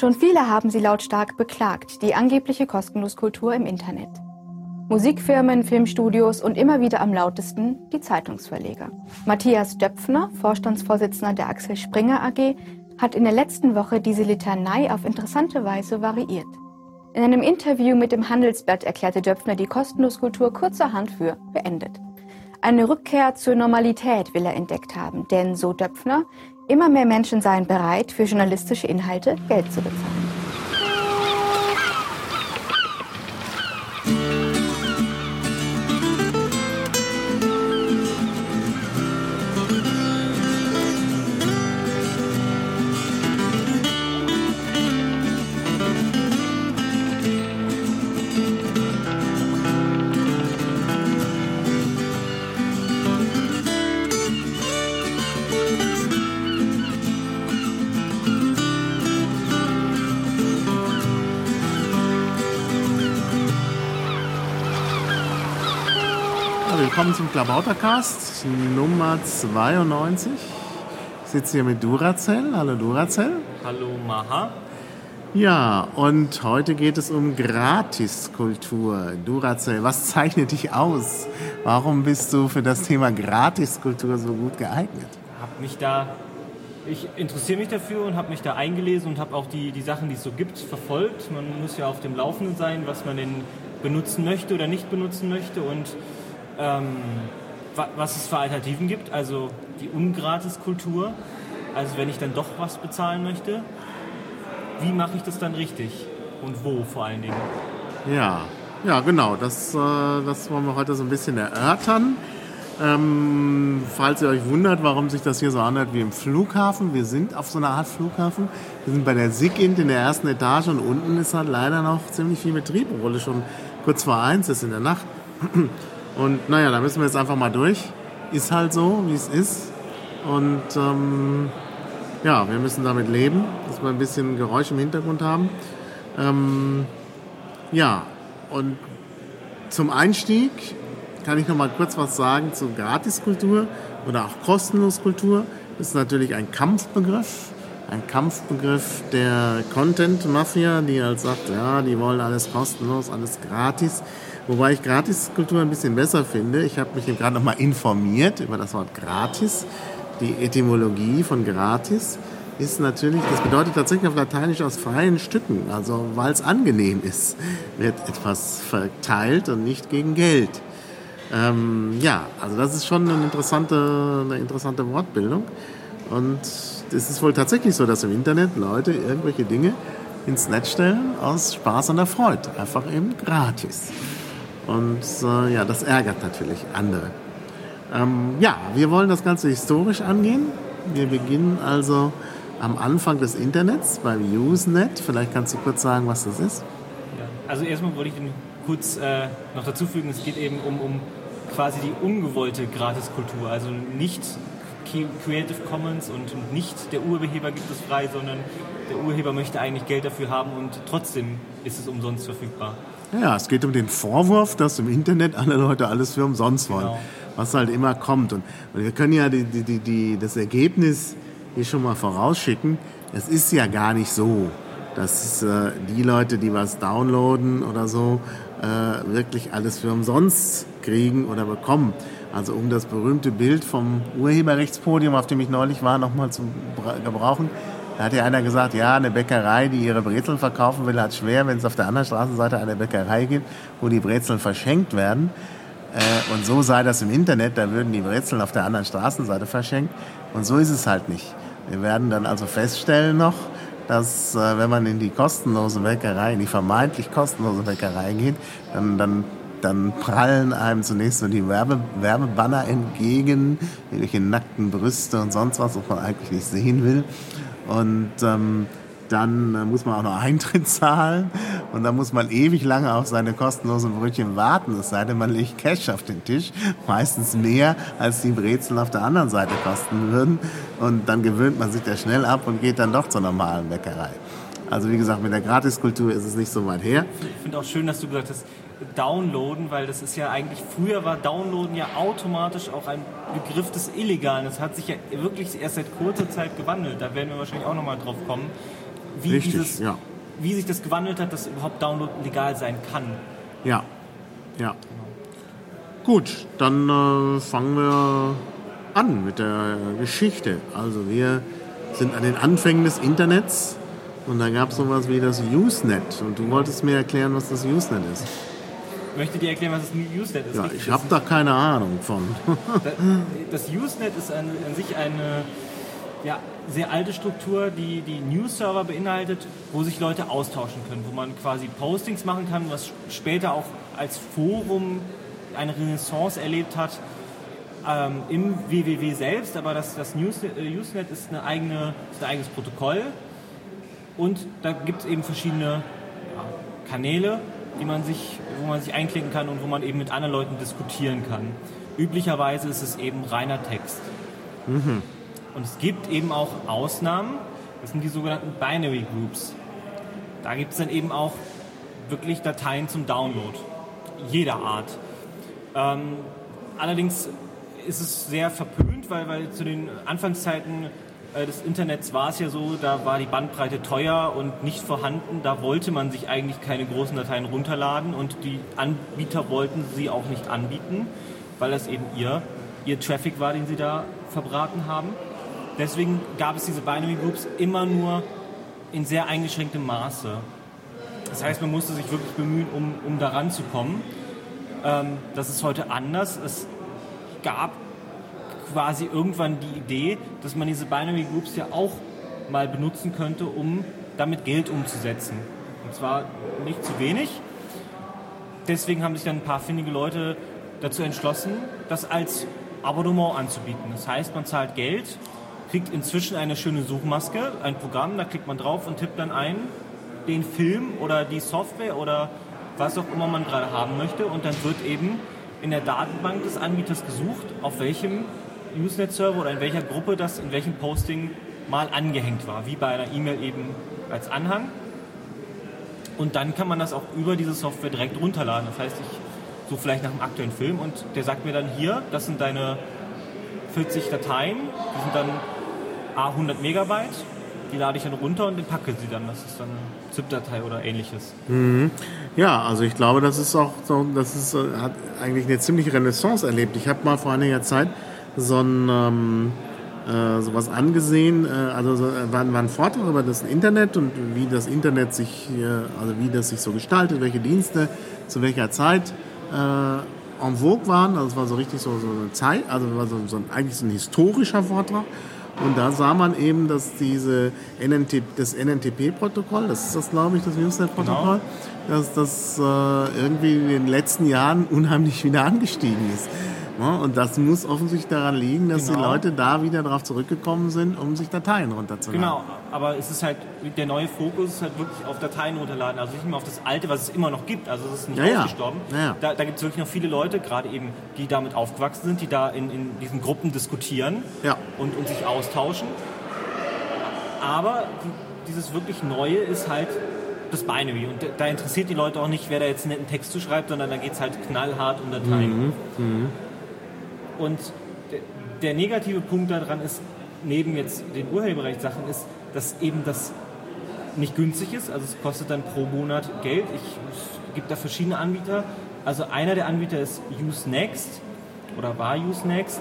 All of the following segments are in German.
Schon viele haben sie lautstark beklagt, die angebliche Kostenloskultur im Internet. Musikfirmen, Filmstudios und immer wieder am lautesten die Zeitungsverleger. Matthias Döpfner, Vorstandsvorsitzender der Axel Springer AG, hat in der letzten Woche diese Litanei auf interessante Weise variiert. In einem Interview mit dem Handelsblatt erklärte Döpfner die Kostenloskultur kurzerhand für beendet. Eine Rückkehr zur Normalität will er entdeckt haben, denn so Döpfner, immer mehr Menschen seien bereit, für journalistische Inhalte Geld zu bezahlen. Klabautercast Nummer 92. Ich sitze hier mit Duracell. Hallo Duracell. Hallo Maha. Ja, und heute geht es um Gratiskultur. Duracell, was zeichnet dich aus? Warum bist du für das Thema Gratiskultur so gut geeignet? Hab mich da, ich interessiere mich dafür und habe mich da eingelesen und habe auch die, die Sachen, die es so gibt, verfolgt. Man muss ja auf dem Laufenden sein, was man denn benutzen möchte oder nicht benutzen möchte und ähm, was es für Alternativen gibt, also die Ungratis-Kultur. Also wenn ich dann doch was bezahlen möchte, wie mache ich das dann richtig und wo vor allen Dingen? Ja, ja genau, das, äh, das wollen wir heute so ein bisschen erörtern. Ähm, falls ihr euch wundert, warum sich das hier so anhört wie im Flughafen, wir sind auf so einer Art Flughafen. Wir sind bei der SIGINT in der ersten Etage und unten ist halt leider noch ziemlich viel Betrieb, obwohl es schon kurz vor eins ist in der Nacht. Und naja, da müssen wir jetzt einfach mal durch. Ist halt so, wie es ist. Und ähm, ja, wir müssen damit leben, dass wir ein bisschen Geräusch im Hintergrund haben. Ähm, ja, und zum Einstieg kann ich noch mal kurz was sagen zu Gratiskultur oder auch Kostenloskultur. Das ist natürlich ein Kampfbegriff. Ein Kampfbegriff der Content-Mafia, die halt sagt, ja, die wollen alles kostenlos, alles gratis. Wobei ich Gratiskultur ein bisschen besser finde. Ich habe mich gerade noch mal informiert über das Wort gratis. Die Etymologie von gratis ist natürlich, das bedeutet tatsächlich auf Lateinisch aus freien Stücken. Also weil es angenehm ist, wird etwas verteilt und nicht gegen Geld. Ähm, ja, also das ist schon eine interessante, eine interessante Wortbildung. Und es ist wohl tatsächlich so, dass im Internet Leute irgendwelche Dinge ins Netz stellen aus Spaß und Erfreut. Einfach eben gratis. Und äh, ja, das ärgert natürlich andere. Ähm, ja, wir wollen das Ganze historisch angehen. Wir beginnen also am Anfang des Internets beim Usenet. Vielleicht kannst du kurz sagen, was das ist. Ja, also erstmal wollte ich kurz äh, noch dazu fügen, es geht eben um, um quasi die ungewollte Gratiskultur. Also nicht Creative Commons und nicht der Urheber gibt es frei, sondern der Urheber möchte eigentlich Geld dafür haben und trotzdem ist es umsonst verfügbar. Ja, es geht um den Vorwurf, dass im Internet alle Leute alles für umsonst wollen, genau. was halt immer kommt. Und, und wir können ja die, die, die, das Ergebnis hier schon mal vorausschicken. Es ist ja gar nicht so, dass äh, die Leute, die was downloaden oder so, äh, wirklich alles für umsonst kriegen oder bekommen. Also um das berühmte Bild vom Urheberrechtspodium, auf dem ich neulich war, nochmal zu gebrauchen. Da hat ja einer gesagt, ja, eine Bäckerei, die ihre Brezeln verkaufen will, hat schwer, wenn es auf der anderen Straßenseite eine Bäckerei gibt, wo die Brezeln verschenkt werden. Äh, und so sei das im Internet, da würden die Brezeln auf der anderen Straßenseite verschenkt. Und so ist es halt nicht. Wir werden dann also feststellen noch, dass äh, wenn man in die kostenlose Bäckerei, in die vermeintlich kostenlose Bäckerei geht, dann, dann, dann prallen einem zunächst so die Werbe, Werbebanner entgegen, irgendwelche nackten Brüste und sonst was, was man eigentlich nicht sehen will. Und ähm, dann äh, muss man auch noch Eintritt zahlen und dann muss man ewig lange auf seine kostenlosen Brötchen warten, es sei denn, man legt Cash auf den Tisch, meistens mehr, als die Brezeln auf der anderen Seite kosten würden. Und dann gewöhnt man sich da schnell ab und geht dann doch zur normalen Bäckerei. Also wie gesagt, mit der Gratiskultur ist es nicht so weit her. Ich finde auch schön, dass du gesagt hast, downloaden, weil das ist ja eigentlich, früher war downloaden ja automatisch auch ein Begriff des Illegalen. Das hat sich ja wirklich erst seit kurzer Zeit gewandelt. Da werden wir wahrscheinlich auch nochmal drauf kommen, wie, Richtig, dieses, ja. wie sich das gewandelt hat, dass überhaupt Download legal sein kann. Ja, ja. Gut, dann äh, fangen wir an mit der Geschichte. Also wir sind an den Anfängen des Internets und da gab es sowas wie das Usenet. Und du wolltest mir erklären, was das Usenet ist. Möchte dir erklären, was das Usenet ist. Ja, ich habe da keine Ahnung von. Das Usenet ist an, an sich eine ja, sehr alte Struktur, die die News-Server beinhaltet, wo sich Leute austauschen können, wo man quasi Postings machen kann, was später auch als Forum eine Renaissance erlebt hat ähm, im WWW selbst, aber das, das News, äh, Usenet ist, eine eigene, ist ein eigenes Protokoll und da gibt es eben verschiedene ja, Kanäle, die man sich, wo man sich einklicken kann und wo man eben mit anderen Leuten diskutieren kann. Üblicherweise ist es eben reiner Text. Und es gibt eben auch Ausnahmen, das sind die sogenannten Binary Groups. Da gibt es dann eben auch wirklich Dateien zum Download, jeder Art. Ähm, allerdings ist es sehr verpönt, weil, weil zu den Anfangszeiten des Internets war es ja so, da war die Bandbreite teuer und nicht vorhanden. Da wollte man sich eigentlich keine großen Dateien runterladen und die Anbieter wollten sie auch nicht anbieten, weil das eben ihr, ihr Traffic war, den sie da verbraten haben. Deswegen gab es diese Binary Groups immer nur in sehr eingeschränktem Maße. Das heißt, man musste sich wirklich bemühen, um, um da ranzukommen. Ähm, das ist heute anders. Es gab quasi irgendwann die Idee, dass man diese Binary Groups ja auch mal benutzen könnte, um damit Geld umzusetzen. Und zwar nicht zu wenig. Deswegen haben sich dann ein paar findige Leute dazu entschlossen, das als Abonnement anzubieten. Das heißt, man zahlt Geld, kriegt inzwischen eine schöne Suchmaske, ein Programm, da klickt man drauf und tippt dann ein den Film oder die Software oder was auch immer man gerade haben möchte und dann wird eben in der Datenbank des Anbieters gesucht, auf welchem Usenet-Server oder in welcher Gruppe das in welchem Posting mal angehängt war, wie bei einer E-Mail eben als Anhang. Und dann kann man das auch über diese Software direkt runterladen. Das heißt, ich suche vielleicht nach einem aktuellen Film und der sagt mir dann hier, das sind deine 40 Dateien, die sind dann A100 Megabyte, die lade ich dann runter und packe sie dann. Das ist dann eine ZIP-Datei oder ähnliches. Ja, also ich glaube, das ist auch so, das ist, äh, hat eigentlich eine ziemliche Renaissance erlebt. Ich habe mal vor einiger Zeit so ein ähm, äh, sowas angesehen, äh, also so, äh, war, war ein Vortrag über das Internet und wie das Internet sich, äh, also wie das sich so gestaltet, welche Dienste zu welcher Zeit äh, en vogue waren. Also es war so richtig so, so eine Zeit, also war so, so ein, eigentlich so ein historischer Vortrag. Und da sah man eben, dass diese NNT, das NNTP-Protokoll, das ist das, glaube ich, das Usenet-Protokoll, dass das äh, irgendwie in den letzten Jahren unheimlich wieder angestiegen ist. Ja, und das muss offensichtlich daran liegen, dass die Genau. Leute da wieder darauf zurückgekommen sind, um sich Dateien runterzuladen. Genau, aber es ist halt, der neue Fokus ist halt wirklich auf Dateien runterladen, also nicht mehr auf das alte, was es immer noch gibt, also es ist nicht Ja, ausgestorben. Ja, ja. Da, da gibt es wirklich noch viele Leute, gerade eben, die damit aufgewachsen sind, die da in, in diesen Gruppen diskutieren und, und sich austauschen. Aber die, dieses wirklich Neue ist halt das Binary und da interessiert die Leute auch nicht, wer da jetzt einen netten Text zu schreibt, sondern da geht es halt knallhart um Dateien. Und der, negative Punkt daran ist, neben jetzt den Urheberrechtssachen, ist, dass eben das nicht günstig ist. Also es kostet dann pro Monat Geld. Ich, es gibt da verschiedene Anbieter. Also einer der Anbieter ist Usenext oder war Usenext,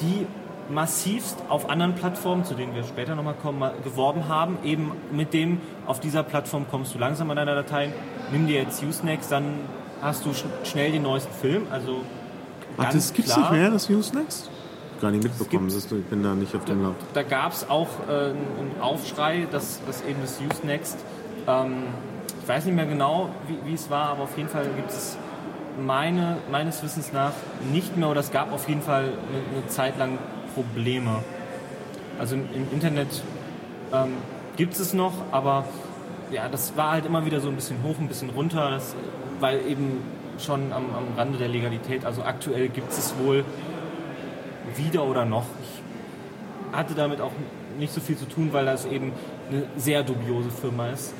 die massivst auf anderen Plattformen, zu denen wir später nochmal kommen, geworben haben, eben mit dem, auf dieser Plattform kommst du langsam an deine Dateien, nimm dir jetzt Usenext, dann hast du sch schnell den neuesten Film. Also Ach, das gibt's klar. nicht mehr, das Usenext? Gar nicht mitbekommen, siehst du, ich bin da nicht auf dem Lauf. Da gab es auch äh, einen Aufschrei, dass, dass eben das Usenext, ähm, ich weiß nicht mehr genau, wie, wie es war, aber auf jeden Fall gibt es meine, meines Wissens nach nicht mehr oder es gab auf jeden Fall eine, eine Zeit lang Probleme. Also im, im Internet ähm, gibt es noch, aber ja, das war halt immer wieder so ein bisschen hoch, ein bisschen runter, das, weil eben schon am, am Rande der Legalität, also aktuell gibt es wohl wieder oder noch. Ich hatte damit auch nicht so viel zu tun, weil das eben eine sehr dubiose Firma ist,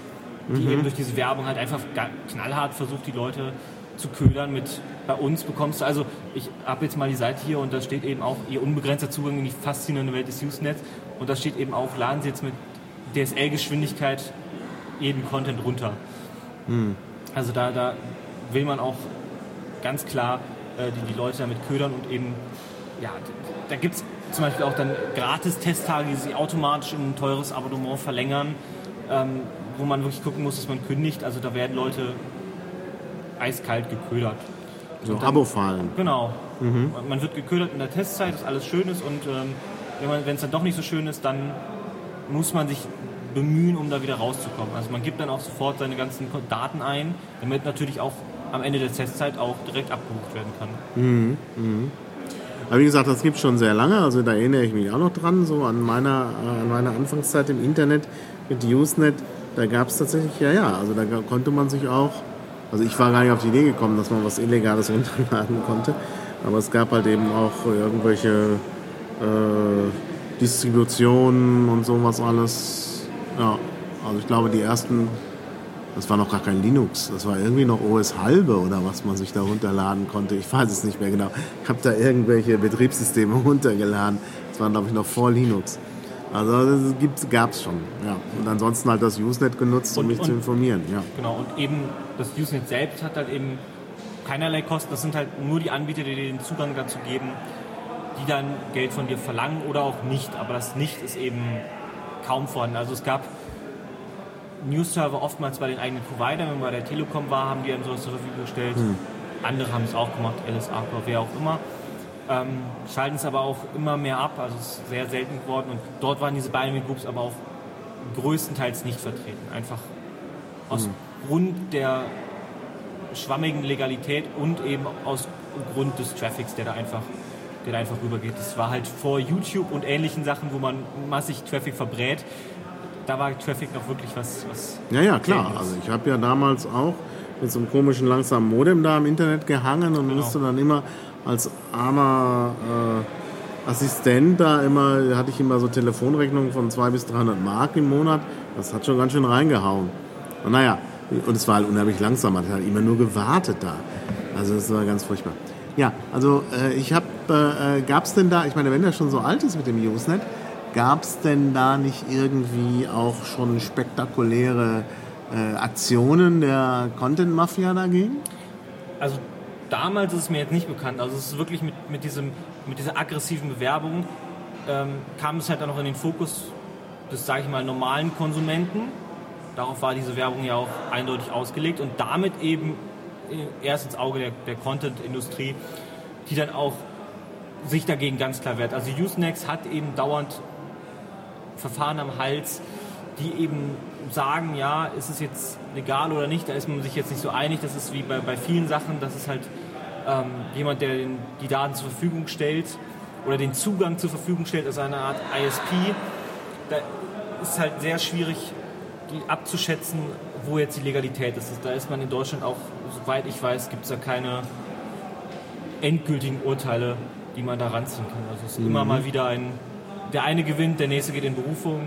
die eben durch diese Werbung halt einfach knallhart versucht, die Leute zu ködern mit bei uns bekommst du, also ich habe jetzt mal die Seite hier und da steht eben auch ihr unbegrenzter Zugang in die faszinierende Welt des Usenet und da steht eben auch, laden Sie jetzt mit DSL-Geschwindigkeit jeden Content runter. Also da, da will man auch ganz klar äh, die, die Leute damit ködern und eben, ja, da gibt es zum Beispiel auch dann Gratis-Testtage, die sich automatisch in ein teures Abonnement verlängern, ähm, wo man wirklich gucken muss, dass man kündigt. Also da werden Leute eiskalt geködert. So Abo-Fallen. Genau. Man- Man wird geködert in der Testzeit, dass alles schön ist und ähm, wenn es dann doch nicht so schön ist, dann muss man sich bemühen, um da wieder rauszukommen. Also man gibt dann auch sofort seine ganzen Daten ein, damit natürlich auch am Ende der Testzeit auch direkt abgebucht werden kann. Aber wie gesagt, das gibt es schon sehr lange, also da erinnere ich mich auch noch dran, so an meiner, äh, an meiner Anfangszeit im Internet mit Usenet, da gab es tatsächlich, ja, ja, also da konnte man sich auch, also ich war gar nicht auf die Idee gekommen, dass man was Illegales runterladen konnte, aber es gab halt eben auch irgendwelche äh, Distributionen und sowas alles, ja, also ich glaube die ersten das war noch gar kein Linux, das war irgendwie noch OS halbe oder was man sich da runterladen konnte. Ich weiß es nicht mehr genau. Ich habe da irgendwelche Betriebssysteme runtergeladen. Das war, glaube ich, noch vor Linux. Also das gab es schon. Ja. Und ansonsten halt das Usenet genutzt, um Und- mich und- zu informieren. Ja. Genau, und eben das Usenet selbst hat halt eben keinerlei Kosten. Das sind halt nur die Anbieter, die dir den Zugang dazu geben, die dann Geld von dir verlangen oder auch nicht. Aber das Nicht ist eben kaum vorhanden. Also es gab News-Server oftmals bei den eigenen Providern. Wenn man bei der Telekom war, haben die einem sowas zur Verfügung gestellt. Andere haben es auch gemacht, LS Aqua, wer auch immer. Ähm, schalten es aber auch immer mehr ab. Also es ist sehr selten geworden. Und dort waren diese Binary Groups aber auch größtenteils nicht vertreten. Einfach aus Grund der schwammigen Legalität und eben aus Grund des Traffics, der da einfach, der da einfach rübergeht. Das war halt vor YouTube und ähnlichen Sachen, wo man massig Traffic verbrät. Da war Traffic noch wirklich was. was Ja, ja, klar. Also ich habe ja damals auch mit so einem komischen langsamen Modem da im Internet gehangen und Genau. musste dann immer als armer äh, Assistent da immer, hatte ich immer so Telefonrechnungen von 200 bis 300 Mark im Monat. Das hat schon ganz schön reingehauen. Und naja, und es war halt unheimlich langsam, man hat halt immer nur gewartet da. Also das war ganz furchtbar. Ja, also äh, ich habe, äh, gab es denn da, ich meine, wenn der schon so alt ist mit dem Usenet, gab es denn da nicht irgendwie auch schon spektakuläre äh, Aktionen der Content-Mafia dagegen? Also damals ist es mir jetzt nicht bekannt. Also es ist wirklich mit, mit, diesem, mit dieser aggressiven Bewerbung ähm, kam es halt dann noch in den Fokus des, sage ich mal, normalen Konsumenten. Darauf war diese Werbung ja auch eindeutig ausgelegt und damit eben äh, erst ins Auge der, der Content-Industrie, die dann auch sich dagegen ganz klar wehrt. Also Usenex hat eben dauernd Verfahren am Hals, die eben sagen, ja, ist es jetzt legal oder nicht, da ist man sich jetzt nicht so einig. Das ist wie bei, bei vielen Sachen, das ist halt ähm, jemand, der den, die Daten zur Verfügung stellt oder den Zugang zur Verfügung stellt, also eine Art ISP. Da ist halt sehr schwierig abzuschätzen, wo jetzt die Legalität ist. Da ist man in Deutschland auch, soweit ich weiß, gibt es da keine endgültigen Urteile, die man da ranziehen kann. Also es ist immer mal wieder ein, der eine gewinnt, der nächste geht in Berufung,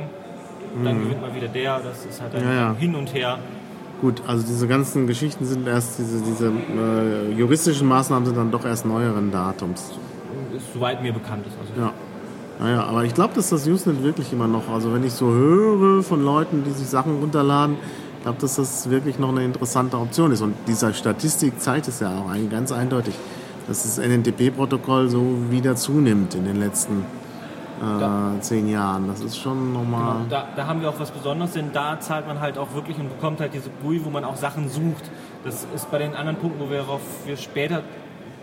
dann gewinnt mal wieder der. Das ist halt ein Ja. Hin und Her. Gut, also diese ganzen Geschichten sind erst, diese, diese äh, juristischen Maßnahmen sind dann doch erst neueren Datums. Ist, soweit mir bekannt ist. Also Ja. Naja, aber ich glaube, dass das Usenet wirklich immer noch, also wenn ich so höre von Leuten, die sich Sachen runterladen, ich glaube, dass das wirklich noch eine interessante Option ist. Und dieser Statistik zeigt es ja auch ganz eindeutig, dass das NNTP-Protokoll so wieder zunimmt in den letzten äh, zehn Jahren. Das ist schon nochmal. Genau, da, da haben wir auch was Besonderes, denn da zahlt man halt auch wirklich und bekommt halt diese GUI, wo man auch Sachen sucht. Das ist bei den anderen Punkten, wo wir darauf wir später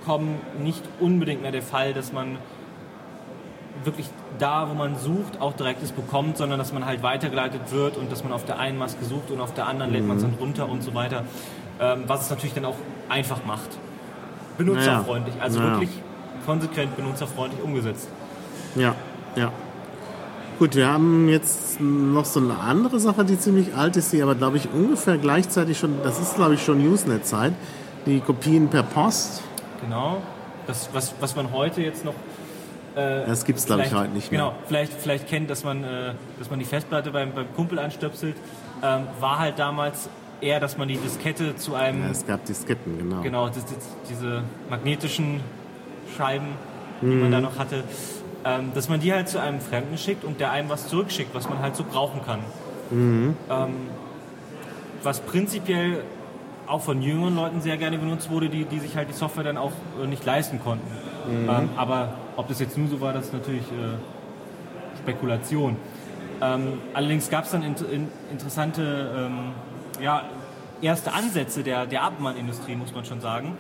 kommen, nicht unbedingt mehr der Fall, dass man wirklich da, wo man sucht, auch direkt es bekommt, sondern dass man halt weitergeleitet wird und dass man auf der einen Maske sucht und auf der anderen lädt man es dann runter und so weiter. Ähm, was es natürlich dann auch einfach macht. Benutzerfreundlich, also Naja. wirklich konsequent benutzerfreundlich umgesetzt. Ja, ja. Gut, wir haben jetzt noch so eine andere Sache, die ziemlich alt ist, die aber, glaube ich, ungefähr gleichzeitig schon, das ist, glaube ich, schon Usenet-Zeit, die Kopien per Post. Genau. Das, was, was man heute jetzt noch. Äh, Das gibt's, glaub ich, vielleicht- heute nicht mehr. Genau, vielleicht, vielleicht kennt, dass man, äh, dass man die Festplatte beim, beim Kumpel anstöpselt. Ähm, war halt damals eher, dass man die Diskette zu einem. Ja, es gab Disketten, genau. Genau, das, das, diese magnetischen Scheiben, die man Mhm. da noch hatte, ähm, dass man die halt zu einem Fremden schickt und der einem was zurückschickt, was man halt so brauchen kann. Mhm. Ähm, was prinzipiell auch von jüngeren Leuten sehr gerne genutzt wurde, die, die sich halt die Software dann auch äh, nicht leisten konnten. Mhm. Ähm, aber ob das jetzt nur so war, das ist natürlich äh, Spekulation. Ähm, allerdings gab es dann in, in, interessante ähm, ja, erste Ansätze der, der Abendmahnindustrie, muss man schon sagen.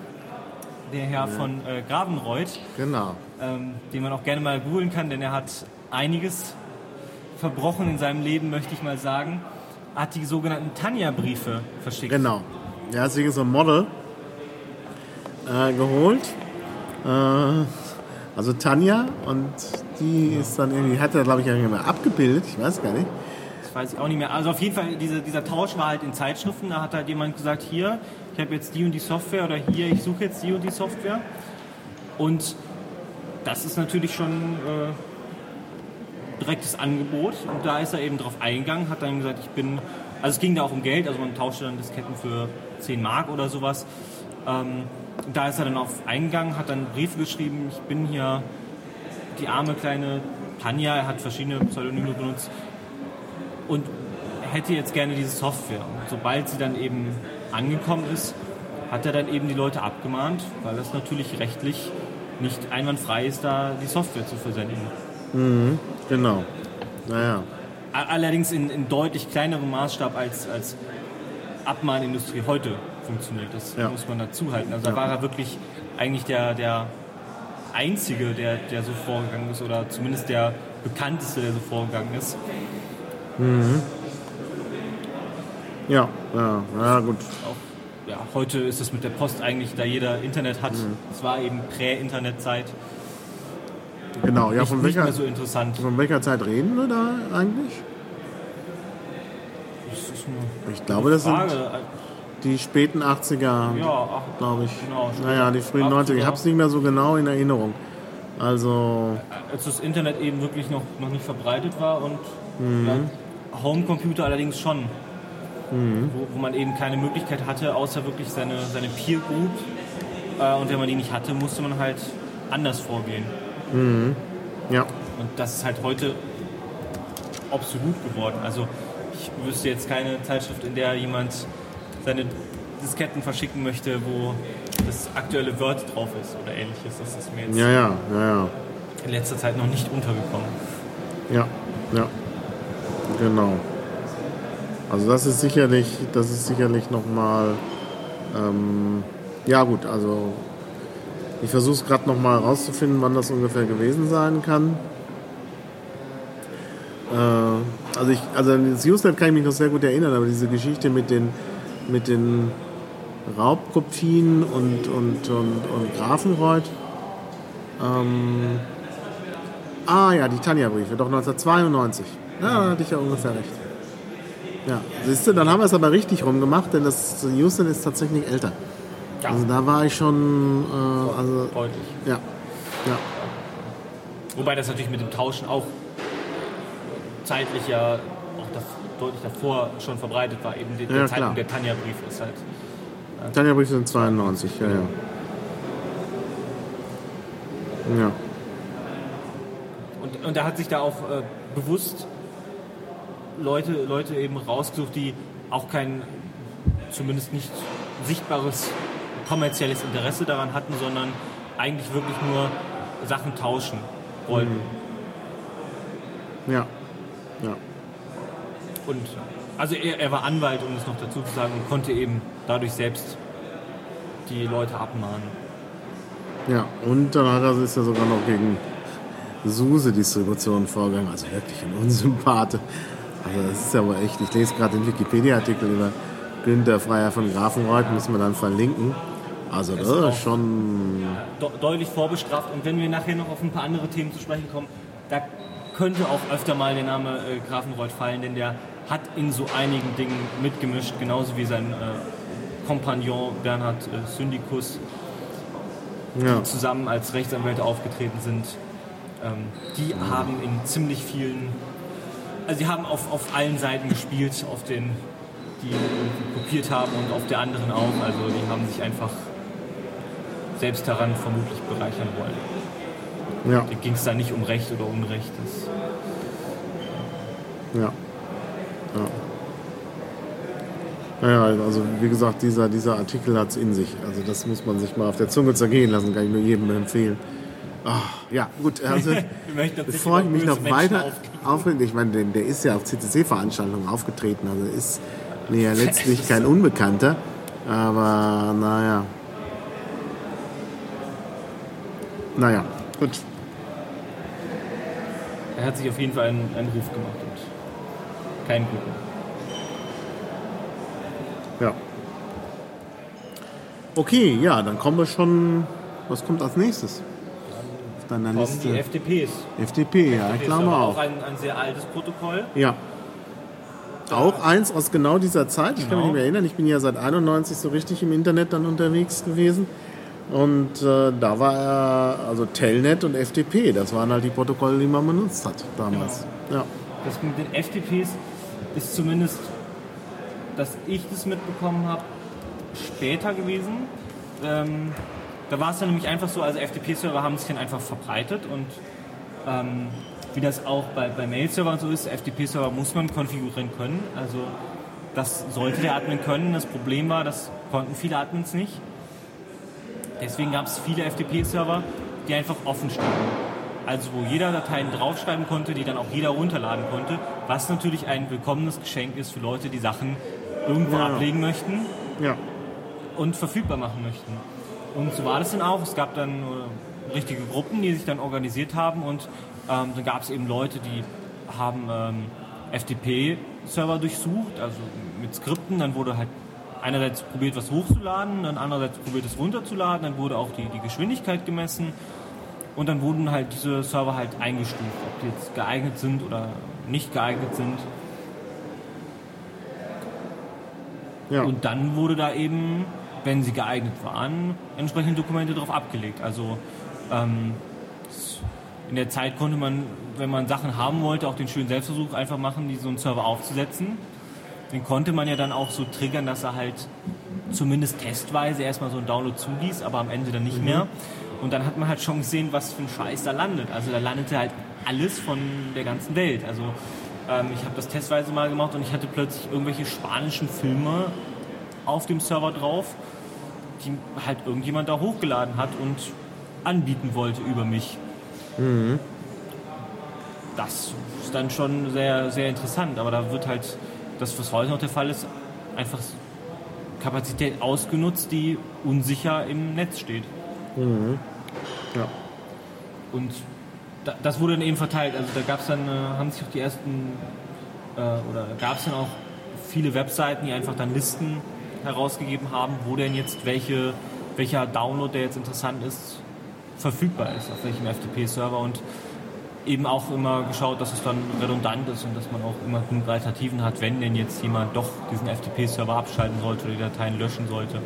Der Herr ja. von äh, Gravenreuth, genau. Ähm, den man auch gerne mal googeln kann, denn er hat einiges verbrochen in seinem Leben, möchte ich mal sagen, hat die sogenannten Tanja-Briefe verschickt. Genau. Er hat sich so ein Model äh, geholt. Äh, also Tanja und die ja. ist dann irgendwie, hat er glaube ich irgendwie mal abgebildet, ich weiß gar nicht. Das weiß ich auch nicht mehr. Also auf jeden Fall, diese, dieser Tausch war halt in Zeitschriften, da hat halt jemand gesagt, hier, ich habe jetzt die und die Software oder hier, ich suche jetzt die und die Software. Und das ist natürlich schon äh, direktes Angebot. Und da ist er eben drauf eingegangen, hat dann gesagt, ich bin, also es ging da auch um Geld, also man tauschte dann Disketten für 10 Mark oder sowas. Ähm, da ist er dann auf eingegangen, hat dann Briefe geschrieben, ich bin hier die arme kleine Tanja, er hat verschiedene Pseudonyme benutzt und hätte jetzt gerne diese Software. Und sobald sie dann eben angekommen ist, hat er dann eben die Leute abgemahnt, weil das natürlich rechtlich nicht einwandfrei ist, da die Software zu versenden. Mhm, genau. Naja. Allerdings in, in deutlich kleinerem Maßstab als, als Abmahnindustrie heute funktioniert. Das ja. muss man dazu halten. Also da war er wirklich eigentlich der, der Einzige, der, der so vorgegangen ist oder zumindest der bekannteste, der so vorgegangen ist. Mhm. Ja, ja, ja, gut. Auch, ja, heute ist es mit der Post eigentlich, da jeder Internet hat. Mhm. Es war eben Prä-Internet-Zeit. Genau, ja, nicht, von welcher, so interessant. von welcher Zeit reden wir da eigentlich? ich glaube, das sind die späten 80er, ja, glaube ich. Genau, naja, die frühen 90er. Ich habe es nicht mehr so genau in Erinnerung. Also. Als das Internet eben wirklich noch, noch nicht verbreitet war und mhm. ja, Homecomputer allerdings schon. Mhm. Wo, wo, man eben keine Möglichkeit hatte, außer wirklich seine, seine Peer Group. Äh, und wenn man die nicht hatte, musste man halt anders vorgehen. Mhm. Ja. Und das ist halt heute absolut geworden. Also ich wüsste jetzt keine Zeitschrift, in der jemand seine Disketten verschicken möchte, wo das aktuelle Word drauf ist oder ähnliches. Das ist mir jetzt ja, ja, ja, ja. in letzter Zeit noch nicht untergekommen. Ja, ja. Genau. Also das ist sicherlich, das ist sicherlich nochmal, ähm, ja gut, also ich versuche es gerade nochmal herauszufinden, wann das ungefähr gewesen sein kann. Äh, also ich, also an das Usenet kann ich mich noch sehr gut erinnern, aber diese Geschichte mit den, mit den Raubkopien und, und, und, und Grafenreuth. Ähm, ah ja, die Tanja-Briefe, doch 1992. Ja, da hatte ich ja ungefähr recht. Ja, siehst du, dann haben wir es aber richtig rumgemacht, denn das Houston ist tatsächlich älter. Ja. Also da war ich schon, äh, also deutlich. Ja, ja. Wobei das natürlich mit dem Tauschen auch zeitlich ja auch das, deutlich davor schon verbreitet war. Eben die, der Zeitpunkt der Tanja-Brief ist halt. Äh, Tanja-Brief sind 92, ja, ja. Ja. Und, und er hat sich da auch äh, bewusst Leute, Leute eben rausgesucht, die auch kein, zumindest nicht sichtbares kommerzielles Interesse daran hatten, sondern eigentlich wirklich nur Sachen tauschen wollten. Ja. Ja. Und also er, er war Anwalt, um es noch dazu zu sagen, und konnte eben dadurch selbst die Leute abmahnen. Ja, und dann hat er, ist er sogar noch gegen SUSE-Distributionen vorgegangen, also wirklich ein Unsympath. Also das ist ja wohl echt, ich lese gerade den Wikipedia-Artikel über Günther Freier von Grafenreuth, müssen wir dann verlinken. Also das ist schon deutlich vorbestraft. Und wenn wir nachher noch auf ein paar andere Themen zu sprechen kommen, da könnte auch öfter mal der Name äh, Grafenreuth fallen, denn der hat in so einigen Dingen mitgemischt, genauso wie sein äh, Kompagnon Bernhard äh, Syndikus, ja. die zusammen als Rechtsanwälte aufgetreten sind. Ähm, die ja. haben in ziemlich vielen, also sie haben auf, auf allen Seiten gespielt, auf den, die kopiert haben und auf der anderen auch. Also die haben sich einfach selbst daran vermutlich bereichern wollen. Ja. Da ging es da nicht um Recht oder Unrecht. Ja. ja. Naja, also wie gesagt, dieser, dieser Artikel hat es in sich. Also das muss man sich mal auf der Zunge zergehen lassen, kann ich nur jedem empfehlen. Ach, ja, gut. Also, bevor ich mich noch weiter aufrege, ich meine, der ist ja auf CCC-Veranstaltungen aufgetreten, also ist mir ja letztlich kein Unbekannter. Aber naja. Naja, gut. Er hat sich auf jeden Fall einen, einen Ruf gemacht und keinen guten. Ja. Okay, ja, dann kommen wir schon. Was kommt als nächstes? Auf deiner kommen Liste. die FDPs. FDP, ja, FDPs klar auch. Auch ein, ein sehr altes Protokoll. Ja. Auch eins aus genau dieser Zeit. Ich genau. kann mich nicht mehr erinnern. Ich bin ja seit 91 so richtig im Internet dann unterwegs gewesen. Und äh, da war er, also Telnet und FDP, das waren halt die Protokolle, die man benutzt hat damals. Genau. Ja. Das mit den FDPs ist zumindest, dass ich das mitbekommen habe, später gewesen. Ähm, da war es dann nämlich einfach so, also FTP-Server haben sich dann einfach verbreitet und ähm, wie das auch bei, bei Mail-Servern so ist, FTP-Server muss man konfigurieren können. Also das sollte der Admin können. Das Problem war, das konnten viele Admins nicht. Deswegen gab es viele FTP-Server, die einfach offen standen. Also wo jeder Dateien draufschreiben konnte, die dann auch jeder runterladen konnte, was natürlich ein willkommenes Geschenk ist für Leute, die Sachen irgendwo ja. ablegen möchten ja. und verfügbar machen möchten. Und so war das dann auch. Es gab dann richtige Gruppen, die sich dann organisiert haben und ähm, dann gab es eben Leute, die haben ähm, FTP-Server durchsucht, also mit Skripten. Dann wurde halt einerseits probiert, was hochzuladen, dann andererseits probiert, es runterzuladen. Dann wurde auch die, die Geschwindigkeit gemessen. Und dann wurden halt diese Server halt eingestuft, ob die jetzt geeignet sind oder nicht geeignet sind. Ja. Und dann wurde da eben, wenn sie geeignet waren, entsprechende Dokumente darauf abgelegt. Also ähm, in der Zeit konnte man, wenn man Sachen haben wollte, auch den schönen Selbstversuch einfach machen, die so einen Server aufzusetzen. Den konnte man ja dann auch so triggern, dass er halt zumindest testweise erstmal so einen Download zuließ, aber am Ende dann nicht mhm. mehr. Und dann hat man halt schon gesehen, was für ein Scheiß da landet. Also da landete halt alles von der ganzen Welt. Also ähm, ich habe das testweise mal gemacht und ich hatte plötzlich irgendwelche spanischen Filme auf dem Server drauf, die halt irgendjemand da hochgeladen hat und anbieten wollte über mich. Mhm. Das ist dann schon sehr, sehr interessant, aber da wird halt das, was heute noch der Fall ist, einfach Kapazität ausgenutzt, die unsicher im Netz steht. Mhm. Ja. Und da, das wurde dann eben verteilt. Also da gab es dann, äh, haben sich auch die ersten, äh, oder gab es dann auch viele Webseiten, die einfach dann Listen herausgegeben haben, wo denn jetzt welche, welcher Download, der jetzt interessant ist, verfügbar ist, auf welchem FTP-Server und eben auch immer geschaut, dass es dann redundant ist und dass man auch immer genug Alternativen hat, wenn denn jetzt jemand doch diesen FTP-Server abschalten sollte oder die Dateien löschen sollte.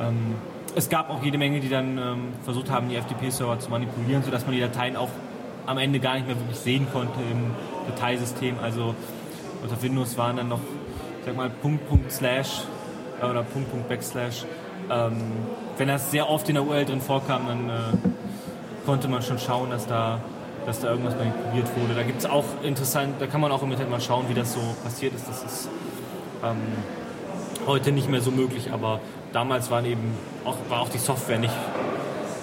Ähm, es gab auch jede Menge, die dann ähm, versucht haben, die FTP-Server zu manipulieren, sodass man die Dateien auch am Ende gar nicht mehr wirklich sehen konnte im Dateisystem. Also unter Windows waren dann noch, sag mal, Punkt, Punkt, Slash äh, oder Punkt, Punkt, Backslash ähm, wenn das sehr oft in der URL drin vorkam, dann äh, konnte man schon schauen, dass da, dass da irgendwas manipuliert wurde. Da gibt es auch interessant, da kann man auch im Internet mal schauen, wie das so passiert ist. Das ist ähm, heute nicht mehr so möglich, aber damals waren eben auch, war auch die Software nicht,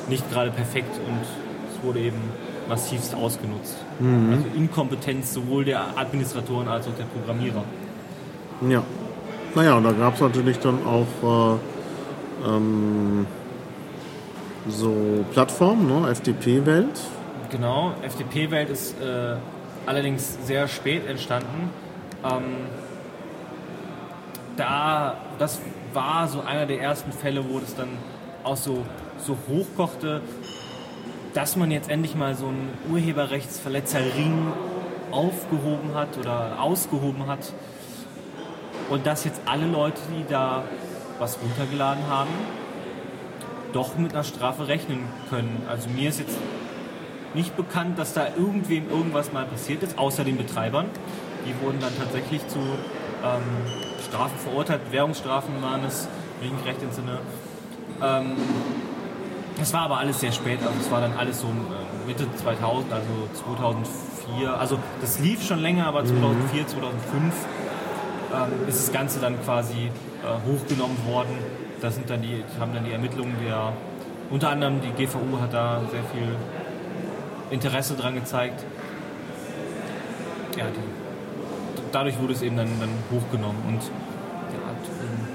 nicht gerade perfekt und es wurde eben massivst ausgenutzt. Mhm. Also Inkompetenz sowohl der Administratoren als auch der Programmierer. Ja. Naja, und da gab es natürlich dann auch äh ähm, so Plattformen, ne? FDP-Welt. Genau, FDP-Welt ist äh, allerdings sehr spät entstanden. Ähm, da, das war so einer der ersten Fälle, wo das dann auch so, so hochkochte, dass man jetzt endlich mal so einen Urheberrechtsverletzerring aufgehoben hat oder ausgehoben hat. Und dass jetzt alle Leute, die da was runtergeladen haben, doch mit einer Strafe rechnen können. Also mir ist jetzt nicht bekannt, dass da irgendwem irgendwas mal passiert ist, außer den Betreibern. Die wurden dann tatsächlich zu ähm, Strafen verurteilt, Währungsstrafen waren es, wenn ich mich recht entsinne. Ähm, das war aber alles sehr spät, also es war dann alles so äh, Mitte 2000, also 2004. Also das lief schon länger, aber 2004, 2005 ähm, ist das Ganze dann quasi äh, hochgenommen worden. Da sind dann die, haben dann die Ermittlungen der, unter anderem die GVU hat da sehr viel Interesse dran gezeigt. Ja, die, dadurch wurde es eben dann, dann hochgenommen und ja, ähm,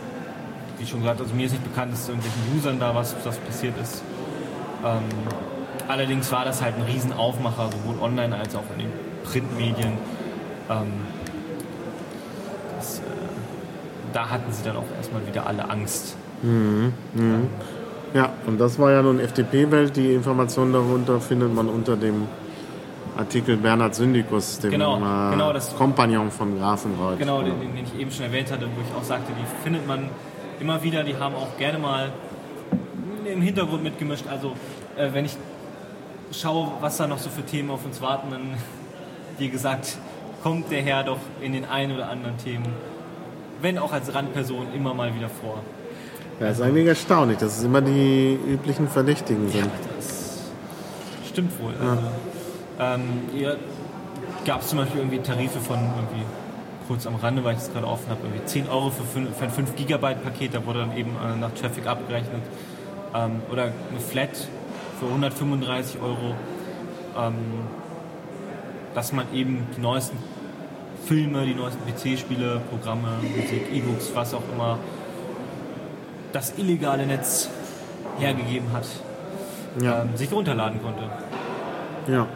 wie schon gesagt, also mir ist nicht bekannt, dass irgendwelchen Usern da was, was passiert ist. Ähm, allerdings war das halt ein Riesenaufmacher, sowohl online als auch in den Printmedien. Ähm, das, äh, da hatten sie dann auch erstmal wieder alle Angst. Mhm. Mhm. Ja, und das war ja nun FDP-Welt. Die Informationen darunter findet man unter dem Artikel Bernhard Syndikus, dem Genau, äh, genau, das- Kompagnon von Grafenreuth. Genau, den, den ich eben schon erwähnt hatte, wo ich auch sagte, die findet man immer wieder, die haben auch gerne mal im Hintergrund mitgemischt. Also äh, wenn ich schaue, was da noch so für Themen auf uns warten, dann, wie gesagt, kommt der Herr doch in den ein oder anderen Themen, wenn auch als Randperson, immer mal wieder vor. Ja, ist eigentlich erstaunlich, dass es immer die üblichen Verdächtigen sind. Das stimmt wohl. Also, ähm, gab es zum Beispiel irgendwie Tarife von irgendwie kurz am Rande, weil ich das gerade offen habe, irgendwie 10 Euro für, fün- für ein 5 Gigabyte Paket, da wurde dann eben äh, nach Traffic abgerechnet. Ähm, oder eine Flat für 135 Euro, ähm, dass man eben die neuesten Filme, die neuesten PC-Spiele, Programme, Musik, E-Books, was auch immer, das illegale Netz hergegeben hat, Ja. ähm, sich runterladen konnte. Ja.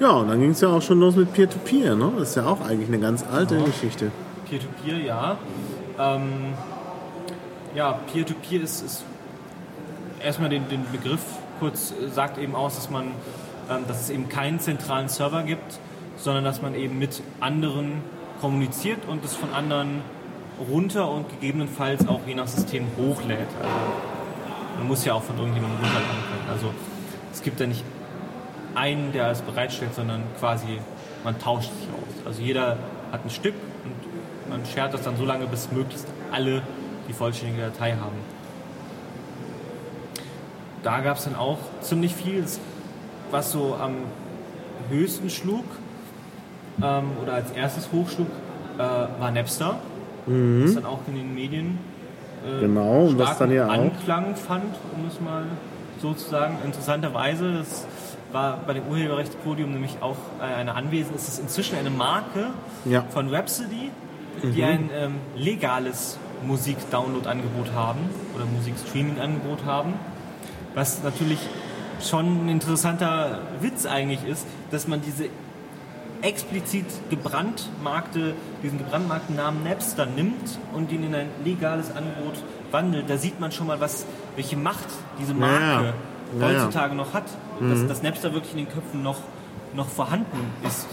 Ja, und dann ging es ja auch schon los mit Peer-to-Peer, ne? Das ist ja auch eigentlich eine ganz alte Ja. Geschichte. Peer-to-Peer, ja. Ähm, ja, Peer-to-Peer ist, ist erstmal den, den Begriff kurz äh, sagt eben aus, dass man, ähm, dass es eben keinen zentralen Server gibt, sondern dass man eben mit anderen kommuniziert und es von anderen runter und gegebenenfalls auch je nach System hochlädt. Also man muss ja auch von irgendjemandem runterladen können. Also es gibt ja nicht einen, der es bereitstellt, sondern quasi man tauscht sich aus. Also jeder hat ein Stück und man schert das dann so lange, bis möglichst alle die vollständige Datei haben. Da gab es dann auch ziemlich viel, was so am höchsten schlug ähm, oder als erstes hochschlug, äh, war Napster. Das dann auch in den Medien äh, Genau, was dann ja auch- Anklang fand, um es mal so zu sagen. Interessanterweise, das war bei dem Urheberrechtspodium nämlich auch äh, eine Anwesen, ist es inzwischen eine Marke Ja. von Rhapsody, die ein ähm, legales Musik-Download-Angebot haben oder Musik-Streaming-Angebot haben. Was natürlich schon ein interessanter Witz eigentlich ist, dass man diese explizit gebrandmarkte, diesen gebrandmarkten Namen Napster nimmt und ihn in ein legales Angebot wandelt. Da sieht man schon mal, was, welche Macht diese Marke Ja, ja. Ja, ja. heutzutage noch hat. Dass, dass Napster wirklich in den Köpfen noch, noch vorhanden ist.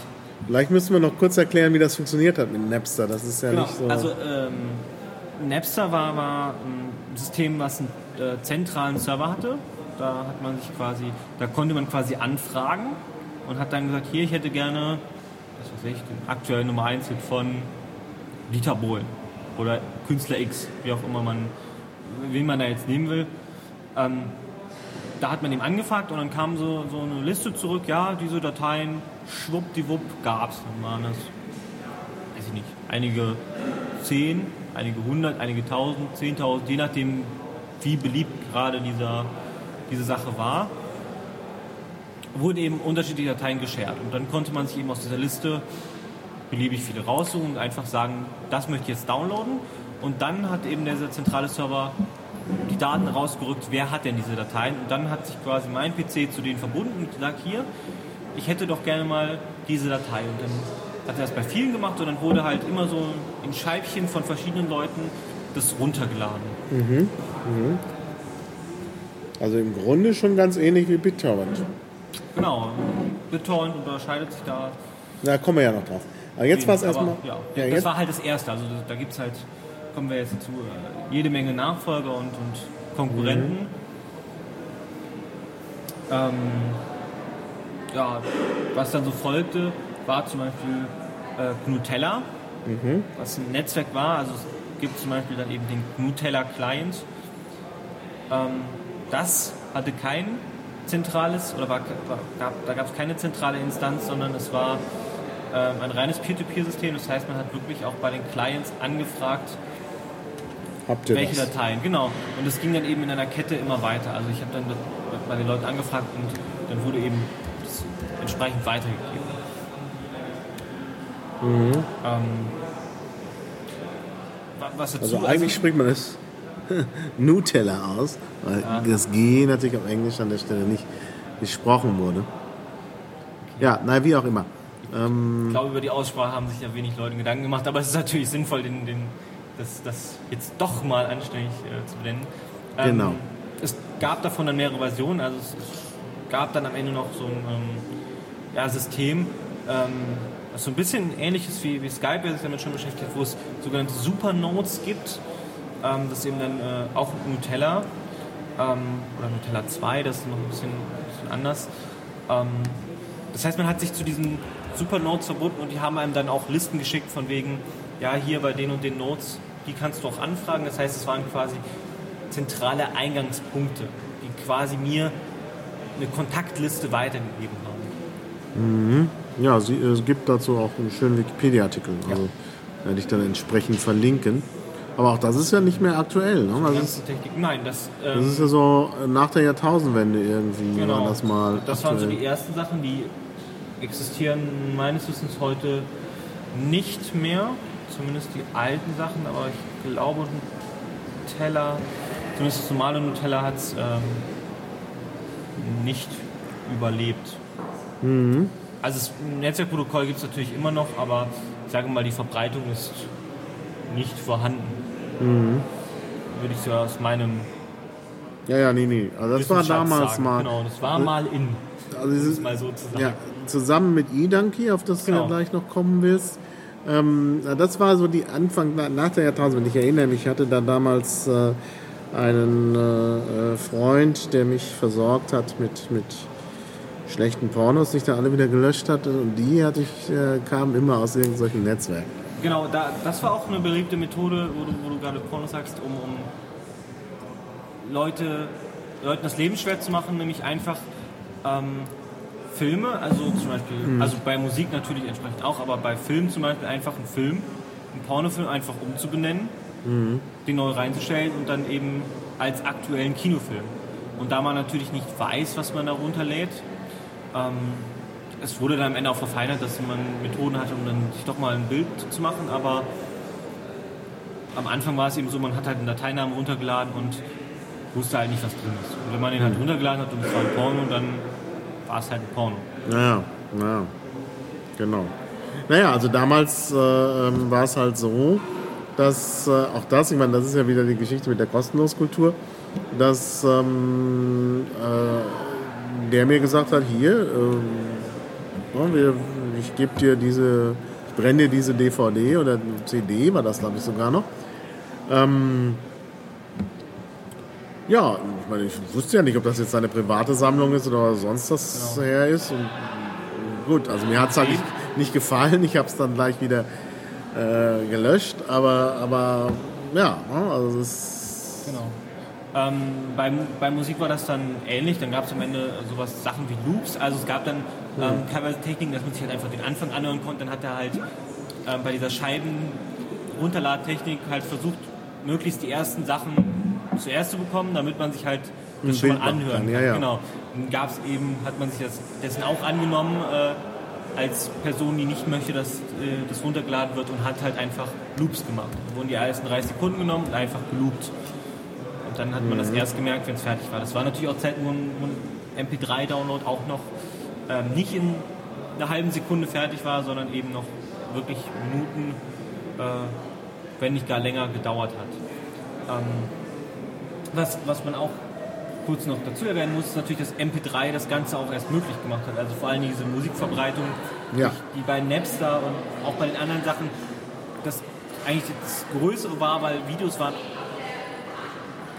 Vielleicht müssen wir noch kurz erklären, wie das funktioniert hat mit Napster. Das ist ja Genau. nicht so. Also ähm, Napster war, war ein System, was einen äh, zentralen Server hatte. Da hat man sich quasi, da konnte man quasi anfragen und hat dann gesagt, hier, ich hätte gerne, was weiß ich, den aktuellen Nummer 1 Hit von Dieter Bohlen oder Künstler X, wie auch immer man, wen man da jetzt nehmen will. Ähm, da hat man ihm angefragt und dann kam so, so eine Liste zurück, ja, diese Dateien, schwuppdiwupp, gab's. Dann waren das weiß ich nicht, einige zehn, einige hundert, einige tausend, zehntausend, je nachdem, wie beliebt gerade dieser, diese Sache war, wurden eben unterschiedliche Dateien geshared. Und dann konnte man sich eben aus dieser Liste beliebig viele raussuchen und einfach sagen, das möchte ich jetzt downloaden. Und dann hat eben dieser zentrale Server die Daten rausgerückt, wer hat denn diese Dateien. Und dann hat sich quasi mein PC zu denen verbunden und gesagt, hier, ich hätte doch gerne mal diese Datei. Und dann hat er das bei vielen gemacht und dann wurde halt immer so in Scheibchen von verschiedenen Leuten das runtergeladen. also im Grunde schon ganz ähnlich wie BitTorrent. Genau, BitTorrent unterscheidet sich da. Da kommen wir ja noch drauf. Aber jetzt war es erstmal. Ja, Ja, das jetzt, war halt das Erste. Also da gibt es halt, kommen wir jetzt dazu, äh, jede Menge Nachfolger und, und Konkurrenten. Mhm. Ähm, ja, was dann so folgte, war zum Beispiel äh, Gnutella, Mhm. was ein Netzwerk war. Also es gibt zum Beispiel dann eben den Gnutella Client. Ähm, das hatte kein zentrales, oder war, war, gab, da gab es keine zentrale Instanz, sondern es war ähm, ein reines Peer-to-Peer-System. Das heißt, man hat wirklich auch bei den Clients angefragt, welche das? Dateien. Genau. Und es ging dann eben in einer Kette immer weiter. Also ich habe dann bei den Leuten angefragt und dann wurde eben das entsprechend weitergegeben. Mhm. Ähm, wa- was dazu, Also eigentlich spricht man das Nutella aus, weil Ja. das G natürlich auf Englisch an der Stelle nicht gesprochen wurde. Ja, naja, wie auch immer. Ähm, Ich glaube, über die Aussprache haben sich ja wenig Leute Gedanken gemacht, aber es ist natürlich sinnvoll, den, den, das, das jetzt doch mal anständig äh, zu benennen. Ähm, Genau. Es gab davon dann mehrere Versionen, also es, es gab dann am Ende noch so ein ähm, ja, System, ähm, was so ein bisschen ähnlich ist wie, wie Skype, wer sich damit schon beschäftigt, wo es sogenannte Supernodes gibt. Ähm, das ist eben dann äh, auch Nutella ähm, oder Nutella 2, das ist noch ein bisschen, bisschen anders. Ähm, das heißt, man hat sich zu diesen Supernodes verbunden und die haben einem dann auch Listen geschickt von wegen, ja, hier bei den und den Nodes, die kannst du auch anfragen. Das heißt, es waren quasi zentrale Eingangspunkte, die quasi mir eine Kontaktliste weitergegeben haben. ja, sie, es gibt dazu auch einen schönen Wikipedia-Artikel. Also werde ich dann entsprechend verlinken. Aber auch das ist ja nicht mehr aktuell. Ne? Also ganze Technik. Nein, das, ähm, das ist ja so nach der Jahrtausendwende irgendwie genau. war das mal. Das waren so die ersten Sachen, die existieren meines Wissens heute nicht mehr. Zumindest die alten Sachen, aber ich glaube, Nutella, zumindest das normale Nutella hat es ähm, nicht überlebt. Mhm. Also das Netzwerkprotokoll gibt es natürlich immer noch, aber ich sage mal, die Verbreitung ist nicht vorhanden. Mhm. Würde ich so aus meinem Ja, ja, nee, nee. Also das war damals sagen. mal. Genau, das war mal in. Also dieses, es mal so zu sagen. Ja, zusammen mit eDonkey, auf das du Genau. ja gleich noch kommen willst. Ähm, das war so die Anfang na- nach der Jahrtausendwende. Ich erinnere mich, ich hatte da damals äh, einen äh, äh, Freund, der mich versorgt hat mit, mit schlechten Pornos, die ich dann alle wieder gelöscht hatte. Und die hatte ich, äh, kamen immer aus irgendwelchen Netzwerken. Genau, da, das war auch eine beliebte Methode, wo du, wo du gerade Porno sagst, um, um Leute, Leuten das Leben schwer zu machen, nämlich einfach ähm, Filme, also zum Beispiel, also bei Musik natürlich entsprechend auch, aber bei Filmen zum Beispiel einfach einen Film, einen Pornofilm einfach umzubenennen, den neu reinzustellen und dann eben als aktuellen Kinofilm. Und da man natürlich nicht weiß, was man da runterlädt, ähm, es wurde dann am Ende auch verfeinert, dass man Methoden hatte, um dann sich doch mal ein Bild zu machen, aber am Anfang war es eben so, man hat halt einen Dateinamen runtergeladen und wusste halt nicht, was drin ist. Und wenn man den halt runtergeladen hat und es war ein Porno, dann war es halt ein Porno. Naja, naja, genau. Naja, also damals äh, ähm, war es halt so, dass äh, auch das, ich meine, das ist ja wieder die Geschichte mit der Kostenloskultur, dass ähm, äh, der mir gesagt hat, hier, ähm, wir, ich gebe dir diese, ich brenne dir diese DVD oder CD, war das glaube ich sogar noch. Ähm, ja, ich meine, ich wusste ja nicht, ob das jetzt seine private Sammlung ist oder sonst was her ist. Und gut, also mir hat es halt nicht, nicht gefallen. Ich habe es dann gleich wieder äh, gelöscht. Aber, aber ja, ne, also es ist. Genau. Ähm, bei, bei Musik war das dann ähnlich. Dann gab es am Ende sowas Sachen wie Loops. Also es gab dann ähm, teilweise Techniken, dass man sich halt einfach den Anfang anhören konnte. Dann hat er halt ähm, bei dieser Scheiben-Runterladtechnik halt versucht, möglichst die ersten Sachen zuerst zu bekommen, damit man sich halt Ein das schon Bild mal anhören kann, ja, ja. Genau. Dann gab es eben, hat man sich das, dessen auch angenommen äh, als Person, die nicht möchte, dass äh, das runtergeladen wird und hat halt einfach Loops gemacht. Da wurden die ersten 30 Sekunden genommen und einfach geloopt. Dann hat man das erst gemerkt, wenn es fertig war. Das war natürlich auch Zeiten, wo ein, ein MP3-Download auch noch ähm, nicht in einer halben Sekunde fertig war, sondern eben noch wirklich Minuten, äh, wenn nicht gar länger gedauert hat. Ähm, was, was man auch kurz noch dazu erwähnen muss, ist natürlich, dass MP3 das Ganze auch erst möglich gemacht hat. Also vor allem diese Musikverbreitung, Ja. die bei Napster und auch bei den anderen Sachen, das eigentlich das Größere war, weil Videos waren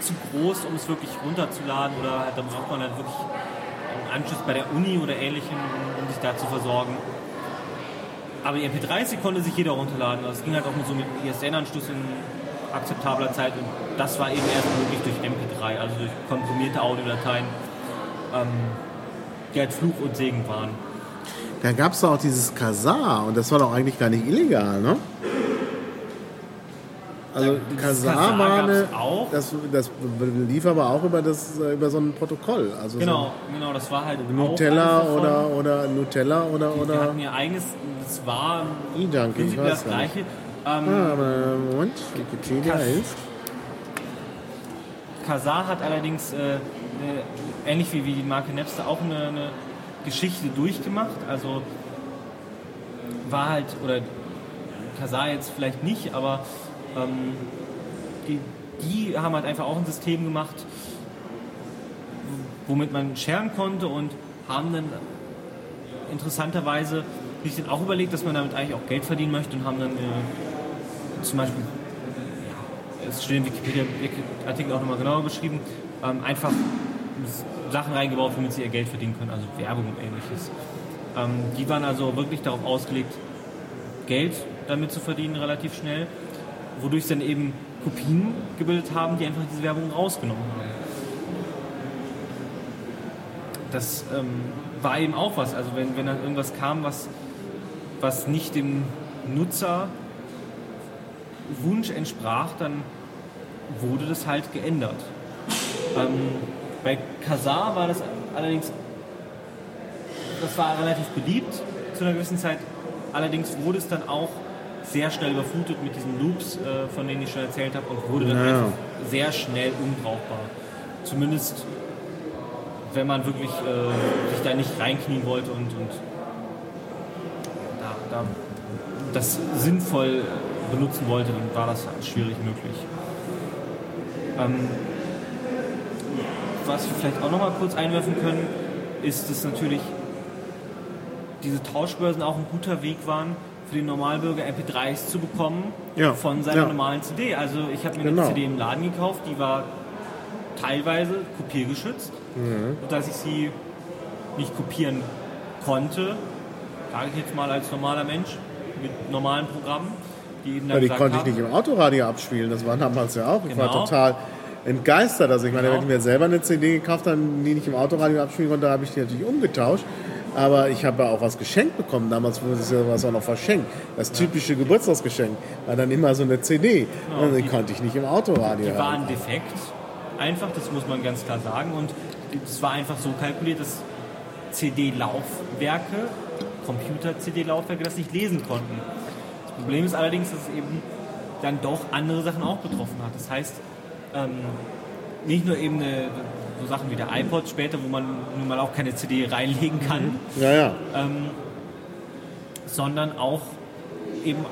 zu groß, um es wirklich runterzuladen oder halt, da braucht man halt wirklich einen Anschluss bei der Uni oder ähnlichem, um, sich da zu versorgen. Aber die MP3s, die konnte sich jeder runterladen. Es ging halt auch nur so mit ISN-Anschluss in akzeptabler Zeit und das war eben erst möglich durch MP3, also durch komprimierte Audiodateien, ähm, die halt Fluch und Segen waren. Da gab es auch dieses Kazar und das war doch eigentlich gar nicht illegal, ne? Also Kazar Kazar war eine, auch. das, das lief aber auch über das über so ein Protokoll. Also Genau, genau, das war halt so Nutella auch oder oder Nutella oder Die oder hatten ihr eigenes, das war E-Junkie, ich prinzipiell das weiß nicht. gleiche. Ähm, Ah, aber Moment, Wikipedia Kas- ist. Kazar hat allerdings, äh, ähnlich wie, wie die Marke Napster, auch eine, eine Geschichte durchgemacht. Also war halt, oder Kazar jetzt vielleicht nicht, aber ähm, die, die haben halt einfach auch ein System gemacht, womit man scheren konnte und haben dann interessanterweise sich dann auch überlegt, dass man damit eigentlich auch Geld verdienen möchte und haben dann äh, zum Beispiel es steht im Wikipedia-Artikel auch nochmal genauer beschrieben, ähm, einfach Sachen reingebaut, womit sie ihr Geld verdienen können, also Werbung und ähnliches. Ähm, die waren also wirklich darauf ausgelegt, Geld damit zu verdienen, relativ schnell, wodurch sie dann eben Kopien gebildet haben, die einfach diese Werbung rausgenommen haben. Das ähm, war eben auch was, also wenn, wenn dann irgendwas kam, was, was nicht dem Nutzer Wunsch entsprach, dann wurde das halt geändert. Ähm, bei Kazar war das allerdings, das war relativ beliebt zu einer gewissen Zeit. Allerdings wurde es dann auch sehr schnell überflutet mit diesen Loops, äh, von denen ich schon erzählt habe, und wurde dann Ja. einfach sehr schnell unbrauchbar. Zumindest wenn man wirklich äh, sich da nicht reinknien wollte und, und da, da das sinnvoll benutzen wollte, dann war das schwierig möglich. Ähm, was wir vielleicht auch noch mal kurz einwerfen können, ist, dass natürlich diese Tauschbörsen auch ein guter Weg waren, für den Normalbürger MP3s zu bekommen Ja, von seiner ja. normalen CD. Also ich habe mir Genau. eine CD im Laden gekauft, die war teilweise kopiergeschützt, Mhm. sodass ich sie nicht kopieren konnte, sage ich jetzt mal als normaler Mensch, mit normalen Programmen, die eben dann Ja, die konnte ich haben, nicht im Autoradio abspielen. Das war damals ja auch. Ich war Genau. total entgeistert. Also ich meine, Genau. wenn ich mir selber eine CD gekauft habe, die nicht im Autoradio abspielen konnte, habe ich die natürlich umgetauscht. Aber ich habe ja auch was geschenkt bekommen. Damals wurde es ja was auch noch verschenkt. Das typische Geburtstagsgeschenk war dann immer so eine CD. und die, die- konnte ich nicht im Autoradio Die hören. waren defekt, einfach, das muss man ganz klar sagen. Und es war einfach so kalkuliert, dass CD-Laufwerke, Computer-CD-Laufwerke das nicht lesen konnten. Das Problem ist allerdings, dass es eben dann doch andere Sachen auch betroffen hat. Das heißt, ähm, nicht nur eben eine, so Sachen wie der iPod später, wo man nun mal auch keine CD reinlegen kann, Ja, ja. ähm, sondern auch eben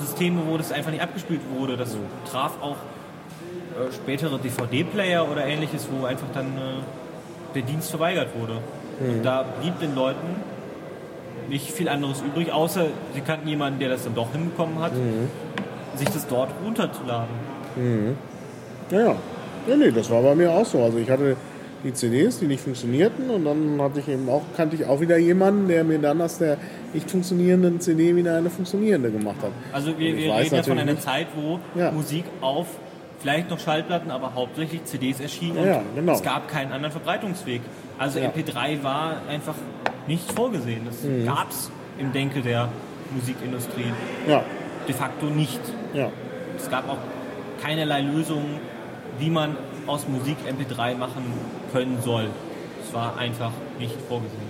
Systeme, wo das einfach nicht abgespielt wurde. Das traf auch äh, spätere DVD-Player oder ähnliches, wo einfach dann äh, der Dienst verweigert wurde. Und da blieb den Leuten nicht viel anderes übrig, außer sie kannten jemanden, der das dann doch hinbekommen hat, sich das dort runterzuladen. Ja, ja. Ja, nee, das war bei mir auch so. Also ich hatte die CDs, die nicht funktionierten und dann hatte ich eben auch, kannte ich auch wieder jemanden, der mir dann aus der nicht funktionierenden CD wieder eine funktionierende gemacht hat. Also wir, wir reden ja von einer nicht. Zeit, wo Ja. Musik auf vielleicht noch Schallplatten, aber hauptsächlich CDs erschien Ja, und ja, genau. es gab keinen anderen Verbreitungsweg. Also Ja. MP3 war einfach nicht vorgesehen. Das Mhm. gab es im Denke der Musikindustrie Ja, de facto nicht. ja. Es gab auch keinerlei Lösungen, wie man aus Musik MP3 machen können soll. Es war einfach nicht vorgesehen.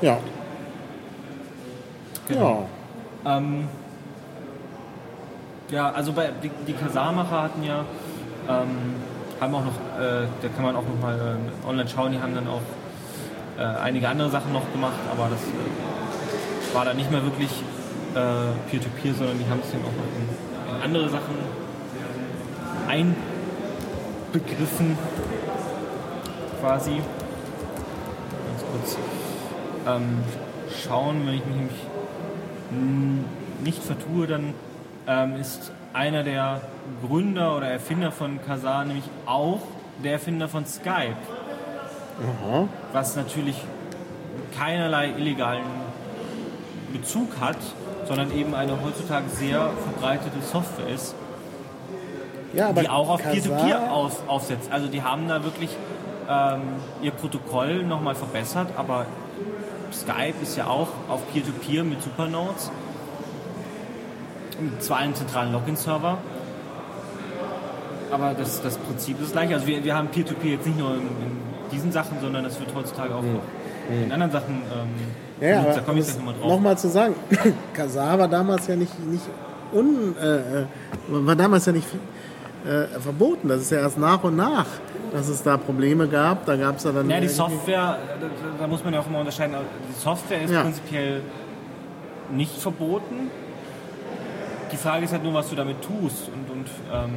Ja. Genau. Ja. Ähm, ja, also bei, die, die Kasarmacher hatten ja, ähm, haben auch noch, äh, da kann man auch noch mal äh, online schauen, die haben dann auch äh, einige andere Sachen noch gemacht, aber das äh, war dann nicht mehr wirklich äh, Peer-to-Peer, sondern die haben es dann auch noch in, in andere Sachen einbegriffen, quasi. Ganz kurz ähm, schauen, wenn ich mich nämlich nicht vertue, dann ähm, ist einer der Gründer oder Erfinder von Kazaa nämlich auch der Erfinder von Skype, Aha. was natürlich keinerlei illegalen Bezug hat, sondern eben eine heutzutage sehr verbreitete Software ist, Ja, aber die auch auf Peer-to-Peer auf, aufsetzt. Also die haben da wirklich ähm, ihr Protokoll nochmal verbessert, aber Skype ist ja auch auf Peer-to-Peer mit Supernodes. Zwar einem zentralen Login-Server. Aber das, das Prinzip ist gleich. Also wir, wir haben Peer-to-Peer jetzt nicht nur in, in diesen Sachen, sondern das wird heutzutage auch noch in anderen Sachen ähm, Ja, benutzt. da komme ich gleich nochmal drauf. nochmal zu sagen, Kazaa war damals ja nicht, nicht un, äh, äh, war damals ja nicht äh, verboten. Das ist ja erst nach und nach, dass es da Probleme gab. Da gab es ja dann. Ja, die Software, da, muss man ja auch immer unterscheiden. Die Software ist Ja. prinzipiell nicht verboten. Die Frage ist halt nur, was du damit tust. Und, und ähm,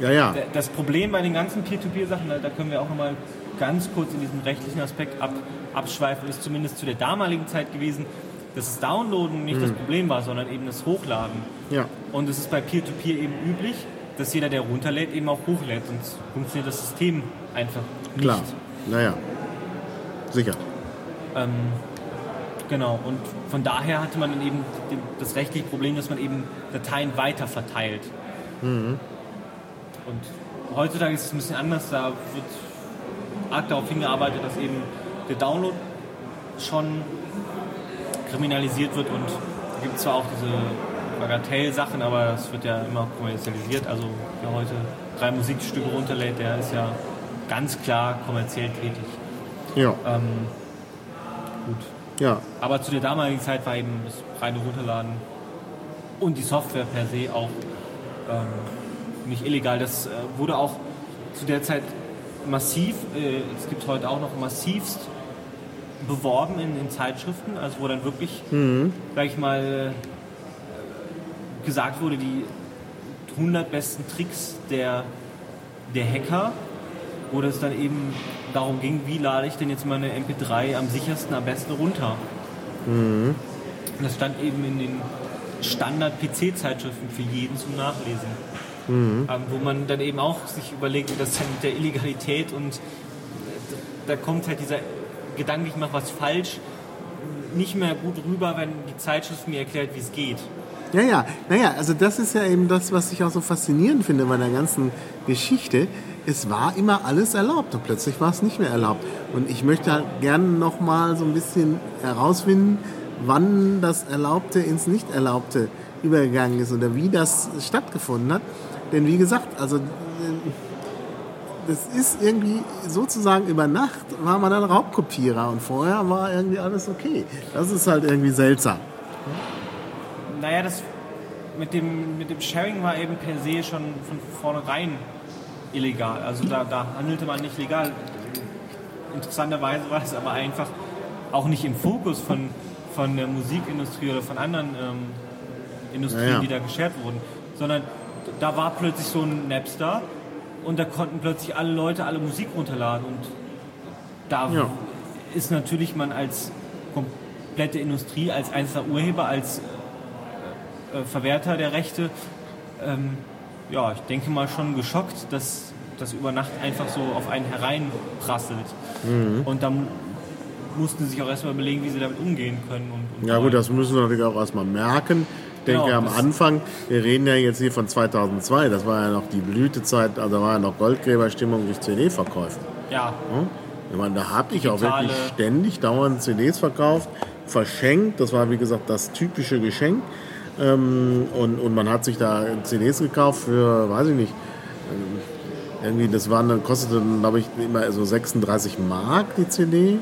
Ja, ja. das Problem bei den ganzen Peer-to-Peer-Sachen, da, da können wir auch nochmal ganz kurz in diesen rechtlichen Aspekt ab, abschweifen, ist zumindest zu der damaligen Zeit gewesen, dass das Downloaden nicht das Problem war, sondern eben das Hochladen. ja. Und es ist bei Peer-to-Peer eben üblich, dass jeder, der runterlädt, eben auch hochlädt. Sonst funktioniert das System einfach nicht. Klar. Naja. Sicher. Ähm, genau, und von daher hatte man dann eben das rechtliche Problem, dass man eben Dateien weiter verteilt. Und heutzutage ist es ein bisschen anders, da wird arg darauf hingearbeitet, dass eben der Download schon kriminalisiert wird und da gibt es zwar auch diese Bagatell-Sachen, aber es wird ja immer kommerzialisiert. Also wer heute drei Musikstücke runterlädt, der ist ja ganz klar kommerziell tätig. Ja. Ähm, gut. Ja. Aber zu der damaligen Zeit war eben das reine Runterladen und die Software per se auch ähm, nicht illegal. Das äh, wurde auch zu der Zeit massiv, äh, es gibt heute auch noch massivst beworben in, in Zeitschriften, also wo dann wirklich, sag ich mal, gesagt wurde, die 100 besten Tricks der, der Hacker, wo das dann eben darum ging, wie lade ich denn jetzt meine MP3 am sichersten, am besten runter. Und das stand eben in den Standard-PC-Zeitschriften für jeden zum Nachlesen. Ähm, wo man dann eben auch sich überlegt, wie das dann mit der Illegalität und da kommt halt dieser Gedanke, ich mache was falsch, nicht mehr gut rüber, wenn die Zeitschrift mir erklärt, wie es geht. Ja, ja, naja, also das ist ja eben das, was ich auch so faszinierend finde bei der ganzen Geschichte. Es war immer alles erlaubt und plötzlich war es nicht mehr erlaubt. Und ich möchte halt gerne nochmal so ein bisschen herausfinden, wann das Erlaubte ins Nicht-Erlaubte übergegangen ist oder wie das stattgefunden hat. Denn wie gesagt, also äh, das ist irgendwie sozusagen über Nacht war man dann Raubkopierer und vorher war irgendwie alles okay. Das ist halt irgendwie seltsam. Naja, das mit dem, mit dem Sharing war eben per se schon von vornherein illegal. Also da, da handelte man nicht legal. Interessanterweise war es aber einfach auch nicht im Fokus von, von der Musikindustrie oder von anderen ähm, Industrien, Ja, ja. die da geshared wurden, sondern da war plötzlich so ein Napster und da konnten plötzlich alle Leute alle Musik runterladen und da Ja. ist natürlich man als komplette Industrie, als einzelner Urheber, als äh, Verwerter der Rechte, ähm, ja, ich denke mal schon geschockt, dass das über Nacht einfach so auf einen hereinprasselt. Mhm. Und dann mussten sie sich auch erstmal überlegen, wie sie damit umgehen können. Und, und Ja gut, das müssen wir natürlich auch erstmal merken. Ich denke Genau, am Anfang, wir reden ja jetzt hier von 2002, das war ja noch die Blütezeit, also da war ja noch Goldgräberstimmung durch CD-Verkäufe. ja, Hm? Ich meine, da habe ich auch wirklich ständig dauernd CDs verkauft, verschenkt. Das war wie gesagt das typische Geschenk. Ähm, und, und man hat sich da CDs gekauft für, weiß ich nicht, ähm, irgendwie, das waren, dann kostete, glaube ich, immer so 36 Mark die CD.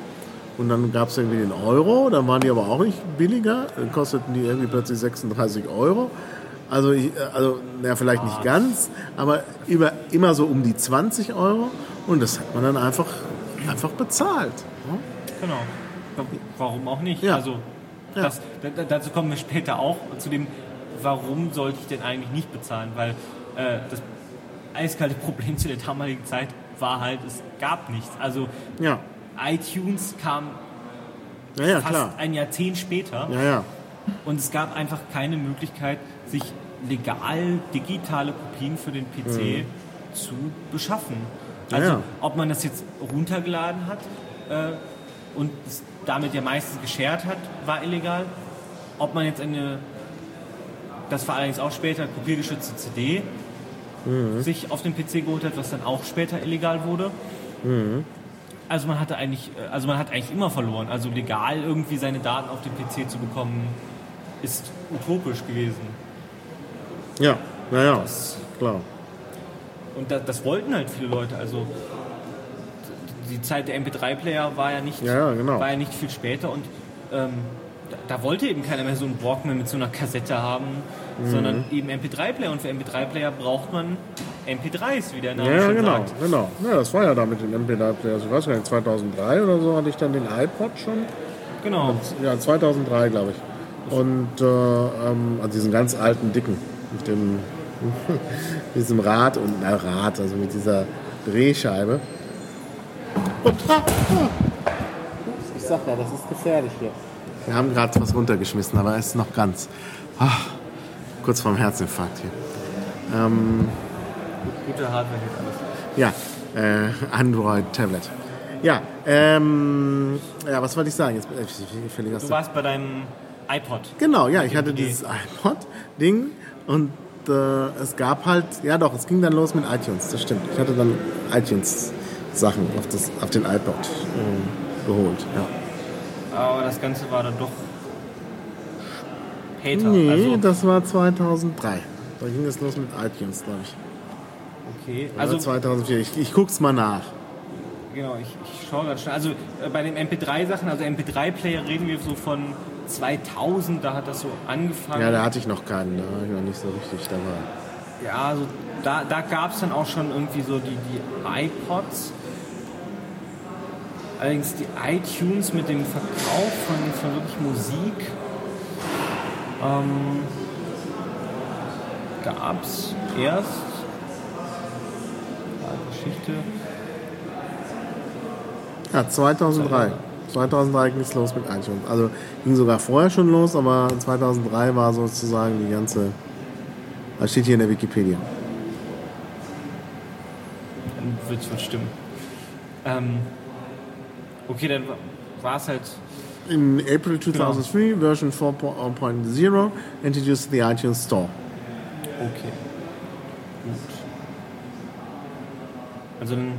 Und dann gab es irgendwie den Euro, dann waren die aber auch nicht billiger, dann kosteten die irgendwie plötzlich 36 Euro. Also, ich, also ja, vielleicht nicht ganz, aber über, immer so um die 20 Euro. Und das hat man dann einfach, einfach bezahlt. genau. Warum auch nicht? Ja. Also Ja. das, da- dazu kommen wir später auch zu dem, warum sollte ich denn eigentlich nicht bezahlen? Weil äh, das eiskalte Problem zu der damaligen Zeit war halt, es gab nichts. Also Ja, iTunes kam ja, fast klar. ein Jahrzehnt später und es gab einfach keine Möglichkeit, sich legal digitale Kopien für den PC zu beschaffen. Also ob man das jetzt runtergeladen hat äh, und es damit ja meistens geshared hat, war illegal. Ob man jetzt eine, das war allerdings auch später, kopiergeschützte CD sich auf den PC geholt hat, was dann auch später illegal wurde. Also man hatte eigentlich, äh, also man hat eigentlich immer verloren. Also legal irgendwie seine Daten auf den PC zu bekommen, ist utopisch gewesen. Ja, naja, klar. und das, das wollten halt viele Leute. Also die Zeit der MP3-Player war ja nicht, Ja, genau. war ja nicht viel später und ähm, da, da wollte eben keiner mehr so einen Walkman mit so einer Kassette haben, Mhm. sondern eben MP3-Player. Und für MP3-Player braucht man MP3s, wie der Name Ja, ja, schon genau, sagt. genau. Ja, das war ja da mit den MP3-Players. Ich weiß gar nicht, 2003 oder so hatte ich dann den iPod schon. Genau. Ja, 2003, glaube ich. Und äh, ähm, also diesen ganz alten, dicken, mit dem mit diesem Rad und na, Rad, also mit dieser Drehscheibe. Und, ah, ah. Ups, Ich sag ja, das ist gefährlich hier. Wir haben gerade was runtergeschmissen, aber es ist noch ganz. Ah, kurz vorm Herzinfarkt hier. Gute Hardware geht alles. Ja, äh, Android-Tablet. Ja, ähm, ja, was wollte ich sagen? Jetzt bin ich aus Du warst bei deinem iPod. Genau, ja, ich hatte dieses iPod-Ding und äh, es gab halt, ja doch, es ging dann los mit iTunes, das stimmt. Ich hatte dann iTunes-Sachen auf, das- auf den iPod äh, geholt. Ja. Aber das Ganze war dann doch später. Nee, also, das war 2003. Da ging es los mit iTunes, glaube ich. okay. Oder Also, 2004. Ich, ich guck's mal nach. genau, ich, ich schaue gerade schnell. Also, äh, bei den MP3-Sachen, also MP3-Player reden wir so von 2000, da hat das so angefangen. Ja, da hatte ich noch keinen, da war ich noch nicht so richtig dabei. Ja, also da, da gab es dann auch schon irgendwie so die, die iPods. Allerdings die iTunes mit dem Verkauf von, von wirklich Musik ähm, gab es erst. Geschichte. Ja, 2003. 2003 ging es los mit iTunes. Also ging sogar vorher schon los, aber 2003 war sozusagen die ganze. Das steht hier in der Wikipedia. Dann wird es stimmen. Ähm, okay, dann war es halt. In April 2003, Version 4.0 introduced the iTunes Store. Okay. Gut. Also dann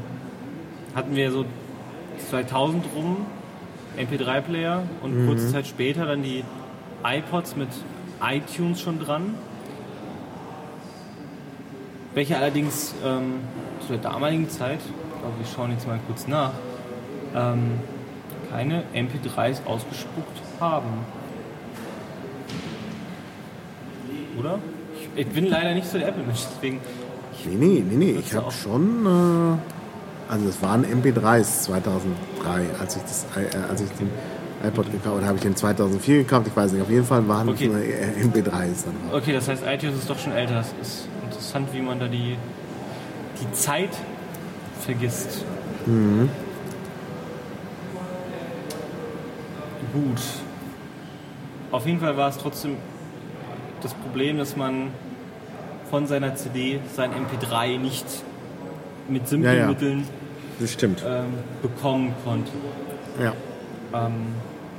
hatten wir so 2000 rum MP3-Player und kurze Zeit später dann die iPods mit iTunes schon dran. Welche allerdings ähm, zu der damaligen Zeit, ich glaube, wir schauen jetzt mal kurz nach, ähm, keine MP3s ausgespuckt haben. Oder? Ich, ich bin leider nicht so der Apple-Mensch, deswegen. Nee, nee, nee, nee. Ich habe schon. Äh, also, es waren MP3s 2003, als ich, das, äh, als ich den iPod gekauft habe. Habe ich den 2004 gekauft? Ich weiß nicht. Auf jeden Fall waren es Okay. nur äh, MP3s dann. Okay, das heißt, iTunes ist doch schon älter. Das ist interessant, wie man da die, die Zeit vergisst. Gut. Auf jeden Fall war es trotzdem das Problem, dass man von seiner CD sein MP3 nicht mit simplen Ja, ja. Mitteln ähm, bekommen konnte. Ja. Ähm,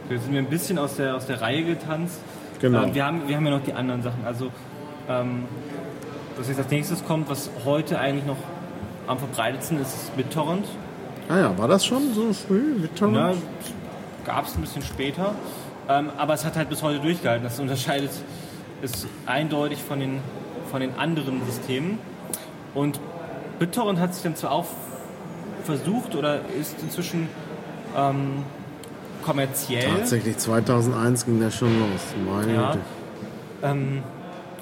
wir sind mir ein bisschen aus der, aus der Reihe getanzt. Genau. Ähm, wir, haben, wir haben ja noch die anderen Sachen. Also, ähm, was jetzt als nächstes kommt, was heute eigentlich noch am verbreitetsten ist, ist BitTorrent. Ah ja, war das schon so früh? BitTorrent? Ne? Gab es ein bisschen später. Ähm, aber es hat halt bis heute durchgehalten. Das unterscheidet es eindeutig von den, von den anderen Systemen. Und BitTorrent hat sich dann zwar auch versucht oder ist inzwischen ähm, kommerziell. Tatsächlich, 2001 ging das schon los. Meine Ja. Ähm,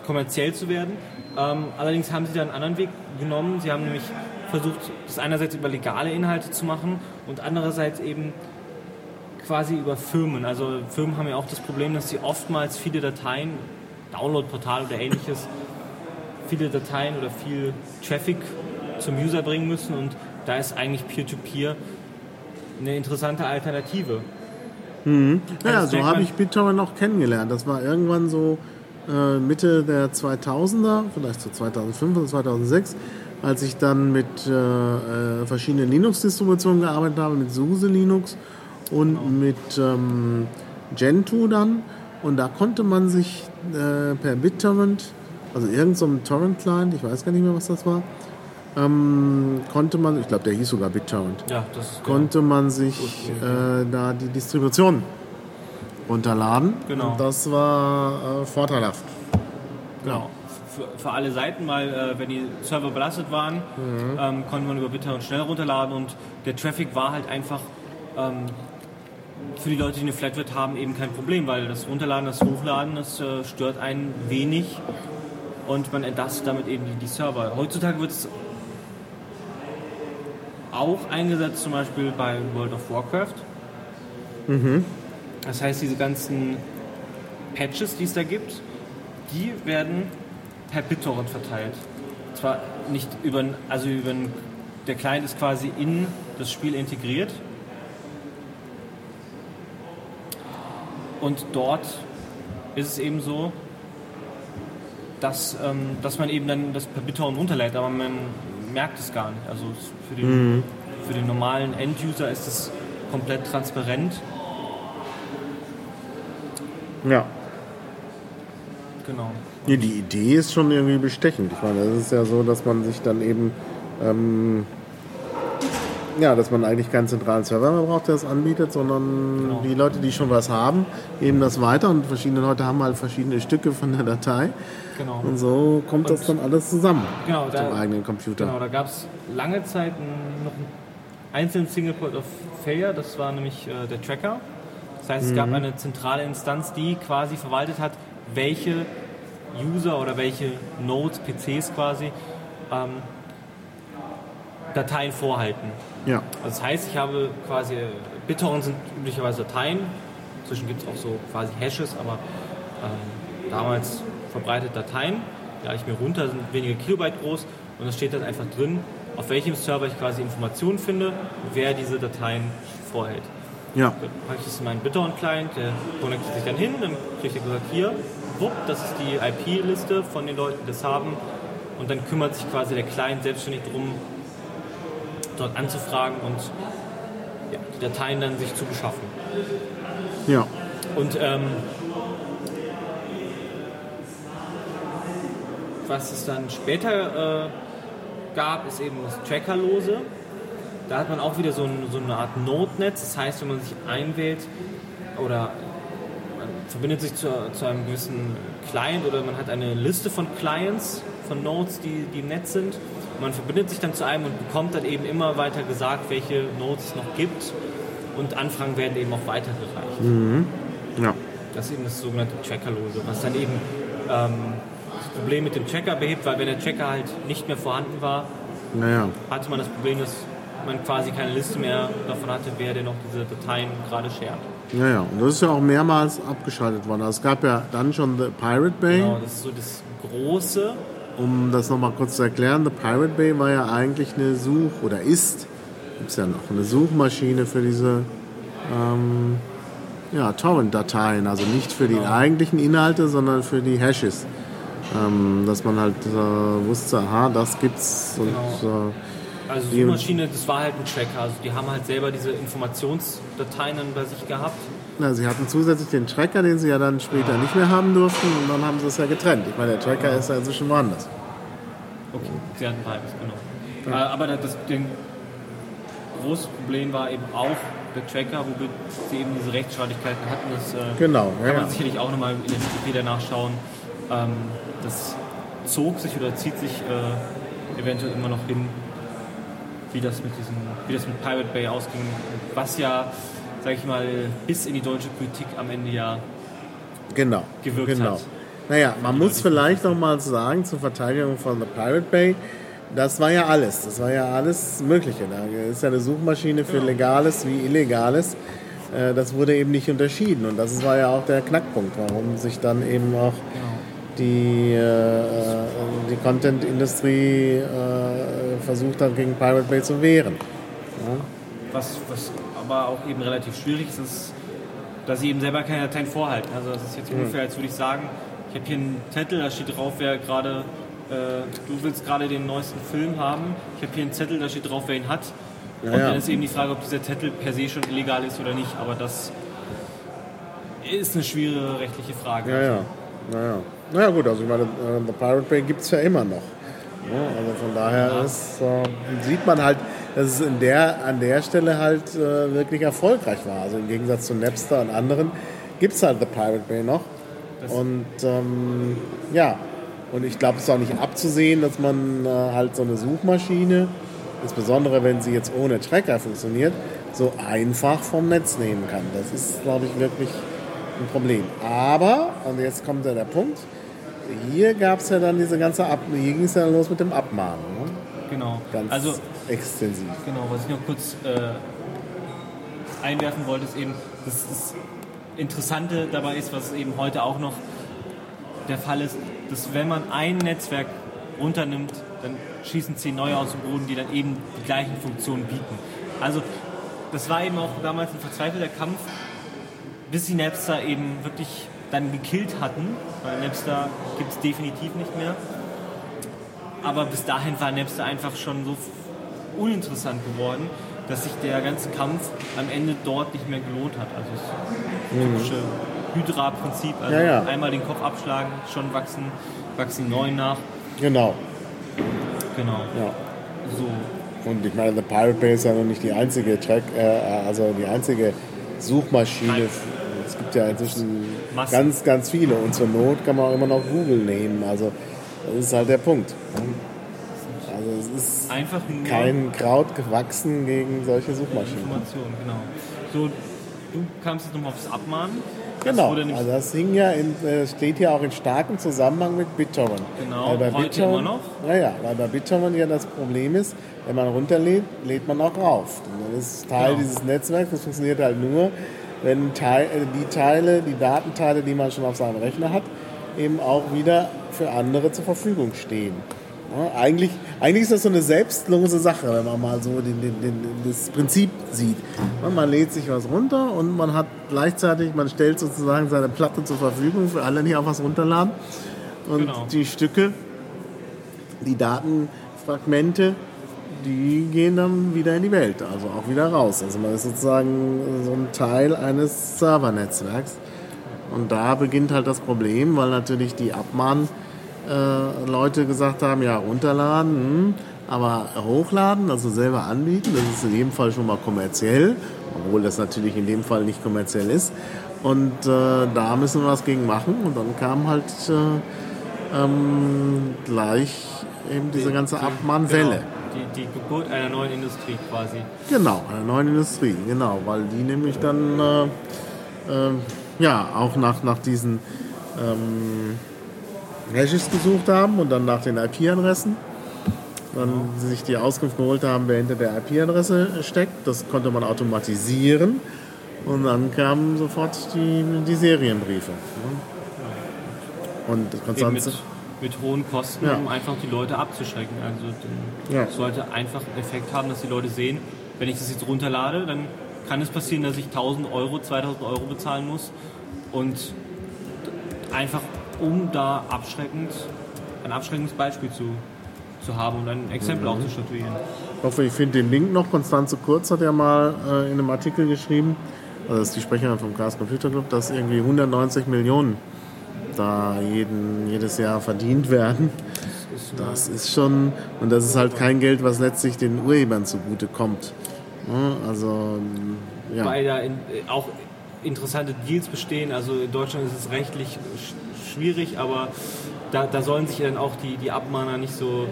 kommerziell zu werden. Ähm, allerdings haben sie da einen anderen Weg genommen. Sie haben nämlich versucht, das einerseits über legale Inhalte zu machen und andererseits eben quasi über Firmen. Also Firmen haben ja auch das Problem, dass sie oftmals viele Dateien, Downloadportal oder ähnliches, viele Dateien oder viel Traffic zum User bringen müssen und da ist eigentlich Peer-to-Peer eine interessante Alternative. Ja, Also so denkt habe man- ich BitTorrent auch kennengelernt. Das war irgendwann so äh, Mitte der 2000er, vielleicht so 2005 oder 2006, als ich dann mit äh, äh, verschiedenen Linux-Distributionen gearbeitet habe, mit SUSE Linux und mit ähm, Gentoo dann. Und da konnte man sich äh, per BitTorrent, also irgendeinem so Torrent-Client, ich weiß gar nicht mehr, was das war, ähm, konnte man, ich glaube, der hieß sogar BitTorrent, Ja, das ist konnte man sich äh, da die Distribution runterladen. Genau. Und das war äh, vorteilhaft. Genau. Für, für alle Seiten, weil äh, wenn die Server belastet waren, ähm, konnte man über BitTorrent schnell runterladen und der Traffic war halt einfach ähm, für die Leute, die eine Flatrate haben, eben kein Problem, weil das Runterladen, das Hochladen, das äh, stört einen wenig und man entlastet damit eben die, die Server. Heutzutage wird es auch eingesetzt, zum Beispiel bei World of Warcraft. Das heißt, diese ganzen Patches, die es da gibt, die werden per BitTorrent verteilt. Zwar nicht über, also über, der Client ist quasi in das Spiel integriert. Und dort ist es eben so, dass, ähm, dass man eben dann das per BitTorrent runterlädt, aber man merkt es gar nicht. Also für den, für den normalen End-User ist es komplett transparent. Ja. Genau. Nee, die Idee ist schon irgendwie bestechend. Ich meine, es ist ja so, dass man sich dann eben, ähm, ja, dass man eigentlich keinen zentralen Server mehr braucht, der es anbietet, sondern Genau. die Leute, die schon was haben, geben das weiter und verschiedene Leute haben halt verschiedene Stücke von der Datei Genau. und so kommt das dann alles zusammen Genau, da- dem eigenen Computer. Genau, da gab es lange Zeit noch einen einzelnen Single Point of Failure, das war nämlich äh, der Tracker. Das heißt, es Mhm. gab eine zentrale Instanz, die quasi verwaltet hat, welche User oder welche Nodes, PCs quasi, ähm, Dateien vorhalten. Ja, Also das heißt, ich habe quasi, BitTorrent sind üblicherweise Dateien, inzwischen gibt es auch so quasi Hashes, aber ähm, damals verbreitet Dateien, lade ich mir runter, sind wenige Kilobyte groß und es steht dann einfach drin, auf welchem Server ich quasi Informationen finde, wer diese Dateien vorhält. ja, Dann packe ich das in meinen BitTorrent-Client, der connectet sich dann hin, dann kriegt er gesagt, hier, wupp, das ist die IP-Liste von den Leuten, die das haben. Und dann kümmert sich quasi der Client selbstständig darum, dort anzufragen und ja, die Dateien dann sich zu beschaffen. ja. Und ähm, was es dann später äh, gab, ist eben das Trackerlose. Da hat man auch wieder so, ein, so eine Art Node-Netz. Das heißt, wenn man sich einwählt oder man verbindet sich zu, zu einem gewissen Client oder man hat eine Liste von Clients, von Nodes, die, die im Netz sind. Man verbindet sich dann zu einem und bekommt dann eben immer weiter gesagt, welche Nodes es noch gibt. Und Anfragen werden eben auch weitergereicht. ja. Das ist eben das sogenannte Trackerlose, was dann eben ähm, das Problem mit dem Tracker behebt, weil wenn der Tracker halt nicht mehr vorhanden war, Naja, hatte man das Problem, dass man quasi keine Liste mehr davon hatte, wer denn noch diese Dateien gerade shared. ja, ja. Und das ist ja auch mehrmals abgeschaltet worden. Also Es gab ja dann schon The Pirate Bay. Genau, das ist so das Große. Um das nochmal kurz zu erklären, The Pirate Bay war ja eigentlich eine Such- oder ist, gibt es ja noch, eine Suchmaschine für diese ähm, ja, Torrent-Dateien. Also nicht für die Genau. eigentlichen Inhalte, sondern für die Hashes. Ähm, dass man halt äh, wusste, aha, das gibt's. Und, Genau. äh, Also Suchmaschine, das war halt ein Tracker. Also die haben halt selber diese Informationsdateien dann bei sich gehabt. Na, sie hatten zusätzlich den Tracker, den sie ja dann später nicht mehr haben durften. Und dann haben sie es ja getrennt. Ich meine, der Tracker ist ja inzwischen woanders. Okay, sie hatten beides, genau. Äh, Aber das, das große Problem war eben auch der Tracker, wo sie eben diese Rechtsstreitigkeiten hatten. Das äh, Genau, ja, kann man ja. sicherlich auch nochmal in den Wikipedia nachschauen. Ähm, das zog sich oder zieht sich äh, eventuell immer noch hin, wie das mit diesem, wie das mit Pirate Bay ausging, was ja, sag ich mal, bis in die deutsche Politik am Ende ja Genau. gewirkt genau. hat. Naja, man muss vielleicht noch mal sagen zur Verteidigung von The Pirate Bay, das war ja alles. Das war ja alles Mögliche. Da ist ja eine Suchmaschine für Genau. Legales wie Illegales. Äh, Das wurde eben nicht unterschieden. Und das war ja auch der Knackpunkt, warum sich dann eben auch die, äh, die Content-Industrie äh, versucht hat, gegen Pirate Bay zu wehren. Was, was aber auch eben relativ schwierig ist, ist, dass sie eben selber keine Dateien vorhalten. Also das ist jetzt ungefähr, als würde ich sagen, ich habe hier einen Zettel, da steht drauf, wer gerade, äh, du willst gerade den neuesten Film haben. Ich habe hier einen Zettel, da steht drauf, wer ihn hat. Ja, Und ja. dann ist eben die Frage, ob dieser Zettel per se schon illegal ist oder nicht. Aber das ist eine schwierige rechtliche Frage. Ja, ja. Naja. Naja gut, also ich meine, äh, The Pirate Bay gibt es ja immer noch. Ja, also von daher ist, äh, sieht man halt, dass es in der, an der Stelle halt äh, wirklich erfolgreich war. Also im Gegensatz zu Napster und anderen gibt es halt The Pirate Bay noch. Das und ähm, ja, und ich glaube, es ist auch nicht abzusehen, dass man äh, halt so eine Suchmaschine, insbesondere wenn sie jetzt ohne Tracker funktioniert, so einfach vom Netz nehmen kann. Das ist, glaube ich, wirklich ein Problem. Aber, und jetzt kommt ja der Punkt, hier gab es ja dann diese ganze Ab hier ging es ja los mit dem Abmahnen. Ne? Genau. Ganz also extensiv. Genau, was ich noch kurz äh, einwerfen wollte, ist eben, dass das Interessante dabei ist, was eben heute auch noch der Fall ist, dass wenn man ein Netzwerk runternimmt, dann schießen zehn neue aus dem Boden, die dann eben die gleichen Funktionen bieten. Also das war eben auch damals ein verzweifelter Kampf, bis die Napster eben wirklich dann gekillt hatten, weil Napster gibt es definitiv nicht mehr. Aber bis dahin war Napster einfach schon so uninteressant geworden, dass sich der ganze Kampf am Ende dort nicht mehr gelohnt hat. Also das mhm. typische Hydra-Prinzip, also ja, ja. einmal den Kopf abschlagen, schon wachsen, wachsen neun nach. Genau. Genau. Ja. So. Und ich meine, The Pirate Bay ist ja noch nicht die einzige Track, äh, also die einzige Suchmaschine. Nein. Es gibt ja inzwischen Massen. ganz, ganz viele. Und zur Not kann man auch immer noch Google nehmen. Also das ist halt der Punkt. Also es ist Einfach kein Kraut gewachsen gegen solche Suchmaschinen. Informationen, genau. So, du kamst jetzt nochmal aufs Abmahnen. Genau, also das hing ja in, äh, steht ja auch in starkem Zusammenhang mit BitTorrent. Genau, weil bei heute BitTorrent, immer noch? Naja, weil bei BitTorrent ja das Problem ist, wenn man runterlädt, lädt man auch rauf. Und das ist Teil genau. dieses Netzwerks, das funktioniert halt nur, wenn äh, die Teile, die Datenteile, die man schon auf seinem Rechner hat, eben auch wieder für andere zur Verfügung stehen. Ja, eigentlich, eigentlich ist das so eine selbstlose Sache, wenn man mal so den, den, den, das Prinzip sieht. Man lädt sich was runter und man hat gleichzeitig, man stellt sozusagen seine Platte zur Verfügung für alle, die auch was runterladen. Und genau. die Stücke, die Datenfragmente, die gehen dann wieder in die Welt, also auch wieder raus. Also man ist sozusagen so ein Teil eines Servernetzwerks. Und da beginnt halt das Problem, weil natürlich die Abmahn äh, gesagt haben, ja, runterladen, hm, aber hochladen, also selber anbieten, das ist in jedem Fall schon mal kommerziell, obwohl das natürlich in dem Fall nicht kommerziell ist. Und äh, da müssen wir was gegen machen. Und dann kam halt äh, ähm, gleich eben diese ganze Abmahnwelle. Genau. Die, die, Geburt einer neuen Industrie quasi. Genau, einer neuen Industrie, genau, weil die nämlich dann äh, äh, ja auch nach, nach diesen ähm, Hashes gesucht haben und dann nach den IP-Adressen. Dann sich die Auskunft geholt haben, wer hinter der IP-Adresse steckt. Das konnte man automatisieren. Und dann kamen sofort die, die Serienbriefe. Und Konstanze. Mit, hohen Kosten, ja. um einfach die Leute abzuschrecken. Also ja. sollte einfach einen Effekt haben, dass die Leute sehen, wenn ich das jetzt runterlade, dann kann es passieren, dass ich 1000 Euro, 2000 Euro bezahlen muss. Und einfach um da abschreckend, ein abschreckendes Beispiel zu, zu haben und ein Exempel mhm. auch zu statuieren. Ich hoffe, ich finde den Link noch. Konstanze Kurz hat ja mal äh, in einem Artikel geschrieben, also das ist die Sprecherin vom Chaos Computer Club, dass irgendwie 190 Millionen da jeden, jedes Jahr verdient werden. Das ist schon, und das ist halt kein Geld, was letztlich den Urhebern zugute kommt. Also, ja. Weil da in, auch interessante Deals bestehen. Also in Deutschland ist es rechtlich schwierig, aber da, da sollen sich dann auch die, die Abmahner nicht so,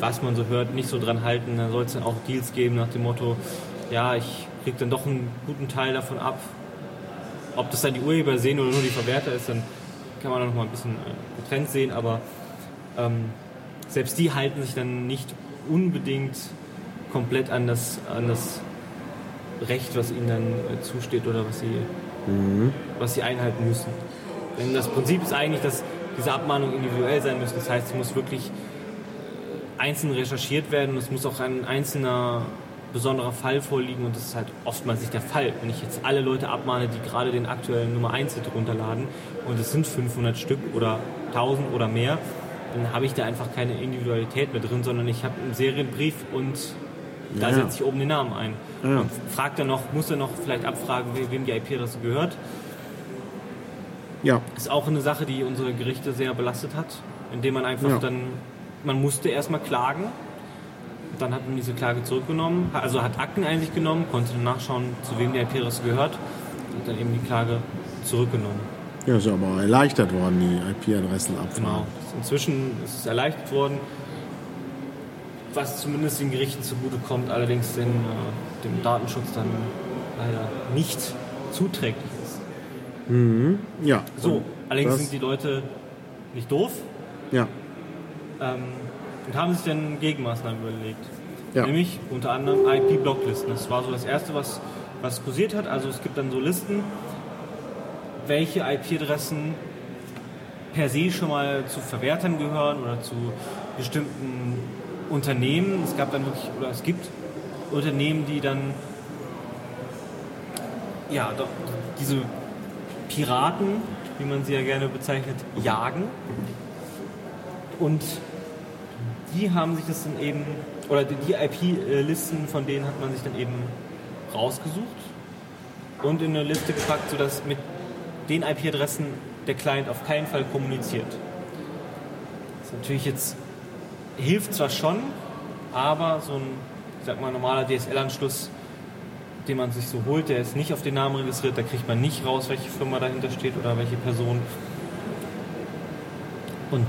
was man so hört, nicht so dran halten. Da soll es dann auch Deals geben nach dem Motto, ja, ich kriege dann doch einen guten Teil davon ab. Ob das dann die Urheber sehen oder nur die Verwerter ist, dann kann man noch mal ein bisschen äh, getrennt sehen, aber ähm, selbst die halten sich dann nicht unbedingt komplett an das, an das Recht, was ihnen dann äh, zusteht oder was sie, mhm. was sie einhalten müssen. Denn das Prinzip ist eigentlich, dass diese Abmahnungen individuell sein müssen. Das heißt, es muss wirklich einzeln recherchiert werden. Es muss auch ein einzelner besonderer Fall vorliegen und das ist halt oftmals nicht der Fall. Wenn ich jetzt alle Leute abmahne, die gerade den aktuellen Nummer 1 Hit runterladen und es sind 500 Stück oder 1000 oder mehr, dann habe ich da einfach keine Individualität mehr drin, sondern ich habe einen Serienbrief und da ja. setze ich oben den Namen ein. Ja. Und fragt er noch, muss er noch vielleicht abfragen, wem die IP-Adresse gehört. Ja. Ist auch eine Sache, die unsere Gerichte sehr belastet hat, indem man einfach ja. dann man musste erstmal klagen. Dann hat man diese Klage zurückgenommen, also hat Akteneinsicht genommen, konnte dann nachschauen, zu wem der IP-Adresse gehört, hat dann eben die Klage zurückgenommen. Ja, ist aber erleichtert worden, die IP-Adressen abfragen. Genau. Inzwischen ist es erleichtert worden, was zumindest den Gerichten zugutekommt, allerdings den, äh, dem Datenschutz dann leider nicht zuträglich ist. Mhm. Ja. So, allerdings sind die Leute nicht doof Ja. ähm, und haben sich dann Gegenmaßnahmen überlegt. Ja. Nämlich unter anderem IP-Blocklisten. Das war so das Erste, was, was kursiert hat. Also es gibt dann so Listen, welche IP-Adressen per se schon mal zu Verwertern gehören oder zu bestimmten Unternehmen. Es gab dann wirklich, oder es gibt Unternehmen, die dann ja, doch, diese Piraten, wie man sie ja gerne bezeichnet, jagen. Und die haben sich das dann eben, oder die IP-Listen von denen hat man sich dann eben rausgesucht und in eine Liste gepackt, sodass mit den IP-Adressen der Client auf keinen Fall kommuniziert. Das ist natürlich jetzt, hilft zwar schon, aber so ein, ich sag mal, normaler DSL-Anschluss, den man sich so holt, der ist nicht auf den Namen registriert, da kriegt man nicht raus, welche Firma dahinter steht oder welche Person. Und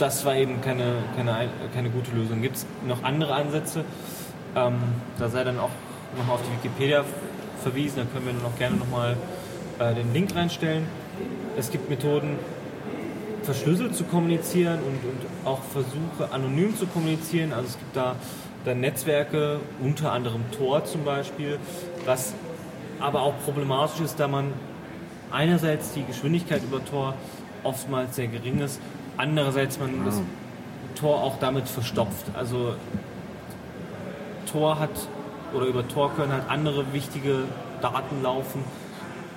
das war eben keine, keine, keine gute Lösung. Gibt es noch andere Ansätze? Ähm, da sei dann auch nochmal auf die Wikipedia verwiesen, da können wir dann auch gerne nochmal äh, den Link reinstellen. Es gibt Methoden, verschlüsselt zu kommunizieren und, und auch Versuche, anonym zu kommunizieren. Also es gibt da dann Netzwerke, unter anderem Tor zum Beispiel, was aber auch problematisch ist, da man einerseits die Geschwindigkeit über Tor oftmals sehr gering ist, andererseits man das Tor auch damit verstopft. Also Tor hat oder über Tor können halt andere wichtige Daten laufen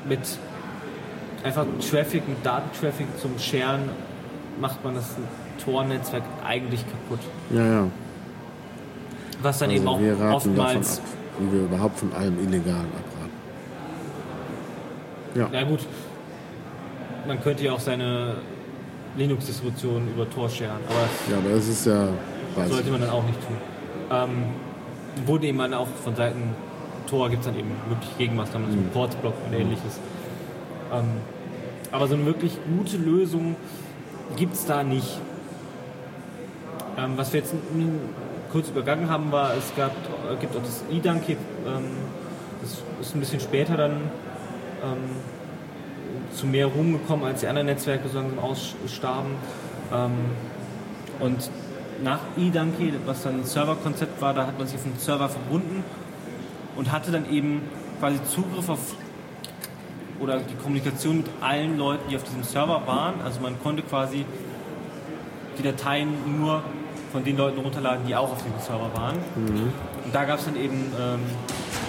mit einfach Traffic, mit Datentraffic zum Sharen macht man das Tor-Netzwerk eigentlich kaputt. Ja, ja. Was dann eben Also auch wir raten oftmals davon ab, wie wir überhaupt von allem Illegalen abraten. Ja. Na gut, man könnte ja auch seine Linux-Distribution über Tor sharen, aber ja, aber das ist ja, sollte man dann auch nicht tun. Ähm, wurde eben dann auch von Seiten Tor gibt es dann eben wirklich Gegenmaßnahmen, Mhm. so Portblock und ähnliches. Ähm, aber so eine wirklich gute Lösung gibt es da nicht. Ähm, was wir jetzt kurz übergangen haben, war, es gab, äh, gibt auch das eDonkey, ähm, das ist ein bisschen später dann ähm, zu mehr Ruhm gekommen, als die anderen Netzwerke so langsam ausstarben. Ähm, und nach eDonkey, was dann ein Serverkonzept war, da hat man sich auf einen Server verbunden und hatte dann eben quasi Zugriff auf oder die Kommunikation mit allen Leuten, die auf diesem Server waren. Also man konnte quasi die Dateien nur von den Leuten runterladen, die auch auf diesem Server waren. Und da gab es dann eben ähm,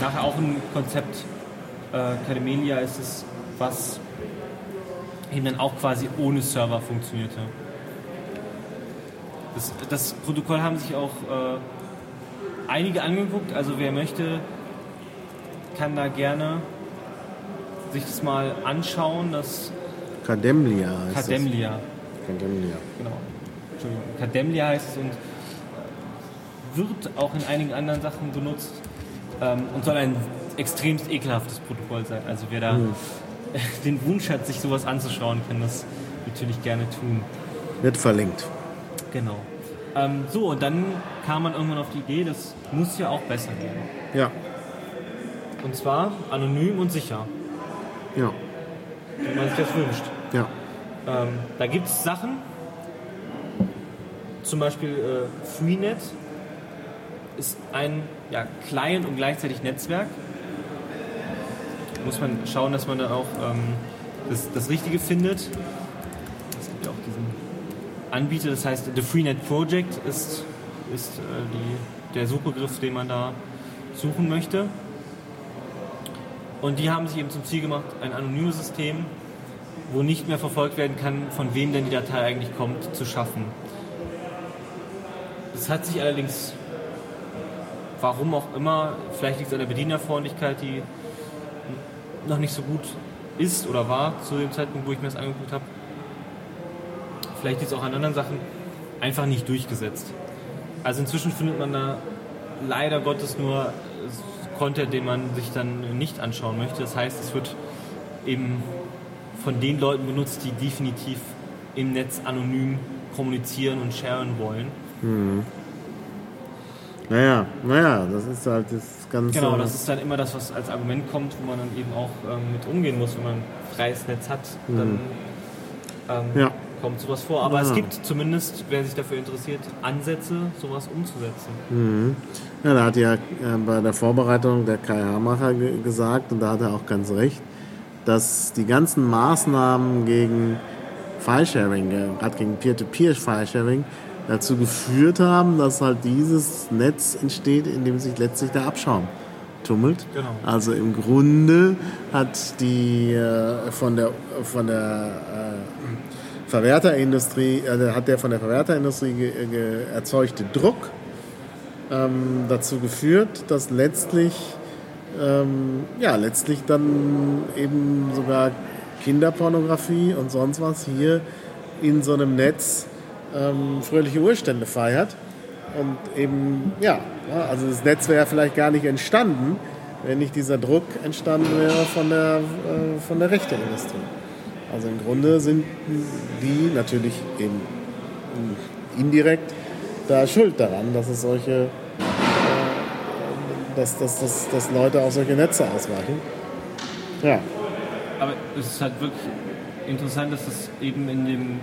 nachher auch ein Konzept, äh, Cademelia ist es, was eben dann auch quasi ohne Server funktionierte. Das, das Protokoll haben sich auch äh, einige angeguckt, also wer möchte, kann da gerne sich das mal anschauen, das Kademlia heißt Cademlia. das. Kademlia. Genau. Entschuldigung. Cademlia heißt es und wird auch in einigen anderen Sachen benutzt ähm, und soll ein extremst ekelhaftes Protokoll sein. Also wer da den Wunsch hat, sich sowas anzuschauen, kann das natürlich gerne tun. Wird verlinkt. Genau. Ähm, so, und dann kam man irgendwann auf die Idee, das muss ja auch besser gehen. Ja. Und zwar anonym und sicher, Ja. wie man sich das wünscht. Ja. Ähm, da gibt es Sachen, zum Beispiel äh, Freenet ist ein ja, Client und gleichzeitig Netzwerk. Muss man schauen, dass man da auch ähm, das, das Richtige findet. Es gibt ja auch diesen Anbieter, das heißt The Freenet Project ist, ist äh, die, der Suchbegriff, den man da suchen möchte. Und die haben sich eben zum Ziel gemacht, ein anonymes System, wo nicht mehr verfolgt werden kann, von wem denn die Datei eigentlich kommt, zu schaffen. Das hat sich allerdings, warum auch immer, vielleicht liegt es an der Bedienerfreundlichkeit, die noch nicht so gut ist oder war zu dem Zeitpunkt, wo ich mir das angeguckt habe. Vielleicht liegt es auch an anderen Sachen. einfach nicht durchgesetzt. Also inzwischen findet man da leider Gottes nur Content, den man sich dann nicht anschauen möchte. Das heißt, es wird eben von den Leuten benutzt, die definitiv im Netz anonym kommunizieren und sharen wollen. Mhm. Naja, naja, das ist halt das Ganze. Genau, das ist dann immer das, was als Argument kommt, wo man dann eben auch ähm, mit umgehen muss, wenn man ein freies Netz hat. Dann Mhm. ähm, Ja. kommt sowas vor. Aber Ja. es gibt zumindest, wer sich dafür interessiert, Ansätze, sowas umzusetzen. Mhm. Ja, da hat ja äh, bei der Vorbereitung der Kai Hamacher ge gesagt, und da hat er auch ganz recht, dass die ganzen Maßnahmen gegen Filesharing, äh, gerade gegen Peer-to-Peer-Filesharing, dazu geführt haben, dass halt dieses Netz entsteht, in dem sich letztlich der Abschaum tummelt. Genau. Also im Grunde hat die äh, von der von der äh, Verwerterindustrie, äh, hat der von der Verwerterindustrie ge, ge, erzeugte Druck ähm, dazu geführt, dass letztlich ähm, ja letztlich dann eben sogar Kinderpornografie und sonst was hier in so einem Netz ähm, fröhliche Urstände feiert. Und eben, ja, ja, also das Netz wäre vielleicht gar nicht entstanden, wenn nicht dieser Druck entstanden wäre von der, äh, von der Rechteindustrie. Also im Grunde sind die natürlich eben indirekt da schuld daran, dass es solche, äh, dass, dass, dass, dass Leute auf solche Netze ausweichen. Ja. Aber es ist halt wirklich interessant, dass es eben in dem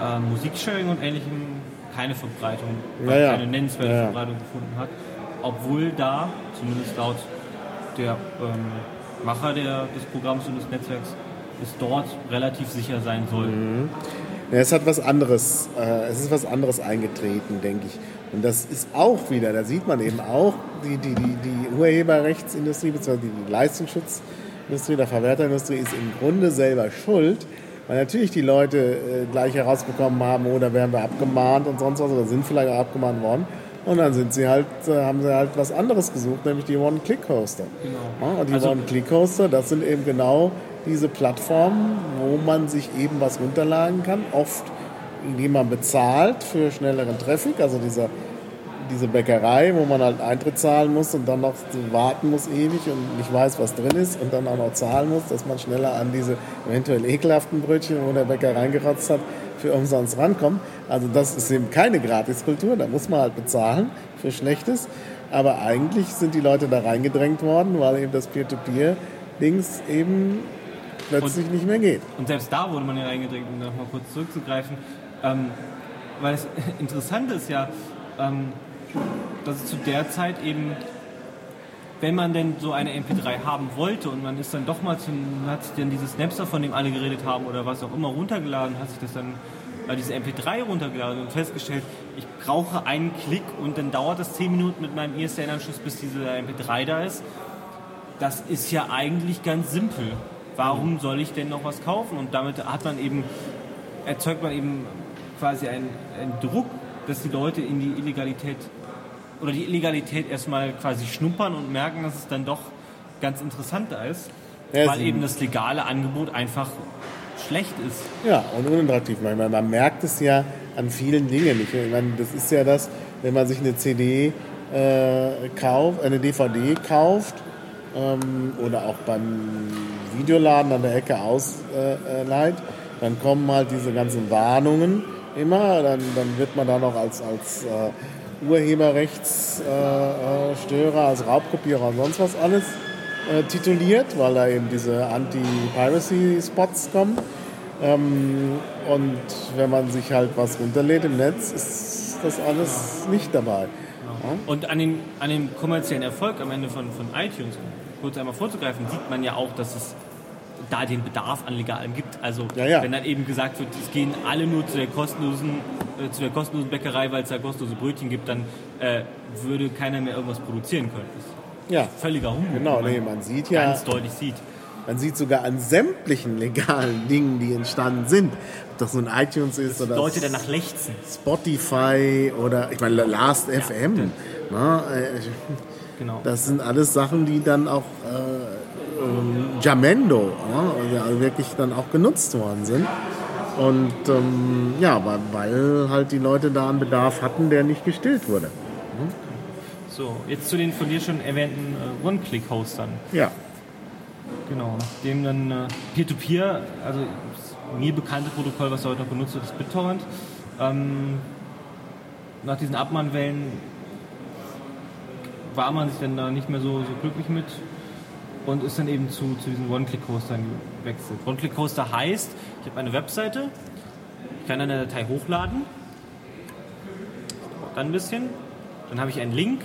äh, Musiksharing und ähnlichem keine Verbreitung, Ja, ja. keine nennenswerte Ja. Verbreitung gefunden hat. Obwohl da, zumindest laut der ähm, Macher der, des Programms und des Netzwerks, es dort relativ sicher sein soll. Ja, es hat was anderes, äh, es ist was anderes eingetreten, denke ich. Und das ist auch wieder, da sieht man eben auch, die, die, die, die Urheberrechtsindustrie bzw. die Leistungsschutzindustrie der Verwerterindustrie ist im Grunde selber schuld, weil natürlich die Leute äh, gleich herausbekommen haben, oh, da werden wir abgemahnt und sonst was, oder sind vielleicht auch abgemahnt worden. Und dann sind sie halt, äh, haben sie halt was anderes gesucht, nämlich die One-Click-Hoster. Genau. Ja, und die Also- One-Click-Hoster, das sind eben genau diese Plattformen, wo man sich eben was runterladen kann, oft indem man bezahlt für schnelleren Traffic, also dieser, diese Bäckerei, wo man halt Eintritt zahlen muss und dann noch warten muss ewig und nicht weiß, was drin ist und dann auch noch zahlen muss, dass man schneller an diese eventuell ekelhaften Brötchen, wo der Bäcker reingerotzt hat, für umsonst rankommt. Also das ist eben keine Gratiskultur, da muss man halt bezahlen für Schlechtes. Aber eigentlich sind die Leute da reingedrängt worden, weil eben das Peer-to-Peer-Dings eben plötzlich nicht mehr geht. Und selbst da wurde man ja reingedrängt, um noch mal kurz zurückzugreifen. Ähm, weil das Interessante ist ja, ähm, dass es zu der Zeit eben, wenn man denn so eine MP3 haben wollte und man ist dann doch mal zu, hat sich dann dieses Napster, von dem alle geredet haben oder was auch immer runtergeladen, hat sich das dann äh, diese MP3 runtergeladen und festgestellt, ich brauche einen Klick und dann dauert das 10 Minuten mit meinem ISDN-Anschluss, bis diese MP3 da ist. Das ist ja eigentlich ganz simpel. Warum soll ich denn noch was kaufen? Und damit hat man eben, erzeugt man eben quasi einen, einen Druck, dass die Leute in die Illegalität oder die Illegalität erstmal quasi schnuppern und merken, dass es dann doch ganz interessant ist, Ja, weil eben das legale Angebot einfach schlecht ist. Ja, und unattraktiv manchmal. Man merkt es ja an vielen Dingen. Ich meine, das ist ja das, wenn man sich eine CD äh, kauft, eine DVD kauft ähm, oder auch beim Videoladen an der Ecke ausleiht, äh, leiht, dann kommen halt diese ganzen Warnungen immer. Dann, dann wird man da noch als, als äh, Urheberrechtsstörer, äh, als Raubkopierer und sonst was alles äh, tituliert, weil da eben diese Anti-Piracy-Spots kommen. Ähm, und wenn man sich halt was runterlädt im Netz, ist das alles nicht dabei. Ja? Und an, den, an dem kommerziellen Erfolg am Ende von, von iTunes, kurz einmal vorzugreifen, sieht man ja auch, dass es da den Bedarf an Legalem gibt. Also Ja, ja. wenn dann eben gesagt wird, es gehen alle nur zu der kostenlosen, äh, zu der kostenlosen Bäckerei, weil es da kostenlose Brötchen gibt, dann äh, würde keiner mehr irgendwas produzieren können. Das ist Ja, völliger Humbug. genau. wenn Nee, man sieht ja, ganz deutlich sieht. man sieht sogar an sämtlichen legalen Dingen, die entstanden sind, ob das nun iTunes ist oder Leute danach lechzen. Spotify oder ich meine Last FM. Na, äh, Genau. das sind alles Sachen, die dann auch äh, ähm, Jamendo ja, also wirklich dann auch genutzt worden sind. Und ähm, ja, weil, weil halt die Leute da einen Bedarf hatten, der nicht gestillt wurde. So, jetzt zu den von dir schon erwähnten äh, One-Click-Hostern. Ja. Genau, nachdem dann äh, Peer-to-Peer, also das mir bekannte Protokoll, was heute noch benutzt wird, ist BitTorrent. Ähm, nach diesen Abmahnwellen war man sich dann da nicht mehr so, so glücklich mit und ist dann eben zu, zu diesen One-Click-Hostern gewechselt. One-Click-Hoster heißt, ich habe eine Webseite, ich kann eine Datei hochladen, dann ein bisschen, dann habe ich einen Link,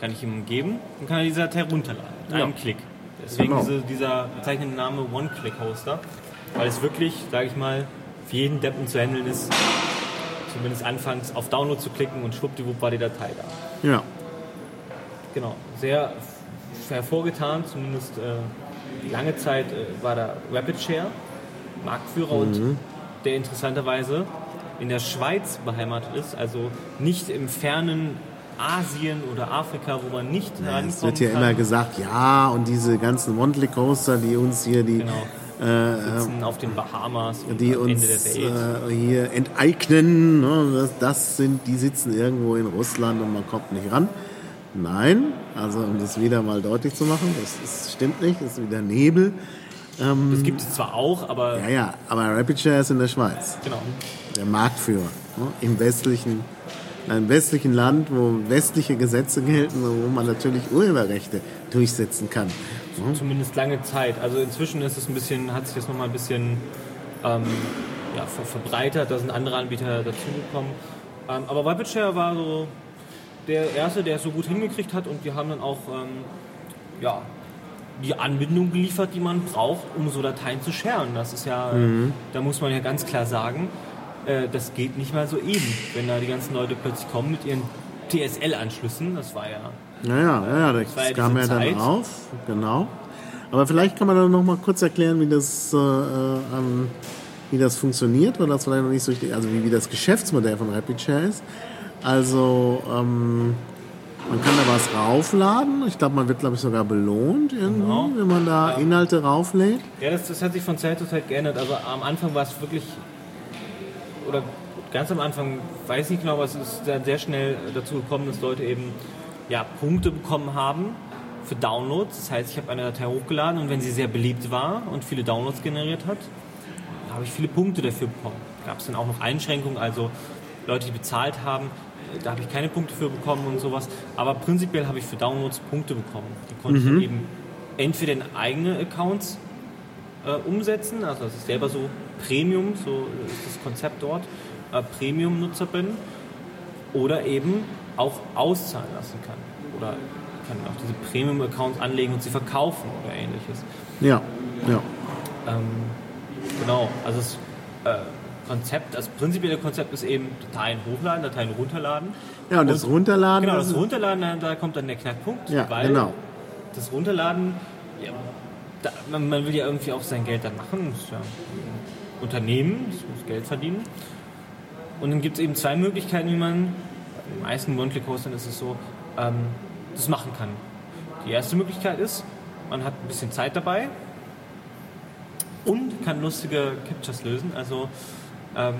kann ich ihm geben und kann er diese Datei runterladen. Mit Ja. einem Klick. Deswegen Genau. diese, dieser bezeichnende Name One-Click-Hoster, weil es wirklich, sage ich mal, für jeden Deppen zu handeln ist, zumindest anfangs auf Download zu klicken und schwuppdiwupp war die Datei da. Ja. Genau, sehr hervorgetan, zumindest äh, lange Zeit äh, war da RapidShare, Marktführer und der interessanterweise in der Schweiz beheimatet ist, also nicht im fernen Asien oder Afrika, wo man nicht Es rankommen wird ja kann. immer gesagt, ja, und diese ganzen One-Click-Hoster, die uns hier die, Genau. äh, sitzen auf den Bahamas und die am Ende uns der Welt. äh, hier enteignen, ne? das, das sind, die sitzen irgendwo in Russland und man kommt nicht ran. Nein, also um das wieder mal deutlich zu machen, das ist, stimmt nicht, das ist wieder Nebel. das gibt es zwar auch, aber Ja, ja, aber RapidShare ist in der Schweiz, genau. der Marktführer. Ne? Im westlichen, in einem westlichen Land, wo westliche Gesetze gelten und wo man natürlich Urheberrechte durchsetzen kann. Ne? Zumindest lange Zeit. Also inzwischen ist es ein bisschen, hat sich das nochmal ein bisschen ähm, ja, ver verbreitert, da sind andere Anbieter dazugekommen. Ähm, aber RapidShare war so der erste, der es so gut hingekriegt hat und wir haben dann auch ähm, ja, die Anbindung geliefert, die man braucht, um so Dateien zu sharen. Das ist ja, da muss man ja ganz klar sagen, äh, das geht nicht mal so eben, wenn da die ganzen Leute plötzlich kommen mit ihren TSL-Anschlüssen. Das war ja Ja, ja, ja, das, ja kam ja diese dann Zeit. auf, genau. Aber vielleicht kann man dann noch mal kurz erklären, wie das, äh, ähm, wie das funktioniert, weil das vielleicht noch nicht so richtig, also wie, wie das Geschäftsmodell von RapidShare ist. Also ähm, man kann da was raufladen. Ich glaube, man wird, glaube ich, sogar belohnt irgendwie, Genau. wenn man da Inhalte rauflädt. Ja, das, das hat sich von Zeit zu Zeit geändert. Also am Anfang war es wirklich, oder ganz am Anfang, weiß nicht genau, aber es ist sehr schnell dazu gekommen, dass Leute eben ja, Punkte bekommen haben für Downloads. Das heißt, ich habe eine Datei hochgeladen und wenn sie sehr beliebt war und viele Downloads generiert hat, habe ich viele Punkte dafür bekommen. Gab es dann auch noch Einschränkungen, also Leute, die bezahlt haben, da habe ich keine Punkte für bekommen und sowas. Aber prinzipiell habe ich für Downloads Punkte bekommen. Die konnte ich dann eben entweder in eigene Accounts äh, umsetzen, also dass ich selber so Premium, so ist das Konzept dort, äh, Premium-Nutzer bin, oder eben auch auszahlen lassen kann. Oder kann auch diese Premium-Accounts anlegen und sie verkaufen oder ähnliches. Ja, ja. Ähm, genau, also das äh, Konzept, das prinzipielle Konzept ist eben Dateien hochladen, Dateien runterladen. Ja, und das Runterladen, Genau, das Runterladen, da- kommt dann der Knackpunkt, Ja, weil genau. das Runterladen, ja, da, man, man will ja irgendwie auch sein Geld dann machen, das ist ja ein Unternehmen, das muss Geld verdienen. Und dann gibt es eben zwei Möglichkeiten, wie man, bei den meisten One-Click-Hostern ist es so, ähm, das machen kann. Die erste Möglichkeit ist, man hat ein bisschen Zeit dabei und kann lustige Captures lösen. Also ähm,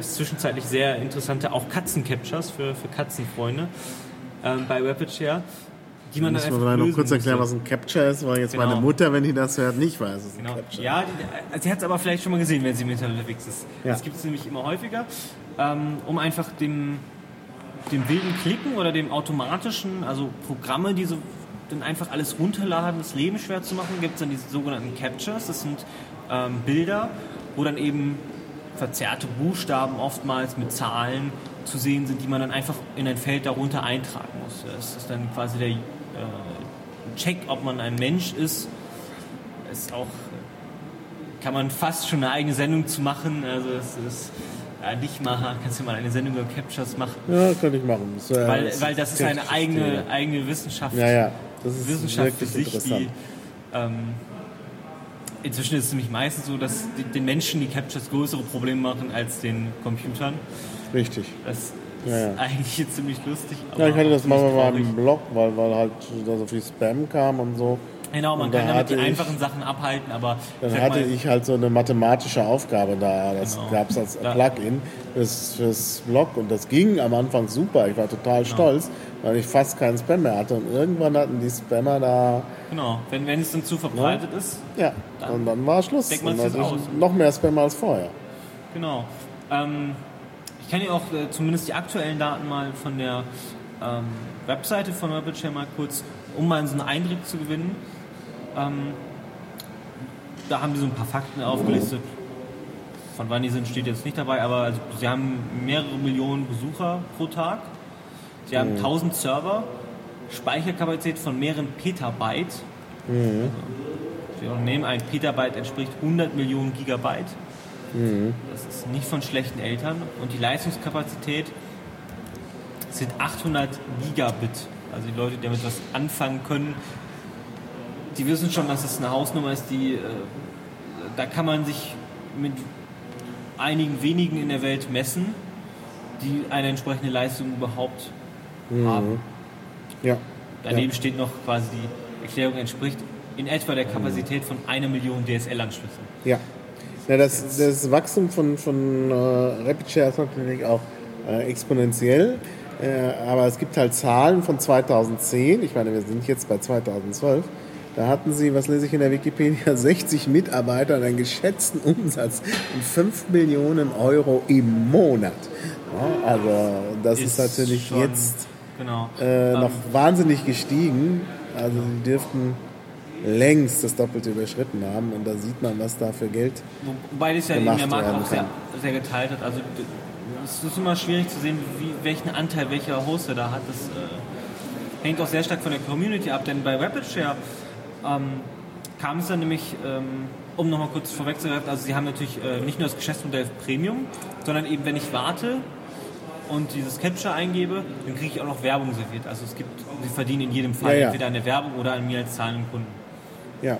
zwischenzeitlich sehr interessante, auch Katzen-Captures für, für Katzenfreunde ähm, bei RapidShare, die man dann einfach vielleicht noch kurz erklären, was ein Capture ist, weil jetzt Genau. meine Mutter, wenn die das hört, nicht weiß, ein Genau. Capture Ja, die, sie hat es aber vielleicht schon mal gesehen, wenn sie im Internet unterwegs ist. Ja. Das gibt es nämlich immer häufiger, ähm, um einfach dem, dem wilden Klicken oder dem automatischen, also Programme, die so dann einfach alles runterladen, das Leben schwer zu machen, gibt es dann diese sogenannten Captures. Das sind ähm, Bilder, wo dann eben verzerrte Buchstaben oftmals mit Zahlen zu sehen sind, die man dann einfach in ein Feld darunter eintragen muss. Das ist dann quasi der äh, Check, ob man ein Mensch ist. Ist auch kann man fast schon eine eigene Sendung zu machen. Also es ist ja, nicht mal, kannst du mal eine Sendung über Captures machen. Ja, könnte ich machen. Das, äh, Weil, weil das ist eine eigene, eigene Wissenschaft. Ja, ja. Das ist Wissenschaft für wirklich sich, interessant. die ähm, inzwischen ist es nämlich meistens so, dass die, den Menschen die Captures größere Probleme machen als den Computern. Richtig. Das ist Ja, ja. eigentlich ziemlich lustig. Ja, ich hatte das manchmal mal im Blog, weil, weil halt da so viel Spam kam und so. Genau, man kann damit die ich- einfachen Sachen abhalten, aber Dann hatte mal, ich halt so eine mathematische Aufgabe da. Das Genau. gab es als Plugin fürs, fürs Blog und das ging am Anfang super. Ich war total Genau. stolz, weil ich fast keinen Spam mehr hatte. Und irgendwann hatten die Spammer da, genau, wenn, wenn es dann zu verbreitet ist, ja, Dann und dann war Schluss. deckt man natürlich aus. noch mehr Spammer als vorher. Genau. Ähm, ich kann dir auch äh, zumindest die aktuellen Daten mal von der ähm, Webseite von WebShare mal kurz, um mal so einen Eindruck zu gewinnen. Ähm, da haben die so ein paar Fakten aufgelistet. Von wann die sind, steht jetzt nicht dabei, aber also, sie haben mehrere Millionen Besucher pro Tag. Sie haben 1000 Server, Speicherkapazität von mehreren Petabyte. Also, Sie auch nehmen, ein Petabyte entspricht 100 Millionen Gigabyte. Das ist nicht von schlechten Eltern. Und die Leistungskapazität sind 800 Gigabit. Also die Leute, die damit was anfangen können, die wissen schon, dass es eine Hausnummer ist, die äh, da kann man sich mit einigen wenigen in der Welt messen, die eine entsprechende Leistung überhaupt haben. Ja. Daneben steht noch quasi die Erklärung entspricht in etwa der Kapazität von einer Million DSL-Anschlüssen. Ja. ja das, das Wachstum von, von äh, RapidShare ist natürlich auch äh, exponentiell. Äh, aber es gibt halt Zahlen von 2010. Ich meine, wir sind jetzt bei 2012. Da hatten sie, was lese ich in der Wikipedia, 60 Mitarbeiter und einen geschätzten Umsatz von 5 Millionen Euro im Monat. Ja, also das ist, natürlich schon- jetzt genau. äh, noch Ähm, wahnsinnig gestiegen. Also sie dürften längst das Doppelte überschritten haben und da sieht man, was da für Geld. Wobei das ja in gemacht der Markt auch sehr, sehr geteilt hat. Also es ist immer schwierig zu sehen, wie, welchen Anteil welcher Hoster da hat. Das äh, hängt auch sehr stark von der Community ab, denn bei RapidShare ähm, kam es dann nämlich, ähm, um nochmal kurz vorwegzugreifen, also sie haben natürlich äh, nicht nur das Geschäftsmodell Premium, sondern eben, wenn ich warte und dieses Capture eingebe, dann kriege ich auch noch Werbung serviert. Also es gibt, sie verdienen in jedem Fall Ja, ja. entweder an der Werbung oder an mir als zahlenden Kunden. Ja.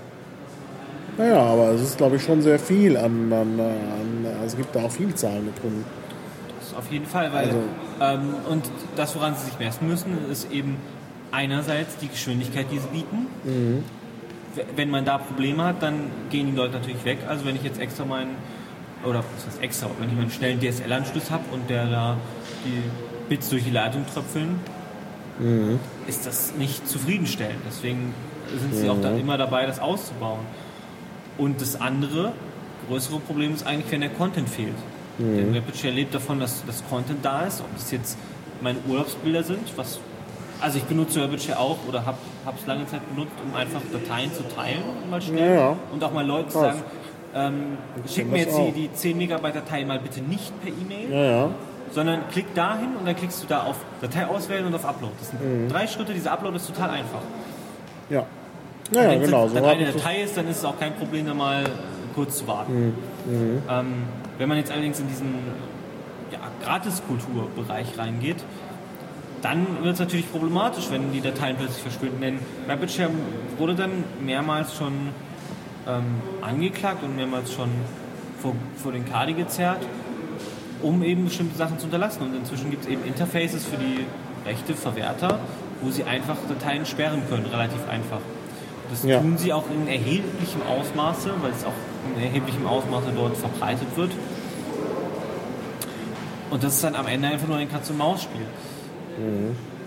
Naja, aber es ist, glaube ich, schon sehr viel an, an, an also es gibt da auch viel zahlende Kunden. Das auf jeden Fall, weil Also- ähm, und das, woran sie sich messen müssen, ist eben einerseits die Geschwindigkeit, die sie bieten. W- Wenn man da Probleme hat, dann gehen die Leute natürlich weg. Also wenn ich jetzt extra meinen, oder was heißt extra, wenn ich meinen schnellen DSL-Anschluss habe und der da die Bits durch die Leitung tröpfeln, ist das nicht zufriedenstellend. Deswegen sind sie auch da immer dabei, das auszubauen. Und das andere, größere Problem ist eigentlich, wenn der Content fehlt. Denn RapidShare lebt davon, dass das Content da ist, ob das jetzt meine Urlaubsbilder sind, was also ich benutze RapidShare auch oder habe es lange Zeit benutzt, um einfach Dateien zu teilen, mal schnell. Ja. Und auch mal Leuten zu sagen, ähm, schick mir jetzt die, die 10 Megabyte Datei mal bitte nicht per E-Mail, sondern klick dahin und dann klickst du da auf Datei auswählen und auf Upload. Das sind Mhm. drei Schritte, dieser Upload ist total einfach. Ja. Naja, Wenn es genau. So dann hat eine Datei ist, dann ist es auch kein Problem, da mal äh, kurz zu warten. Mhm. Ähm, wenn man jetzt allerdings in diesen ja, Gratiskulturbereich reingeht, dann wird es natürlich problematisch, wenn die Dateien plötzlich verschwinden. Denn RapidShare wurde dann mehrmals schon ähm, angeklagt und mehrmals schon vor, vor den Kadi gezerrt, um eben bestimmte Sachen zu unterlassen. Und inzwischen gibt es eben Interfaces für die Rechteverwerter, wo sie einfach Dateien sperren können, relativ einfach. Das Ja. tun sie auch in erheblichem Ausmaße, weil es auch in erheblichem Ausmaße dort verbreitet wird. Und das ist dann am Ende einfach nur ein Katz-und-Maus-Spiel.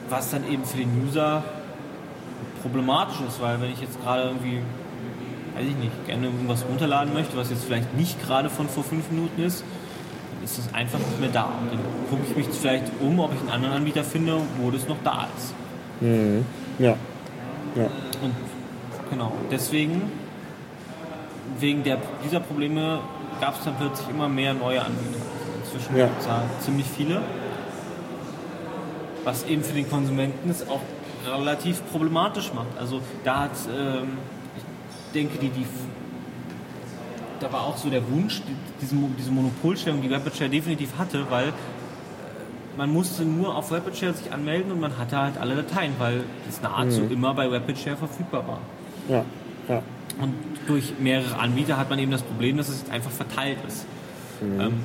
Was dann eben für den User problematisch ist, weil wenn ich jetzt gerade irgendwie, weiß ich nicht, gerne irgendwas runterladen möchte, was jetzt vielleicht nicht gerade von vor fünf Minuten ist, dann ist es einfach nicht mehr da. Und dann gucke ich mich vielleicht um, ob ich einen anderen Anbieter finde, wo das noch da ist. Ja. Ja. Und genau, deswegen, wegen der, dieser Probleme gab es dann plötzlich immer mehr neue Anbieter. Also inzwischen Ja. gibt es da ziemlich viele. Was eben für den Konsumenten es auch relativ problematisch macht. Also da hat, ähm, ich denke, die, die, da war auch so der Wunsch, die, diese, diese Monopolstellung, die RapidShare definitiv hatte, weil äh, man musste nur auf RapidShare sich anmelden und man hatte halt alle Dateien, weil das nahezu immer bei RapidShare verfügbar war. Ja. Ja. Und durch mehrere Anbieter hat man eben das Problem, dass es jetzt einfach verteilt ist. Ähm,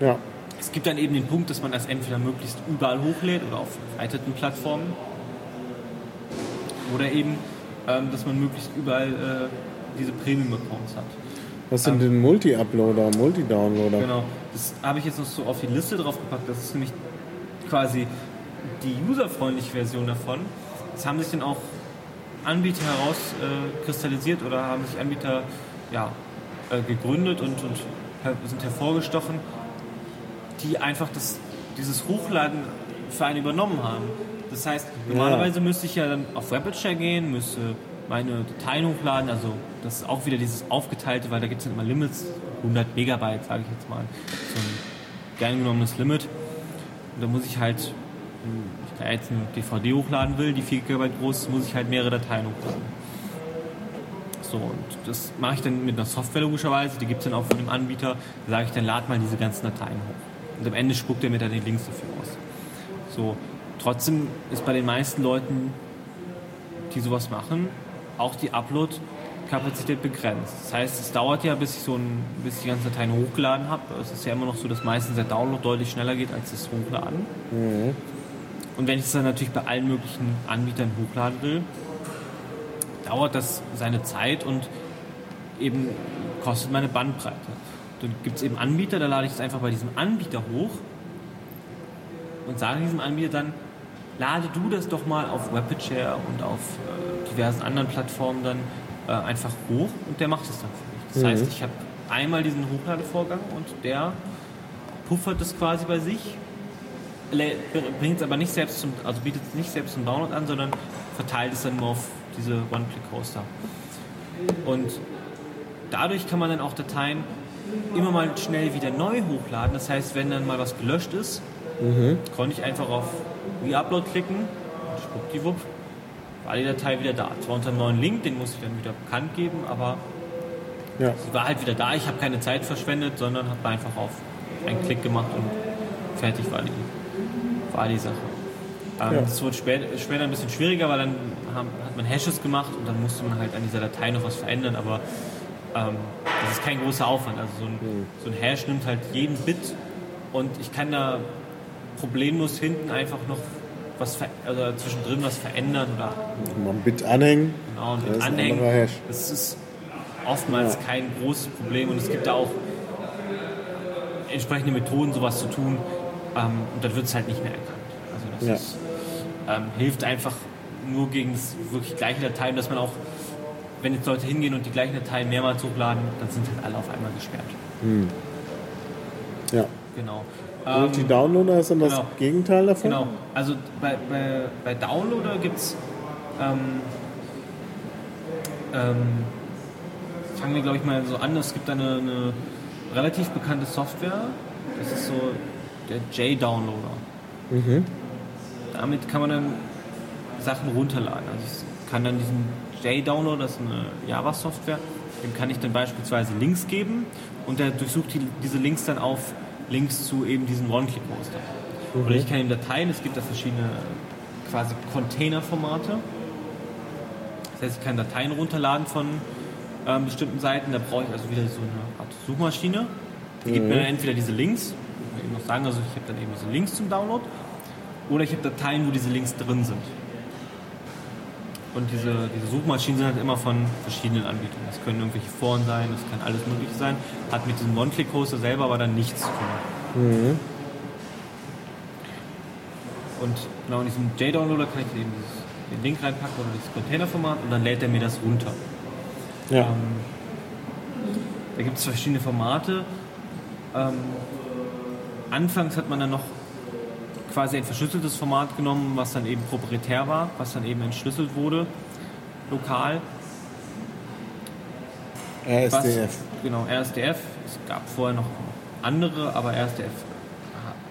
Ja. Es gibt dann eben den Punkt, dass man das entweder möglichst überall hochlädt oder auf erweiterten Plattformen. Oder eben ähm, dass man möglichst überall äh, diese Premium-Accounts hat. Was sind denn Multi-Uploader, Multi-Downloader? Genau, das habe ich jetzt noch so auf die Liste draufgepackt. Das ist nämlich quasi die userfreundliche Version davon. Es haben sich dann auch Anbieter herauskristallisiert äh, oder haben sich Anbieter ja, äh, gegründet und, und sind hervorgestochen, die einfach das, dieses Hochladen für einen übernommen haben. Das heißt, normalerweise ja. müsste ich ja dann auf Rapidshare gehen, müsste meine Dateien hochladen, also das ist auch wieder dieses aufgeteilte, weil da gibt es ja immer Limits, 100 Megabyte, sage ich jetzt mal, so ein gern genommenes Limit. Und da muss ich halt, wenn ich da jetzt eine DVD hochladen will, die 4 GB groß ist, muss ich halt mehrere Dateien hochladen. So, und das mache ich dann mit einer Software logischerweise, die gibt es dann auch von dem Anbieter, da sage ich dann, lad mal diese ganzen Dateien hoch. Und am Ende spuckt er mir dann die Links dafür aus. So, trotzdem ist bei den meisten Leuten, die sowas machen, auch die Upload-Kapazität begrenzt. Das heißt, es dauert ja, bis ich, so ein, bis die ganzen Dateien hochgeladen habe. Es ist ja immer noch so, dass meistens der Download deutlich schneller geht als das Hochladen. Mhm. Und wenn ich es dann natürlich bei allen möglichen Anbietern hochladen will, dauert das seine Zeit und eben kostet meine Bandbreite. Dann gibt es eben Anbieter, da lade ich es einfach bei diesem Anbieter hoch und sage diesem Anbieter dann, lade du das doch mal auf Rapidshare und auf äh, diversen anderen Plattformen dann äh, einfach hoch und der macht es dann für mich. Das mhm. heißt, ich habe einmal diesen Hochladevorgang und der puffert es quasi bei sich, bringt es aber nicht selbst zum, also bietet es nicht selbst zum Download an, sondern verteilt es dann nur auf diese One-Click-Hoster. Und dadurch kann man dann auch Dateien immer mal schnell wieder neu hochladen. Das heißt, wenn dann mal was gelöscht ist, mhm. konnte ich einfach auf Re-Upload klicken, schwuppdiwupp, war die Datei wieder da. Zwar unter einem neuen Link, den musste ich dann wieder bekannt geben, aber ja. sie war halt wieder da. Ich habe keine Zeit verschwendet, sondern habe einfach auf einen Klick gemacht und fertig war die, war die Sache. Ähm, ja. Das wurde später, später ein bisschen schwieriger, weil dann haben, hat man Hashes gemacht und dann musste man halt an dieser Datei noch was verändern, aber ähm, das ist kein großer Aufwand. Also so ein, mhm. so ein Hash nimmt halt jeden Bit und ich kann da problemlos hinten einfach noch was also zwischendrin was verändern oder mal ein Bit anhängen. Genau, ein Bit anhängen. Ein das ist oftmals ja. kein großes Problem und es gibt da auch entsprechende Methoden, sowas zu tun. Ähm, und dann wird es halt nicht mehr erkannt. Also das ja. ist, ähm, hilft einfach nur gegen das wirklich gleiche Dateien, dass man auch, wenn jetzt Leute hingehen und die gleichen Dateien mehrmals hochladen, dann sind halt alle auf einmal gesperrt. Hm. Ja. Genau. Und die ähm, Downloader ist dann das genau. Gegenteil davon? Genau. Also bei, bei, bei Downloader gibt es. Ähm, ähm, fangen wir, glaube ich, mal so an. Es gibt eine, eine relativ bekannte Software. Das ist so der J-Downloader. Mhm. Damit kann man dann Sachen runterladen. Also ich kann dann diesen J-Downloader, das ist eine Java-Software, dem kann ich dann beispielsweise Links geben und der durchsucht die, diese Links dann auf Links zu eben diesen One-Click-Poster. Mhm. Oder ich kann ihm Dateien, es gibt da verschiedene quasi Container-Formate. Das heißt, ich kann Dateien runterladen von ähm, bestimmten Seiten. Da brauche ich also wieder so eine Art Suchmaschine. Die mhm. gibt mir dann entweder diese Links, ich eben noch sagen, also ich habe dann eben diese Links zum Download, oder ich habe Dateien, wo diese Links drin sind. Und diese, diese Suchmaschinen sind halt immer von verschiedenen Anbietern. Das können irgendwelche Foren sein, das kann alles Mögliche sein. Hat mit diesem One-Click-Hoster selber aber dann nichts zu tun. Mhm. Und genau in diesem JDownloader kann ich eben dieses, den Link reinpacken oder das Containerformat und dann lädt er mir das runter. Ja. Ähm, da gibt es verschiedene Formate. Ähm, anfangs hat man dann noch quasi ein verschlüsseltes Format genommen, was dann eben proprietär war, was dann eben entschlüsselt wurde, lokal. RSDF. Was, genau, RSDF. Es gab vorher noch andere, aber RSDF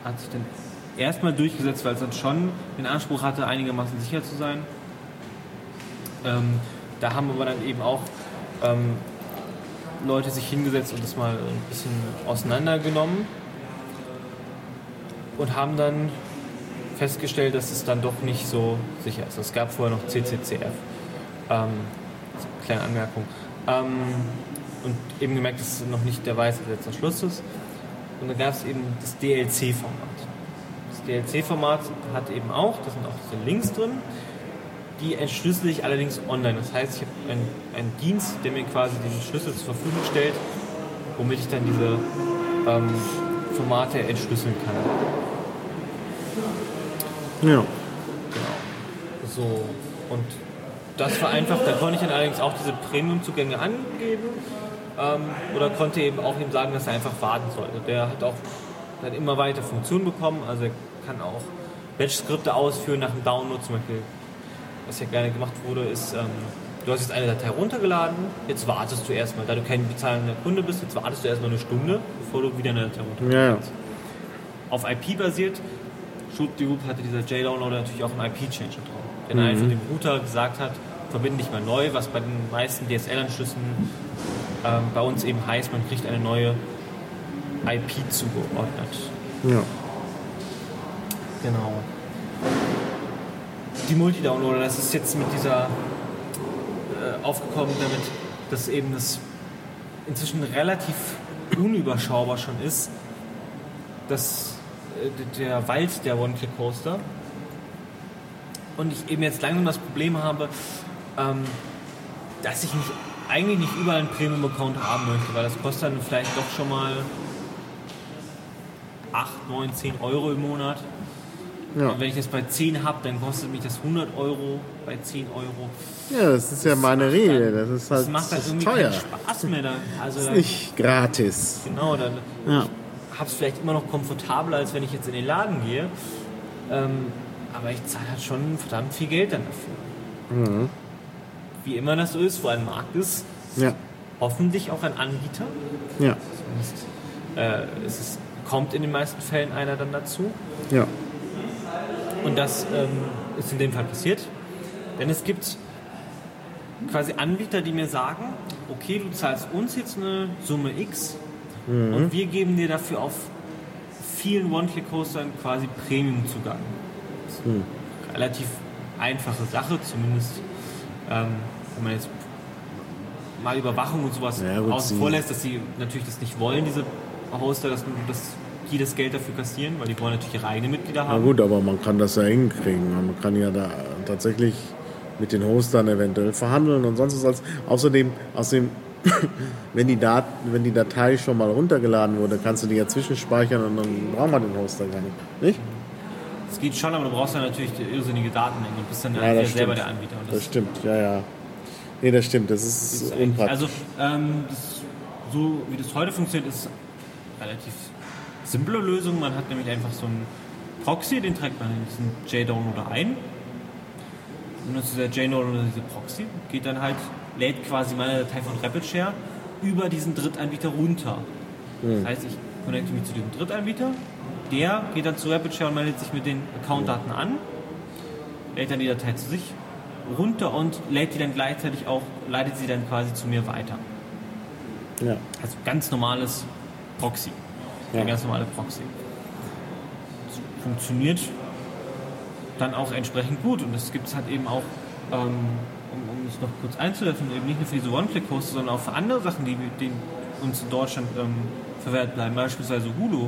hat sich dann erstmal durchgesetzt, weil es dann schon den Anspruch hatte, einigermaßen sicher zu sein. Ähm, da haben aber dann eben auch ähm, Leute sich hingesetzt und das mal ein bisschen auseinandergenommen und haben dann festgestellt, dass es dann doch nicht so sicher ist. Es gab vorher noch CCCF. Ähm, kleine Anmerkung. Ähm, und eben gemerkt, dass es noch nicht der weiße letzter Schluss ist. Und dann gab es eben das DLC-Format. Das DLC-Format hat eben auch, da sind auch diese Links drin, Die entschlüssel ich allerdings online. Das heißt, ich habe einen, einen Dienst, der mir quasi den Schlüssel zur Verfügung stellt, womit ich dann diese ähm, Formate entschlüsseln kann. Ja. Genau. So. Und das vereinfacht, da konnte ich dann allerdings auch diese Premium-Zugänge angeben ähm, oder konnte eben auch ihm sagen, dass er einfach warten sollte. Der hat auch dann immer weiter Funktionen bekommen, also er kann auch Batch-Skripte ausführen nach dem Download zum Beispiel. Was ja gerne gemacht wurde, ist, ähm, du hast jetzt eine Datei runtergeladen, jetzt wartest du erstmal, da du kein bezahlender Kunde bist, jetzt wartest du erstmal eine Stunde, bevor du wieder eine Datei runterlädst. Ja. Auf IP basiert, ShootDube hatte dieser J-Downloader natürlich auch einen IP-Changer drauf, der dann einfach dem Router gesagt hat, verbinde dich mal neu, was bei den meisten DSL-Anschlüssen ähm, bei uns eben heißt, man kriegt eine neue IP zugeordnet. Ja. Genau. Die Multi-Downloader, das ist jetzt mit dieser äh, aufgekommen, damit das eben das inzwischen relativ unüberschaubar schon ist, dass der Wald der One-Click-Hoster und ich eben jetzt langsam das Problem habe, ähm, dass ich nicht, eigentlich nicht überall einen Premium-Account haben möchte, weil das kostet dann vielleicht doch schon mal 8, 9, 10 Euro im Monat. Ja. Und wenn ich das bei 10 habe, dann kostet mich das 100 Euro bei 10 Euro. ja, das ist ja meine Regel. Das ist halt Das macht dann das ist irgendwie teuer. keinen Spaß mehr. Dann, also Das ist dann, nicht gratis. Genau, dann Ja. Habe es vielleicht immer noch komfortabler, als wenn ich jetzt in den Laden gehe. Ähm, aber ich zahle halt schon verdammt viel Geld dann dafür. Mhm. Wie immer das so ist, wo ein Markt ist, Ja. hoffentlich auch ein Anbieter. Ja. Zumindest, äh, es ist, kommt in den meisten Fällen einer dann dazu. Ja. Und das ähm, ist in dem Fall passiert. Denn es gibt quasi Anbieter, die mir sagen, okay, du zahlst uns jetzt eine Summe X und wir geben dir dafür auf vielen One-Click-Hostern quasi Premium-Zugang. Eine relativ einfache Sache, zumindest ähm, wenn man jetzt mal Überwachung und sowas Ja, außen vor lässt, dass sie natürlich das nicht wollen, diese Hoster, dass, dass die das Geld dafür kassieren, weil die wollen natürlich ihre eigenen Mitglieder Na haben. gut, aber man kann das ja hinkriegen. Man kann ja da tatsächlich mit den Hostern eventuell verhandeln und sonst was. Außerdem, außerdem wenn, die Dat wenn die Datei schon mal runtergeladen wurde, kannst du die ja zwischenspeichern und dann braucht man den Hoster gar nicht. Nicht? Es geht schon, aber du brauchst dann natürlich die irrsinnige Datenmenge und bist dann Ja, ja, das selber stimmt. der Anbieter. Und Das stimmt, ja, ja. Nee, das stimmt. Das ist, ist unpraktisch. Also, ähm, das, so wie das heute funktioniert, ist relativ simple Lösung. Man hat nämlich einfach so einen Proxy, den trägt man in diesen JDownloader ein. Und nutzt dieser JDownloader diese Proxy, geht dann halt, lädt quasi meine Datei von RapidShare über diesen Drittanbieter runter. Das heißt, ich connecte mich zu diesem Drittanbieter, der geht dann zu RapidShare und meldet sich mit den Accountdaten an, lädt dann die Datei zu sich runter und lädt die dann gleichzeitig auch, leitet sie dann quasi zu mir weiter. ja. Also ganz normales Proxy. Ja. Eine ganz normale Proxy. Das funktioniert dann auch entsprechend gut und das gibt es halt eben auch, ähm, es noch kurz einzuwerfen, eben nicht nur für diese One-Click-Hosts, sondern auch für andere Sachen, die, die uns in Deutschland ähm, verwehrt bleiben. Beispielsweise Hulu,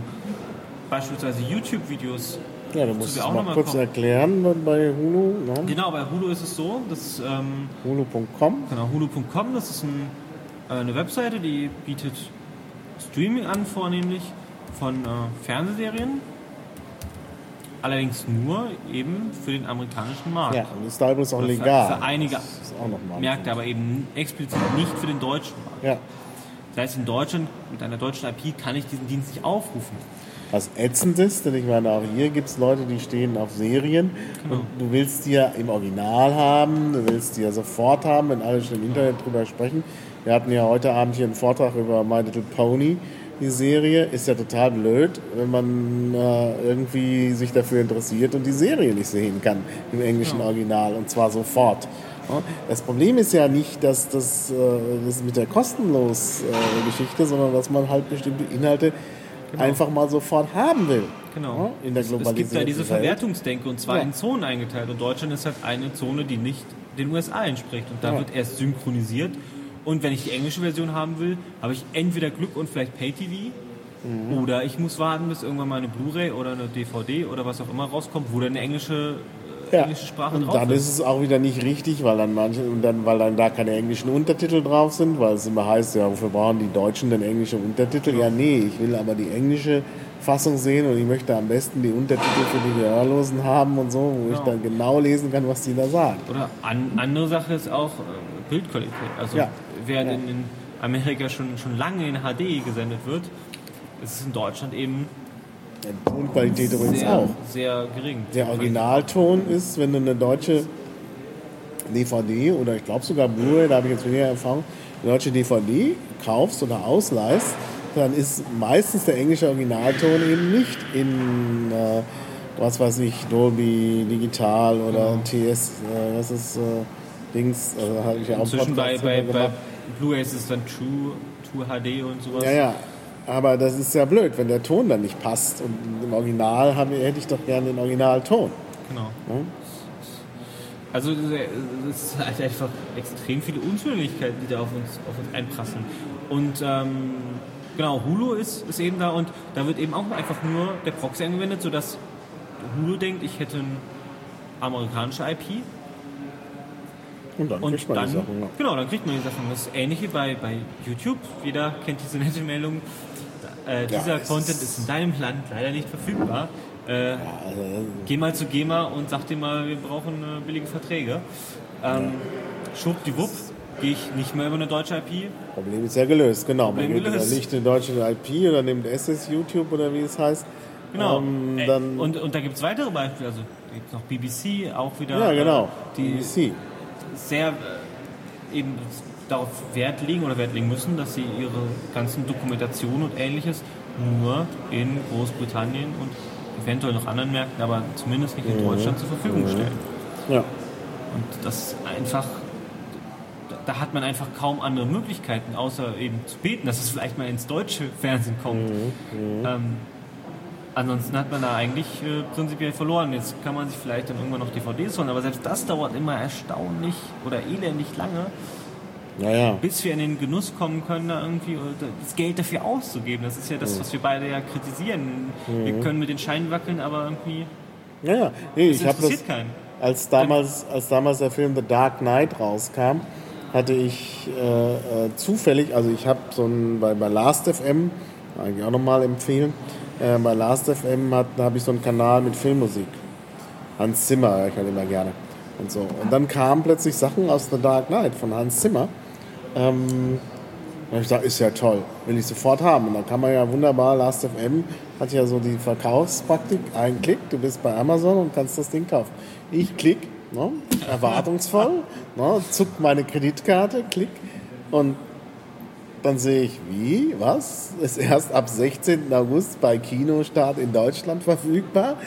beispielsweise YouTube-Videos. ja, du Wozu musst es auch mal noch mal kurz kommen. erklären bei Hulu. Ne? Genau, bei Hulu ist es so, dass ähm, Hulu.com. Genau, hulu.com, das ist ein, äh, eine Webseite, die bietet Streaming an, vornehmlich von äh, Fernsehserien. Allerdings nur eben für den amerikanischen Markt. Ja, und ist da übrigens auch Für- legal. für einige Das ist auch. Märkte, aber eben explizit nicht für den deutschen Markt. Ja. Das heißt, in Deutschland mit einer deutschen IP kann ich diesen Dienst nicht aufrufen. Was ätzend ist, denn ich meine, auch hier gibt es Leute, die stehen auf Serien Genau. und du willst die ja im Original haben, du willst die ja sofort haben, wenn alle schon im Internet drüber sprechen. Wir hatten ja heute Abend hier einen Vortrag über My Little Pony, die Serie. Ist ja total blöd, wenn man äh, irgendwie sich dafür interessiert und die Serie nicht sehen kann im englischen Ja. Original und zwar sofort. Ja, Das Problem ist ja nicht, dass das, äh, das mit der kostenlos äh, Geschichte, sondern dass man halt bestimmte Inhalte einfach mal sofort haben will. Genau. Ja, in der Es- Es gibt da diese. Verwertungsdenke und zwar Ja. in Zonen eingeteilt. Und Deutschland ist halt eine Zone, die nicht den USA entspricht. Und da Ja. wird erst synchronisiert. Und wenn ich die englische Version haben will, habe ich entweder Glück und vielleicht Pay-TV Mhm. oder ich muss warten, bis irgendwann mal eine Blu-ray oder eine DVD oder was auch immer rauskommt, wo dann eine englische ja. englische Sprache und dann ist. es auch wieder nicht richtig, weil dann manche und dann, weil dann da keine englischen Untertitel drauf sind, weil es immer heißt, ja, wofür brauchen die Deutschen denn englische Untertitel? Ja, nee, ich will aber die englische Fassung sehen und ich möchte am besten die Untertitel für die Gehörlosen haben und so, wo genau. ich dann genau lesen kann, was die da sagen. Oder an, andere Sache ist auch äh, Bildqualität. Also ja. Während ja. in Amerika schon, schon lange in HD gesendet wird, ist es in Deutschland eben die Tonqualität übrigens auch. Sehr gering. Der Originalton ist, wenn du eine deutsche DVD oder ich glaube sogar Blu-ray, da habe ich jetzt weniger Erfahrung, eine deutsche DVD kaufst oder ausleihst, dann ist meistens der englische Originalton eben nicht in, äh, was weiß ich, Dolby Digital oder mhm. TS, äh, was ist äh, Dings, also habe ich ja auch Inzwischen bei, bei, bei Blu-ray ist es dann True, True HD und sowas. Ja, ja. Aber das ist ja blöd, wenn der Ton dann nicht passt. Und im Original haben, hätte ich doch gerne den Originalton. Genau. Ja? Also es ist halt einfach extrem viele Unzulänglichkeiten, die da auf uns, auf uns einprassen. Und ähm, genau, Hulu ist, ist eben da und da wird eben auch einfach nur der Proxy angewendet, sodass Hulu denkt, ich hätte eine amerikanische IP. Und dann und kriegt man dann, die Sachen. Ja. Genau, dann kriegt man die Sachen. Das Ähnliche bei, bei YouTube. Jeder kennt diese nette Meldung äh, dieser ja, Content ist in deinem Land leider nicht verfügbar. Äh, ja, also, geh mal zu GEMA und sag dir mal, wir brauchen äh, billige Verträge. Ähm, Schwuppdiwupp gehe ich nicht mehr über eine deutsche IP. Problem ist ja gelöst, genau. Problem Man geht nicht eine deutsche IP oder nimmt SS YouTube oder wie es heißt. Genau. Ähm, dann und, und da gibt es weitere Beispiele. Also gibt es noch BBC, auch wieder. Ja, genau. Äh, die BBC. Sehr äh, eben darauf Wert legen oder Wert legen müssen, dass sie ihre ganzen Dokumentationen und ähnliches nur in Großbritannien und eventuell noch anderen Märkten, aber zumindest nicht in mhm. Deutschland zur Verfügung mhm. stellen. Ja. Und das einfach, da hat man einfach kaum andere Möglichkeiten, außer eben zu beten, dass es vielleicht mal ins deutsche Fernsehen kommt. Mhm. mhm. Ähm, ansonsten hat man da eigentlich äh, prinzipiell verloren. Jetzt kann man sich vielleicht dann irgendwann noch DVDs holen, aber selbst das dauert immer erstaunlich oder elendig lange ja, ja. bis wir in den Genuss kommen können, da irgendwie das Geld dafür auszugeben. Das ist ja das, was wir beide ja kritisieren. Mhm. Wir können mit den Scheinen wackeln, aber irgendwie. Ja, ja. Nee, ich habe das. Keinen. Als damals, als damals der Film The Dark Knight rauskam, hatte ich äh, äh, zufällig, also ich habe so ein, bei, bei Last.fm, eigentlich auch nochmal empfehlen, äh, bei Last.fm habe ich so einen Kanal mit Filmmusik. Hans Zimmer, ich halt immer gerne. Und so. Und dann kamen plötzlich Sachen aus The Dark Knight von Hans Zimmer. Ähm, und ich dachte, ist ja toll, will ich sofort haben. Und dann kann man ja wunderbar, Last.fm hat ja so die Verkaufspraktik, ein Klick, du bist bei Amazon und kannst das Ding kaufen. Ich klick, ne, erwartungsvoll, ne, zuck meine Kreditkarte, klick und dann sehe ich, wie, was, ist erst ab 16. August bei Kinostart in Deutschland verfügbar.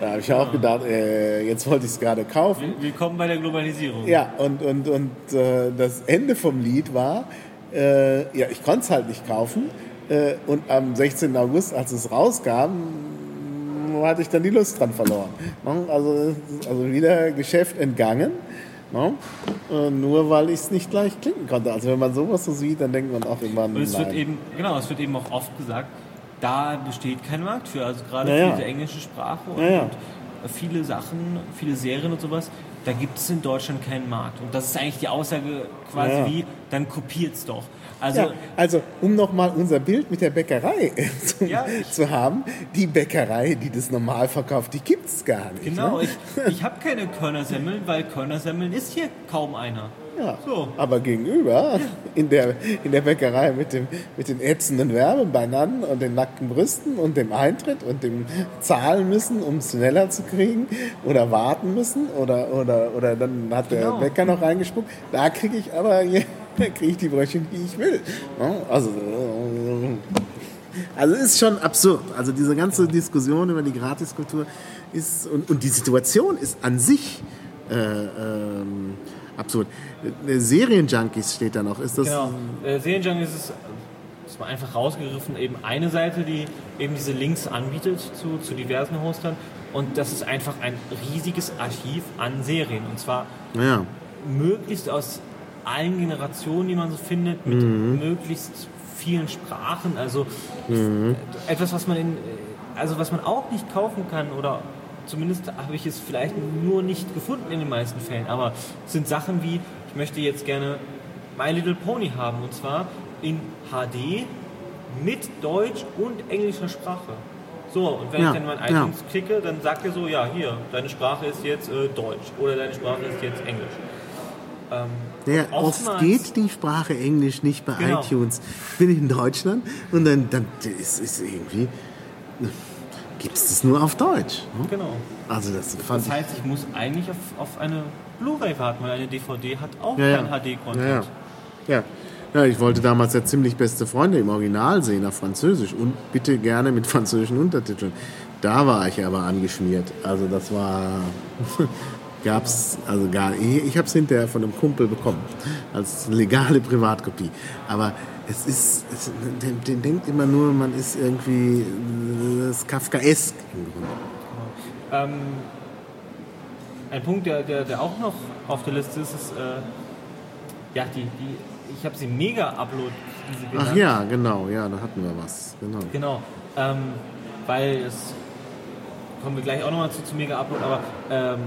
Da habe ich auch gedacht, äh, jetzt wollte ich es gerade kaufen. Willkommen bei der Globalisierung. Ja, und, und, und äh, das Ende vom Lied war, äh, ja, ich konnte es halt nicht kaufen. Äh, und am 16. August, als es rauskam, hatte ich dann die Lust dran verloren. Also, also wieder Geschäft entgangen. No? Ne? nur weil ich es nicht gleich klicken konnte. Also wenn man sowas so sieht, dann denkt man auch immer, und es wird eben Genau, es wird eben auch oft gesagt, da besteht kein Markt für. Also gerade ja, für diese englische Sprache und, ja, und, viele Sachen, viele Serien und sowas, da gibt es in Deutschland keinen Markt. Und das ist eigentlich die Aussage quasi wie, dann kopiert es doch. Also, ja, also um nochmal unser Bild mit der Bäckerei zu, ja, zu, haben, die Bäckerei, die das normal verkauft, die gibt es gar nicht. Genau, ne? ich, ich habe keine Körnersemmeln, weil Körnersemmeln ist hier kaum einer. Ja, so. aber gegenüber, in der, in der Bäckerei mit, dem, mit den ätzenden Werbebannern und den nackten Brüsten und dem Eintritt und dem zahlen müssen, um es schneller zu kriegen oder warten müssen oder, oder, oder dann hat der genau. Bäcker noch reingespuckt, da kriege ich aber kriege ich die Brötchen, die ich will. Also, also ist schon absurd. Also diese ganze Diskussion über die Gratiskultur ist und, und die Situation ist an sich äh, ähm, absurd. Äh, Serienjunkies steht da noch. Ist das genau. Äh, Serienjunkies ist, ist mal einfach rausgegriffen, eben eine Seite, die eben diese Links anbietet zu, zu diversen Hostern. Und das ist einfach ein riesiges Archiv an Serien. Und zwar ja. möglichst aus allen Generationen, die man so findet, mit mhm. möglichst vielen Sprachen. Also mhm. etwas, was man in, also was man auch nicht kaufen kann oder zumindest habe ich es vielleicht nur nicht gefunden in den meisten Fällen. Aber es sind Sachen wie, ich möchte jetzt gerne My Little Pony haben und zwar in HD mit Deutsch und englischer Sprache. So, und wenn Ja, ich dann mein ja. iTunes klicke, dann sagt er so, ja, hier, deine Sprache ist jetzt äh, Deutsch oder deine Sprache ist jetzt Englisch. Ähm, Ja, oft geht die Sprache Englisch nicht bei Genau. iTunes. Ich bin in Deutschland und dann, dann ist es irgendwie, gibt es das nur auf Deutsch. ne? Genau. Also das fand Das heißt, ich muss eigentlich auf, auf eine Blu-ray warten, weil eine DVD hat auch ich, ja, kein. HD-Content. Ja. ja. Ja, ich wollte damals ja ziemlich beste Freunde im Original sehen auf Französisch und bitte gerne mit französischen Untertiteln. Da war ich aber angeschmiert. Also das war gab's also gar ich, ich habe es hinterher von einem Kumpel bekommen als legale Privatkopie. Aber es ist es, den, den denkt immer nur, man ist irgendwie das ist Kafkaesk im Grunde. Ähm, ein Punkt, der, der, der auch noch auf der Liste ist, ist äh, ja, die, die, ich habe sie genannt. Ach ja, genau, ja, da hatten wir was. Genau. Genau, ähm, weil es, kommen wir gleich auch nochmal zu, zu Mega-Upload, aber ähm,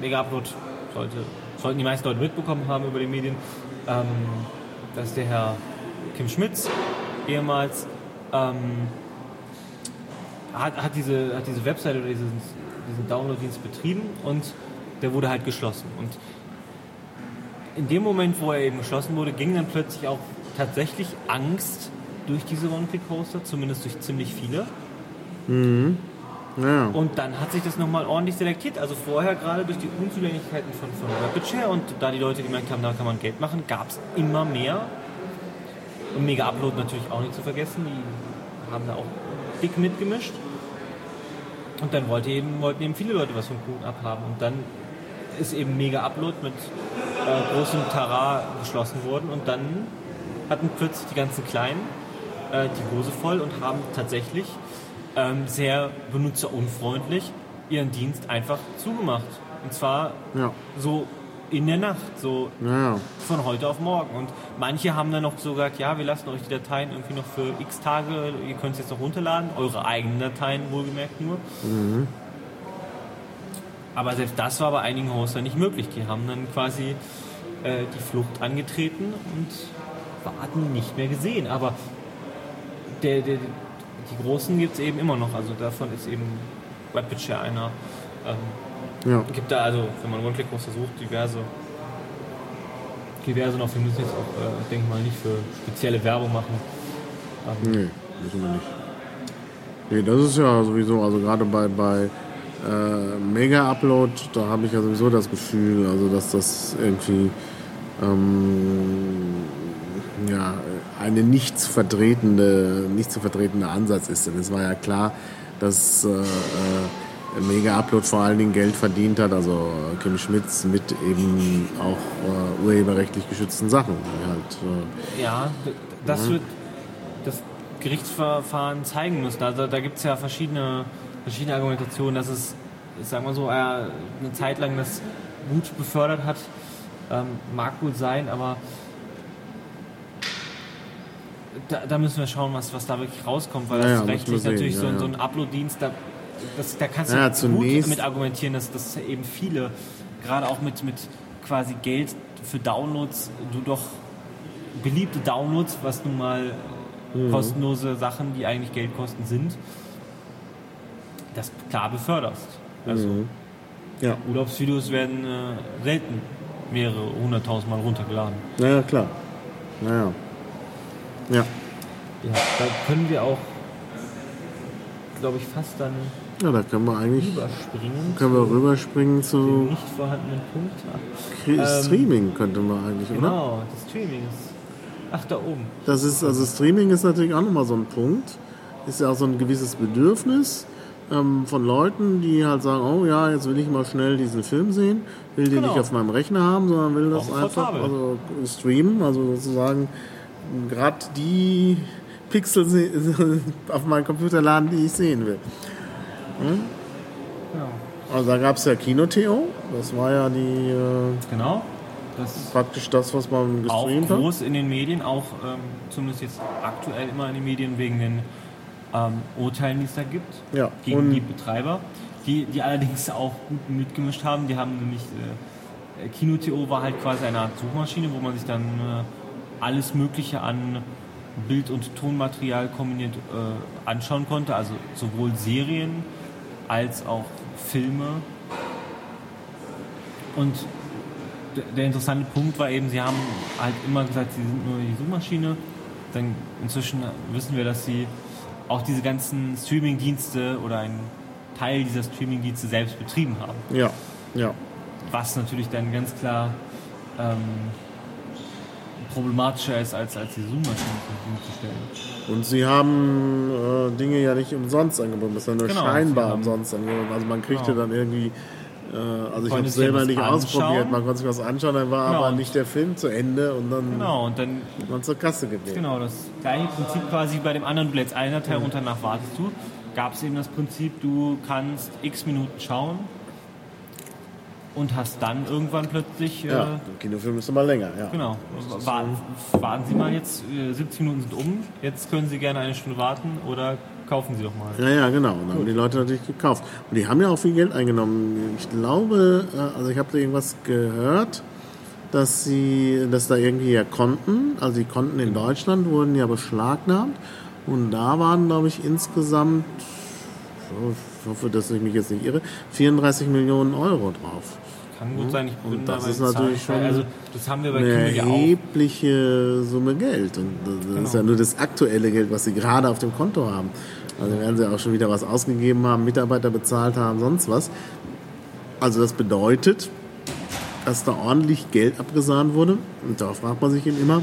Mega-Upload sollte, sollten die meisten Leute mitbekommen haben über die Medien, ähm, dass der Herr Kim Schmitz ehemals ähm, hat, hat, diese, hat diese Website oder diesen, diesen Download-Dienst betrieben und der wurde halt geschlossen. Und in dem Moment, wo er eben geschlossen wurde, ging dann plötzlich auch tatsächlich Angst durch diese One-Click-Hoster, zumindest durch ziemlich viele. Ja. Und dann hat sich das nochmal ordentlich selektiert. Also vorher gerade durch die Unzulänglichkeiten von, von RapidShare und da die Leute gemerkt haben, da kann man Geld machen, gab es immer mehr. Und Mega Upload natürlich auch nicht zu vergessen, die haben da auch dick mitgemischt. Und dann wollte eben, wollten eben viele Leute was vom Kuchen abhaben. Und dann ist eben Mega Upload mit äh, großem Tara geschlossen worden und dann hatten plötzlich die ganzen Kleinen äh, die Hose voll und haben tatsächlich ähm, sehr benutzerunfreundlich ihren Dienst einfach zugemacht. Und zwar Ja. so in der Nacht, so Ja. von heute auf morgen. Und manche haben dann noch so gesagt, ja, wir lassen euch die Dateien irgendwie noch für x Tage, ihr könnt es jetzt noch runterladen, eure eigenen Dateien wohlgemerkt nur. Aber selbst das war bei einigen Hoster nicht möglich. Die haben dann quasi äh, die Flucht angetreten und warten nicht mehr gesehen. Aber der, der, die Großen gibt es eben immer noch. Also davon ist eben RapidShare einer. Ähm, Ja. gibt da also, wenn man One-Click-Hoster sucht, diverse, diverse noch. Wir müssen jetzt auch, äh, denke ich mal, nicht für spezielle Werbung machen. Ähm, Nee, müssen wir nicht. Nee, das ist ja sowieso, also gerade bei, bei äh, Mega-Upload, da habe ich ja sowieso das Gefühl, also dass das irgendwie ähm, ja, eine nicht zu vertretende, nicht zu vertretende Ansatz ist. Denn es war ja klar, dass äh, äh, Mega-Upload vor allen Dingen Geld verdient hat, also Kim Schmitz mit eben auch äh, urheberrechtlich geschützten Sachen. Halt, äh, Ja, das wird das Gerichtsverfahren zeigen müssen. Also da gibt es ja verschiedene, verschiedene Argumentationen, dass es, ich sag mal so, äh, eine Zeit lang das gut befördert hat. Ähm, mag gut sein, aber da, da müssen wir schauen, was, was da wirklich rauskommt, weil Ja, ja, das müssen rechtlich natürlich sehen, so, ja, so ja. ein Upload-Dienst, da, das, da kannst Ja, du gut zunächst- mit argumentieren, dass, dass eben viele, gerade auch mit, mit quasi Geld für Downloads, du doch beliebte Downloads, was nun mal Mhm. kostenlose Sachen, die eigentlich Geld kosten, sind, das klar beförderst. Also Mhm. ja. Urlaubsvideos werden äh, selten mehrere hunderttausend Mal runtergeladen. Naja, klar. Naja. Ja. Ja, da können wir auch, glaube ich, fast dann Ja, da können wir eigentlich überspringen. können wir rüberspringen Den zu nicht vorhandenen Punkt. Ähm, Streaming, könnte man eigentlich, oder? Genau, das Streaming ist. Ach, da oben. Das ist, also Streaming ist natürlich auch nochmal so ein Punkt. Ist ja auch so ein gewisses Bedürfnis ähm, von Leuten, die halt sagen, oh ja, jetzt will ich mal schnell diesen Film sehen, will den Genau. nicht auf meinem Rechner haben, sondern will das einfach also streamen, also sozusagen gerade die Pixel auf meinen Computer laden, die ich sehen will. Genau. Also da gab es ja Kino.to, das war ja die äh, Genau. Das praktisch das, was man auch gestreamt hat. groß in den Medien, auch ähm, zumindest jetzt aktuell immer in den Medien wegen den ähm, Urteilen, die es da gibt Ja, gegen und- die Betreiber. die, die allerdings auch gut mitgemischt haben. Die haben nämlich, äh, Kino.to war halt quasi eine Art Suchmaschine, wo man sich dann äh, alles Mögliche an Bild- und Tonmaterial kombiniert äh, anschauen konnte, also sowohl Serien als auch Filme. Und der interessante Punkt war eben, sie haben halt immer gesagt, sie sind nur die Suchmaschine. Dann inzwischen wissen wir, dass sie auch diese ganzen Streaming-Dienste oder einen Teil dieser Streaming-Dienste selbst betrieben haben. Ja, ja. Was natürlich dann ganz klar ähm, problematischer ist, als, als die Zoom-Maschine zur Verfügung zu stellen. Und sie haben äh, Dinge ja nicht umsonst angeboten, das ist ja nur Genau, scheinbar umsonst angeboten. Also man kriegte Genau. dann irgendwie, äh, also ich habe es selber nicht ausprobiert, anschauen. man konnte sich was anschauen, dann war Genau. aber nicht der Film zu Ende und dann Genau, und dann man zur Kasse gebeten. Genau, das gleiche Prinzip quasi bei dem anderen, du lädst eine Datei runter, danach wartest du. Gab es eben das Prinzip, du kannst x Minuten schauen und hast dann irgendwann plötzlich, Ja, äh, der Kinofilm ist immer länger, ja. genau, warten, warten Sie mal jetzt, äh, 70 Minuten sind um, jetzt können Sie gerne eine Stunde warten oder kaufen Sie doch mal. Ja, ja, genau. Und dann haben die Leute natürlich gekauft. Und die haben ja auch viel Geld eingenommen. Ich glaube, äh, also ich habe da irgendwas gehört, dass sie das da irgendwie ja konnten. Also die Konten in Deutschland wurden ja beschlagnahmt. Und da waren, glaube ich, insgesamt, ich hoffe, dass ich mich jetzt nicht irre, 34 Millionen Euro drauf. Kann gut sein, ich bin Und da das ist natürlich schon Also das haben wir bei Eine Kinder ja auch. erhebliche Summe Geld. Und das ist Genau. ja nur das aktuelle Geld, was sie gerade auf dem Konto haben. Also werden sie auch schon wieder was ausgegeben haben, Mitarbeiter bezahlt haben, sonst was. Also das bedeutet, dass da ordentlich Geld abgesahnt wurde. Und da fragt man sich eben immer,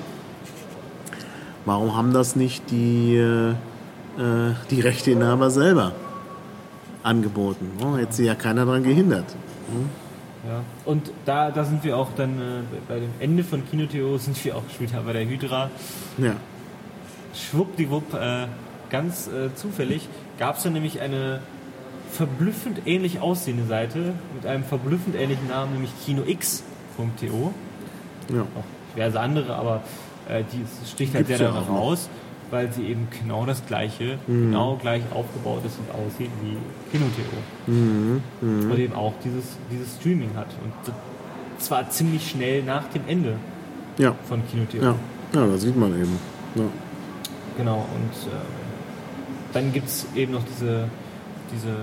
warum haben das nicht die, äh, die Rechteinhaber selber angeboten? Oh, hätte sie ja keiner daran gehindert. Ja. Und da, da sind wir auch dann äh, bei dem Ende von Kinotheo sind wir auch wieder bei der Hydra. Ja. Schwuppdiwupp, äh, ganz äh, zufällig, gab es dann nämlich eine verblüffend ähnlich aussehende Seite mit einem verblüffend ähnlichen Namen, nämlich kinox.to. ja. Auch diverse andere, aber äh, die sticht halt Gibt's sehr ja noch. raus, weil sie eben genau das gleiche, genau gleich aufgebaut ist und aussieht wie Kino.to. Und eben auch dieses, dieses Streaming hat. Und zwar ziemlich schnell nach dem Ende Ja. von Kino.to. Ja. ja, das sieht man eben. Ja. Genau, und ähm, dann gibt es eben noch diese, diese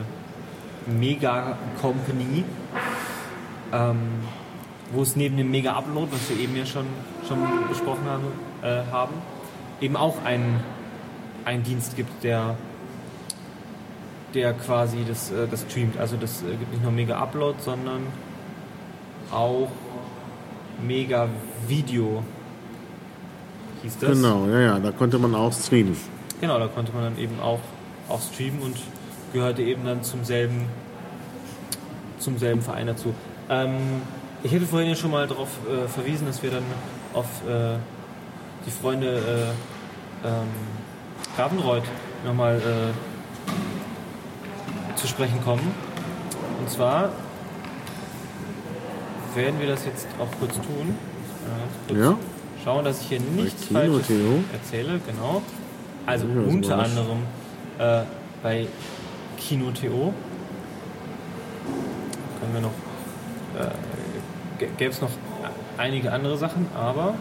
Mega-Company, ähm, wo es neben dem Mega-Upload, was wir eben ja schon, schon besprochen haben, äh, haben eben auch einen, einen Dienst gibt, der, der quasi das, äh, das streamt. Also das äh, gibt nicht nur Mega-Upload, sondern auch Mega-Video hieß das. Genau, ja, ja, da konnte man auch streamen. Genau, da konnte man dann eben auch, auch streamen und gehörte eben dann zum selben, zum selben Verein dazu. Ähm, ich hätte vorhin ja schon mal darauf äh, verwiesen, dass wir dann auf äh, die Freunde äh, ähm, Gravenreuth nochmal äh, zu sprechen kommen. Und zwar werden wir das jetzt auch kurz tun. Äh, kurz Ja. Schauen, dass ich hier nichts Kino Falsches Theo. erzähle, genau. Also Ja, unter anderem äh, bei Kino.to können wir noch, äh, gäbe es noch einige andere Sachen, aber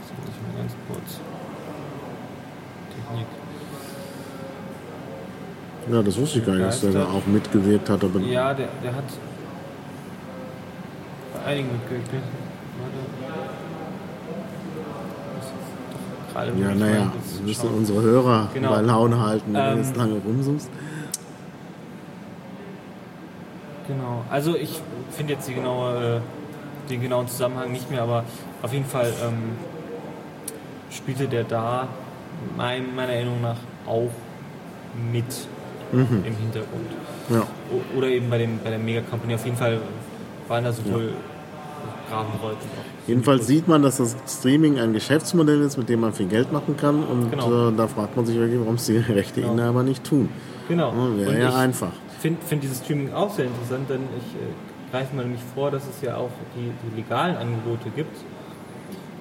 das muss ich mal ganz kurz. Technik. Ja, das wusste ich gar nicht, dass der da auch mitgewirkt hat. Aber Ja, der, der hat bei einigen mitgewirkt. Gerade ja naja, wir müssen schauen. unsere Hörer Genau. bei Laune halten, wenn Ähm, du jetzt lange rumsuchst. Genau. Also ich finde jetzt genaue, äh, den genauen Zusammenhang nicht mehr, aber auf jeden Fall ähm, spielte der da mein, meiner Erinnerung nach auch mit im Hintergrund. Ja. Oder eben bei, dem, bei der Mega Company. Auf jeden Fall waren da sowohl auch. Jedenfalls sieht man, dass das Streaming ein Geschäftsmodell ist, mit dem man viel Geld machen kann. Und Genau. äh, da fragt man sich wirklich, warum es die Rechteinhaber nicht tun. Genau. Ja, Wäre ja ich einfach. finde find dieses Streaming auch sehr interessant, denn ich äh, greife mal nämlich vor, dass es ja auch die, die legalen Angebote gibt.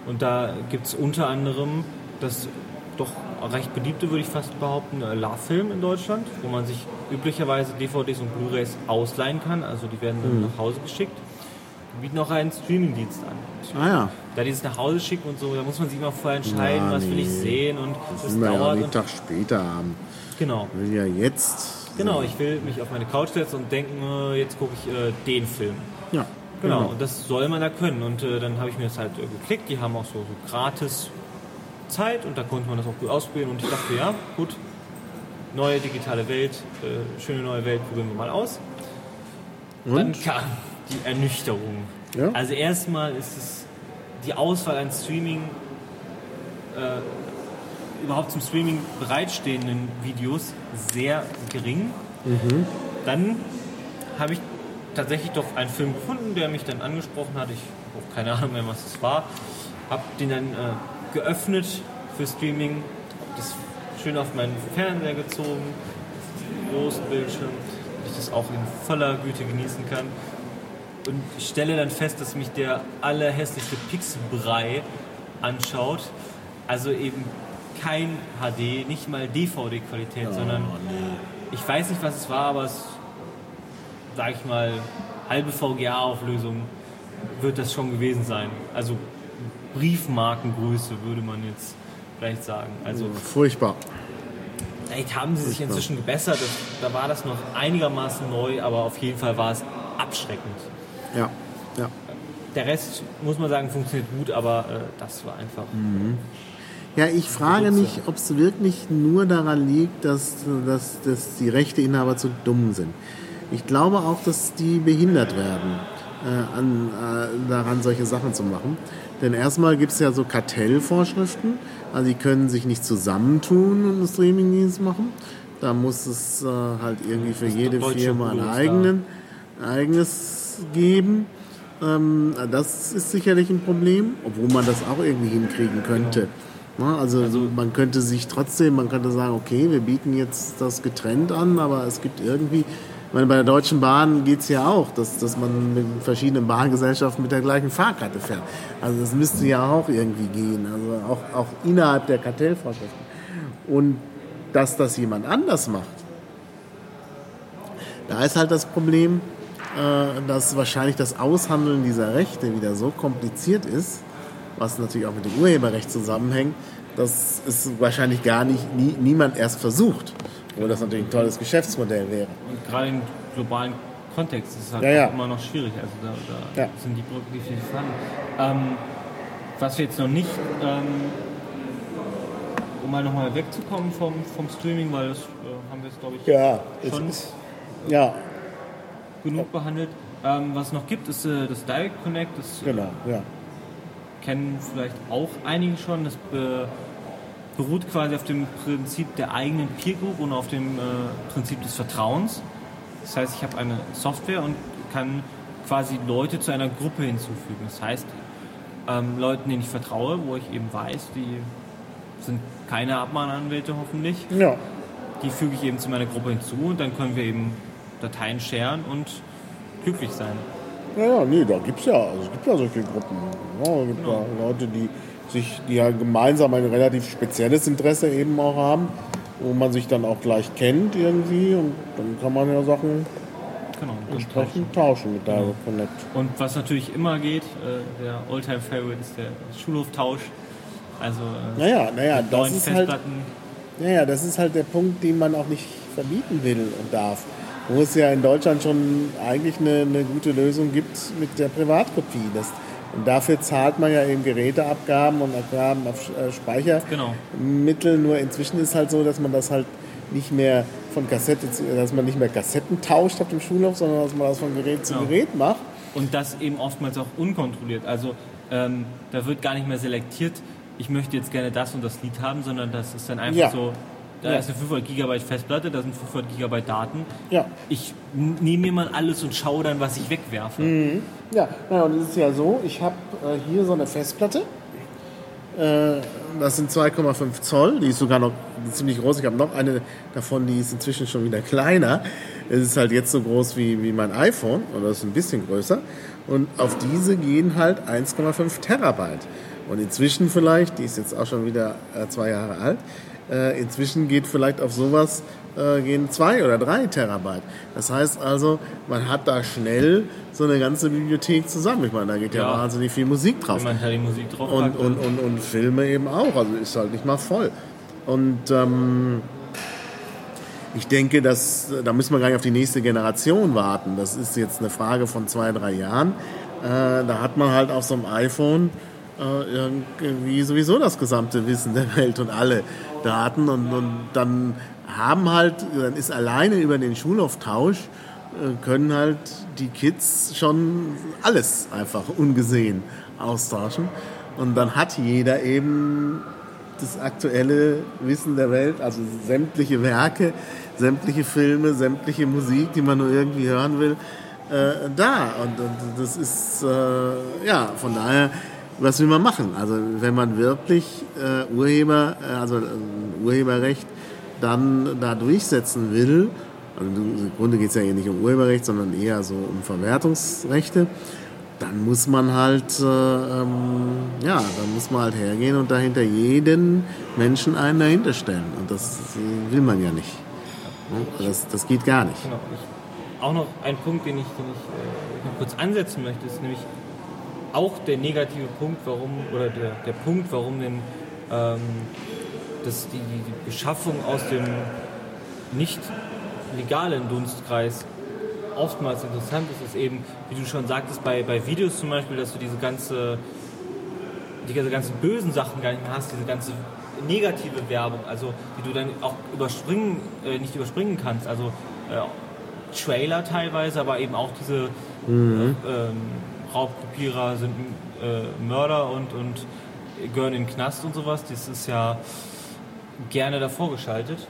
Und da gibt es unter anderem das doch recht beliebte, würde ich fast behaupten, äh, Love-Film in Deutschland, wo man sich üblicherweise DVDs und Blu-rays ausleihen kann. Also die werden dann Mhm. nach Hause geschickt. Die bieten auch einen Streamingdienst an. Ah ja, da dieses nach Hause schicken und so, da muss man sich immer vorher entscheiden, Ja, was will ich nee. sehen und das das man ja auch dauert. einen Tag später haben. genau, Ich will ja jetzt. genau. Ich will mich auf meine Couch setzen und denken, äh, jetzt gucke ich äh, den Film. Ja, Genau, und das soll man da können. Und äh, dann habe ich mir das halt äh, geklickt. Die haben auch so, so gratis Zeit und da konnte man das auch gut ausprobieren. Und ich dachte, ja, gut, neue digitale Welt, äh, schöne neue Welt, probieren wir mal aus. Dann Und? kam die Ernüchterung. Ja? Also erstmal ist es die Auswahl an Streaming, äh, überhaupt zum Streaming bereitstehenden Videos sehr gering. Mhm. Dann habe ich tatsächlich doch einen Film gefunden, der mich dann angesprochen hat. Ich habe auch keine Ahnung mehr, was es war. Habe den dann äh, geöffnet für Streaming, habe das schön auf meinen Fernseher gezogen, großen Bildschirm, dass ich das auch in voller Güte genießen kann. Und ich stelle dann fest, dass mich der allerhässlichste Pixelbrei anschaut. Also eben kein HD, nicht mal DVD-Qualität, sondern ich weiß nicht, was es war, aber es, sag ich mal, halbe VGA-Auflösung wird das schon gewesen sein. Also Briefmarkengröße würde man jetzt vielleicht sagen. Also Furchtbar. vielleicht haben sie sich inzwischen gebessert. Das, da war das noch einigermaßen neu, aber auf jeden Fall war es abschreckend. Ja, ja. Der Rest, muss man sagen, funktioniert gut, aber äh, das war einfach. Ja, ich frage mich, ob es wirklich nur daran liegt, dass, dass, dass die Rechteinhaber zu dumm sind. Ich glaube auch, dass die behindert werden, äh, an, äh, daran solche Sachen zu machen. Denn erstmal gibt es ja so Kartellvorschriften, also die können sich nicht zusammentun und einen Streamingdienst machen. Da muss es äh, halt irgendwie für jede Firma einen da. eigenen, eigenes geben. Ähm, das ist sicherlich ein Problem, obwohl man das auch irgendwie hinkriegen könnte. Na, also, man könnte sich trotzdem, man könnte sagen, okay, wir bieten jetzt das getrennt an, aber es gibt irgendwie, meine, bei der Deutschen Bahn geht es ja auch, dass, dass man mit verschiedenen Bahngesellschaften mit der gleichen Fahrkarte fährt. Also das müsste ja auch irgendwie gehen, also auch, auch innerhalb der Kartellvorschriften. Und dass das jemand anders macht, da ist halt das Problem, äh, dass wahrscheinlich das Aushandeln dieser Rechte wieder so kompliziert ist, was natürlich auch mit dem Urheberrecht zusammenhängt, dass es wahrscheinlich gar nicht nie, niemand erst versucht. Obwohl das natürlich ein tolles Geschäftsmodell wäre. Und gerade im globalen Kontext ist es halt Ja, ja. immer noch schwierig. Also da, da Ja. sind die Brücken definitiv vorhanden. Ähm, was wir jetzt noch nicht, ähm, um mal nochmal wegzukommen vom, vom Streaming, weil das äh, haben wir jetzt, glaube ich, Ja, schon ist, ja, genug behandelt. Ähm, was es noch gibt, ist äh, das Direct Connect. Das äh, genau, ja. kennen vielleicht auch einige schon. Das äh, beruht quasi auf dem Prinzip der eigenen Peer Group und auf dem äh, Prinzip des Vertrauens. Das heißt, ich habe eine Software und kann quasi Leute zu einer Gruppe hinzufügen. Das heißt, ähm, Leuten, denen ich vertraue, wo ich eben weiß, die sind keine Abmahnanwälte hoffentlich, Ja, die füge ich eben zu meiner Gruppe hinzu und dann können wir eben Dateien sharen und glücklich sein. ja, ja nee, da gibt es ja, also es gibt ja solche Gruppen. Ja, es gibt ja Leute, die sich, die ja gemeinsam ein relativ spezielles Interesse eben auch haben, wo man sich dann auch gleich kennt irgendwie und dann kann man ja Sachen Genau. entsprechend tauschen mit Direct Connect. Und was natürlich immer geht, äh, der Alltime Favorite ist der Schulhoftausch. Also äh, Naja, naja, das ist halt, Festplatten. naja, das ist halt der Punkt, den man auch nicht verbieten will und darf. Wo es ja in Deutschland schon eigentlich eine, eine gute Lösung gibt mit der Privatkopie. Das, und dafür zahlt man ja eben Geräteabgaben und Abgaben auf äh, Speichermittel. Genau. Nur inzwischen ist halt so, dass man das halt nicht mehr von Kassette, zu, dass man nicht mehr Kassetten tauscht auf dem Schulhof, sondern dass man das von Gerät zu Genau. Gerät macht. Und das eben oftmals auch unkontrolliert. Also ähm, da wird gar nicht mehr selektiert, ich möchte jetzt gerne das und das Lied haben, sondern das ist dann einfach Ja. so, da Ja. ist eine 500 Gigabyte Festplatte, da sind 500 Gigabyte Daten. Ja. Ich nehme mir mal alles und schaue dann, was ich wegwerfe. Mhm. Ja, naja, und es ist ja so, ich habe äh, hier so eine Festplatte. Äh, das sind 2,5 Zoll, die ist sogar noch ziemlich groß. Ich habe noch eine davon, die ist inzwischen schon wieder kleiner. Es ist halt jetzt so groß wie, wie mein iPhone, oder ist ein bisschen größer. Und auf diese gehen halt 1,5 Terabyte. Und inzwischen vielleicht, die ist jetzt auch schon wieder äh, zwei Jahre alt, äh, inzwischen geht vielleicht auf sowas äh, gehen zwei oder drei Terabyte. Das heißt also, man hat da schnell so eine ganze Bibliothek zusammen. Ich meine, da geht ja, ja wahnsinnig viel Musik drauf. Wenn man da die Musik drauf und, und, und, und, Filme eben auch. Also ist halt nicht mal voll. Und ähm, ich denke, dass, da müssen wir gar nicht auf die nächste Generation warten. Das ist jetzt eine Frage von zwei, drei Jahren. Äh, da hat man halt auf so einem iPhone äh, irgendwie sowieso das gesamte Wissen der Welt und alle Daten und, und dann haben halt, dann ist alleine über den Schulaufttausch äh, können halt die Kids schon alles einfach ungesehen austauschen. Und dann hat jeder eben das aktuelle Wissen der Welt, also sämtliche Werke, sämtliche Filme, sämtliche Musik, die man nur irgendwie hören will, äh, da. Und, und, das ist, äh, ja, von daher, was will man machen? Also wenn man wirklich äh, Urheber, äh, also äh, Urheberrecht dann da durchsetzen will, also im Grunde geht es ja hier nicht um Urheberrecht, sondern eher so um Verwertungsrechte, dann muss man halt, äh, ähm, ja, dann muss man halt hergehen und dahinter jeden Menschen einen dahinter stellen. Und das will man ja nicht. Das, das geht gar nicht. Genau. Ich, auch noch ein Punkt, den ich, den ich äh, kurz ansetzen möchte, ist nämlich auch der negative Punkt, warum, oder der, der Punkt, warum denn ähm, das, die, die Beschaffung aus dem nicht legalen Dunstkreis oftmals interessant ist, ist eben, wie du schon sagtest, bei, bei Videos zum Beispiel, dass du diese ganze, diese ganzen bösen Sachen gar nicht mehr hast, diese ganze negative Werbung, also die du dann auch überspringen, äh, nicht überspringen kannst. Also äh, Trailer teilweise, aber eben auch diese mhm. äh, ähm, Raubkopierer sind äh, Mörder und, und gehören in den Knast und sowas. Das ist ja gerne davor geschaltet.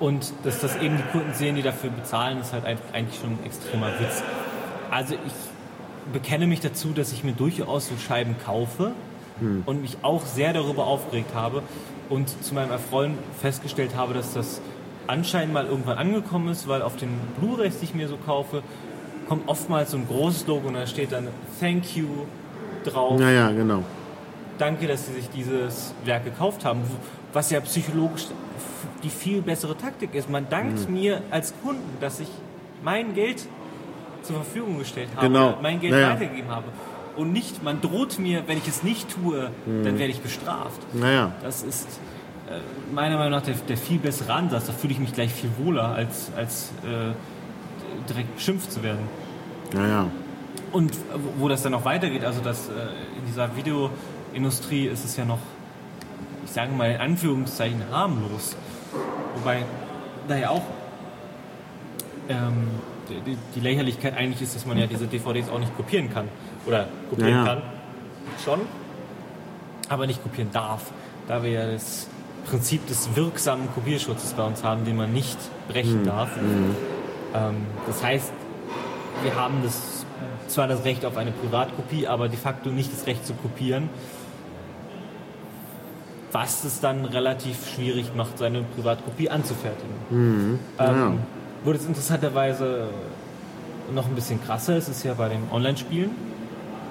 Und dass das eben die Kunden sehen, die dafür bezahlen, ist halt eigentlich schon ein extremer Witz. Also ich bekenne mich dazu, dass ich mir durchaus so Scheiben kaufe hm. und mich auch sehr darüber aufgeregt habe und zu meinem Erfreuen festgestellt habe, dass das anscheinend mal irgendwann angekommen ist, weil auf den Blu-rays, die ich mir so kaufe, kommt oftmals so ein großes Logo und da steht dann Thank you drauf. Naja, genau. Danke, dass Sie sich dieses Werk gekauft haben, was ja psychologisch die viel bessere Taktik ist. Man dankt mhm. mir als Kunden, dass ich mein Geld zur Verfügung gestellt habe, genau. mein Geld naja. weitergegeben habe. Und nicht, man droht mir, wenn ich es nicht tue, mhm. dann werde ich bestraft. Naja. Das ist äh, meiner Meinung nach der, der, viel bessere Ansatz. Da fühle ich mich gleich viel wohler, als, als äh, direkt beschimpft zu werden. Naja. Und wo das dann noch weitergeht, also dass äh, in dieser Videoindustrie ist es ja noch, ich sage mal in Anführungszeichen, harmlos. Wobei da ja auch ähm, die, die, Lächerlichkeit eigentlich ist, dass man ja diese DVDs auch nicht kopieren kann. Oder kopieren ja, kann. Schon. Aber nicht kopieren darf. Da wir ja das Prinzip des wirksamen Kopierschutzes bei uns haben, den man nicht brechen mhm. darf. Mhm. Ähm, das heißt, wir haben das, zwar das Recht auf eine Privatkopie, aber de facto nicht das Recht zu kopieren was es dann relativ schwierig macht, seine Privatkopie anzufertigen. Mhm. Ja. Ähm, wurde es interessanterweise noch ein bisschen krasser, es ist ja bei den Online-Spielen.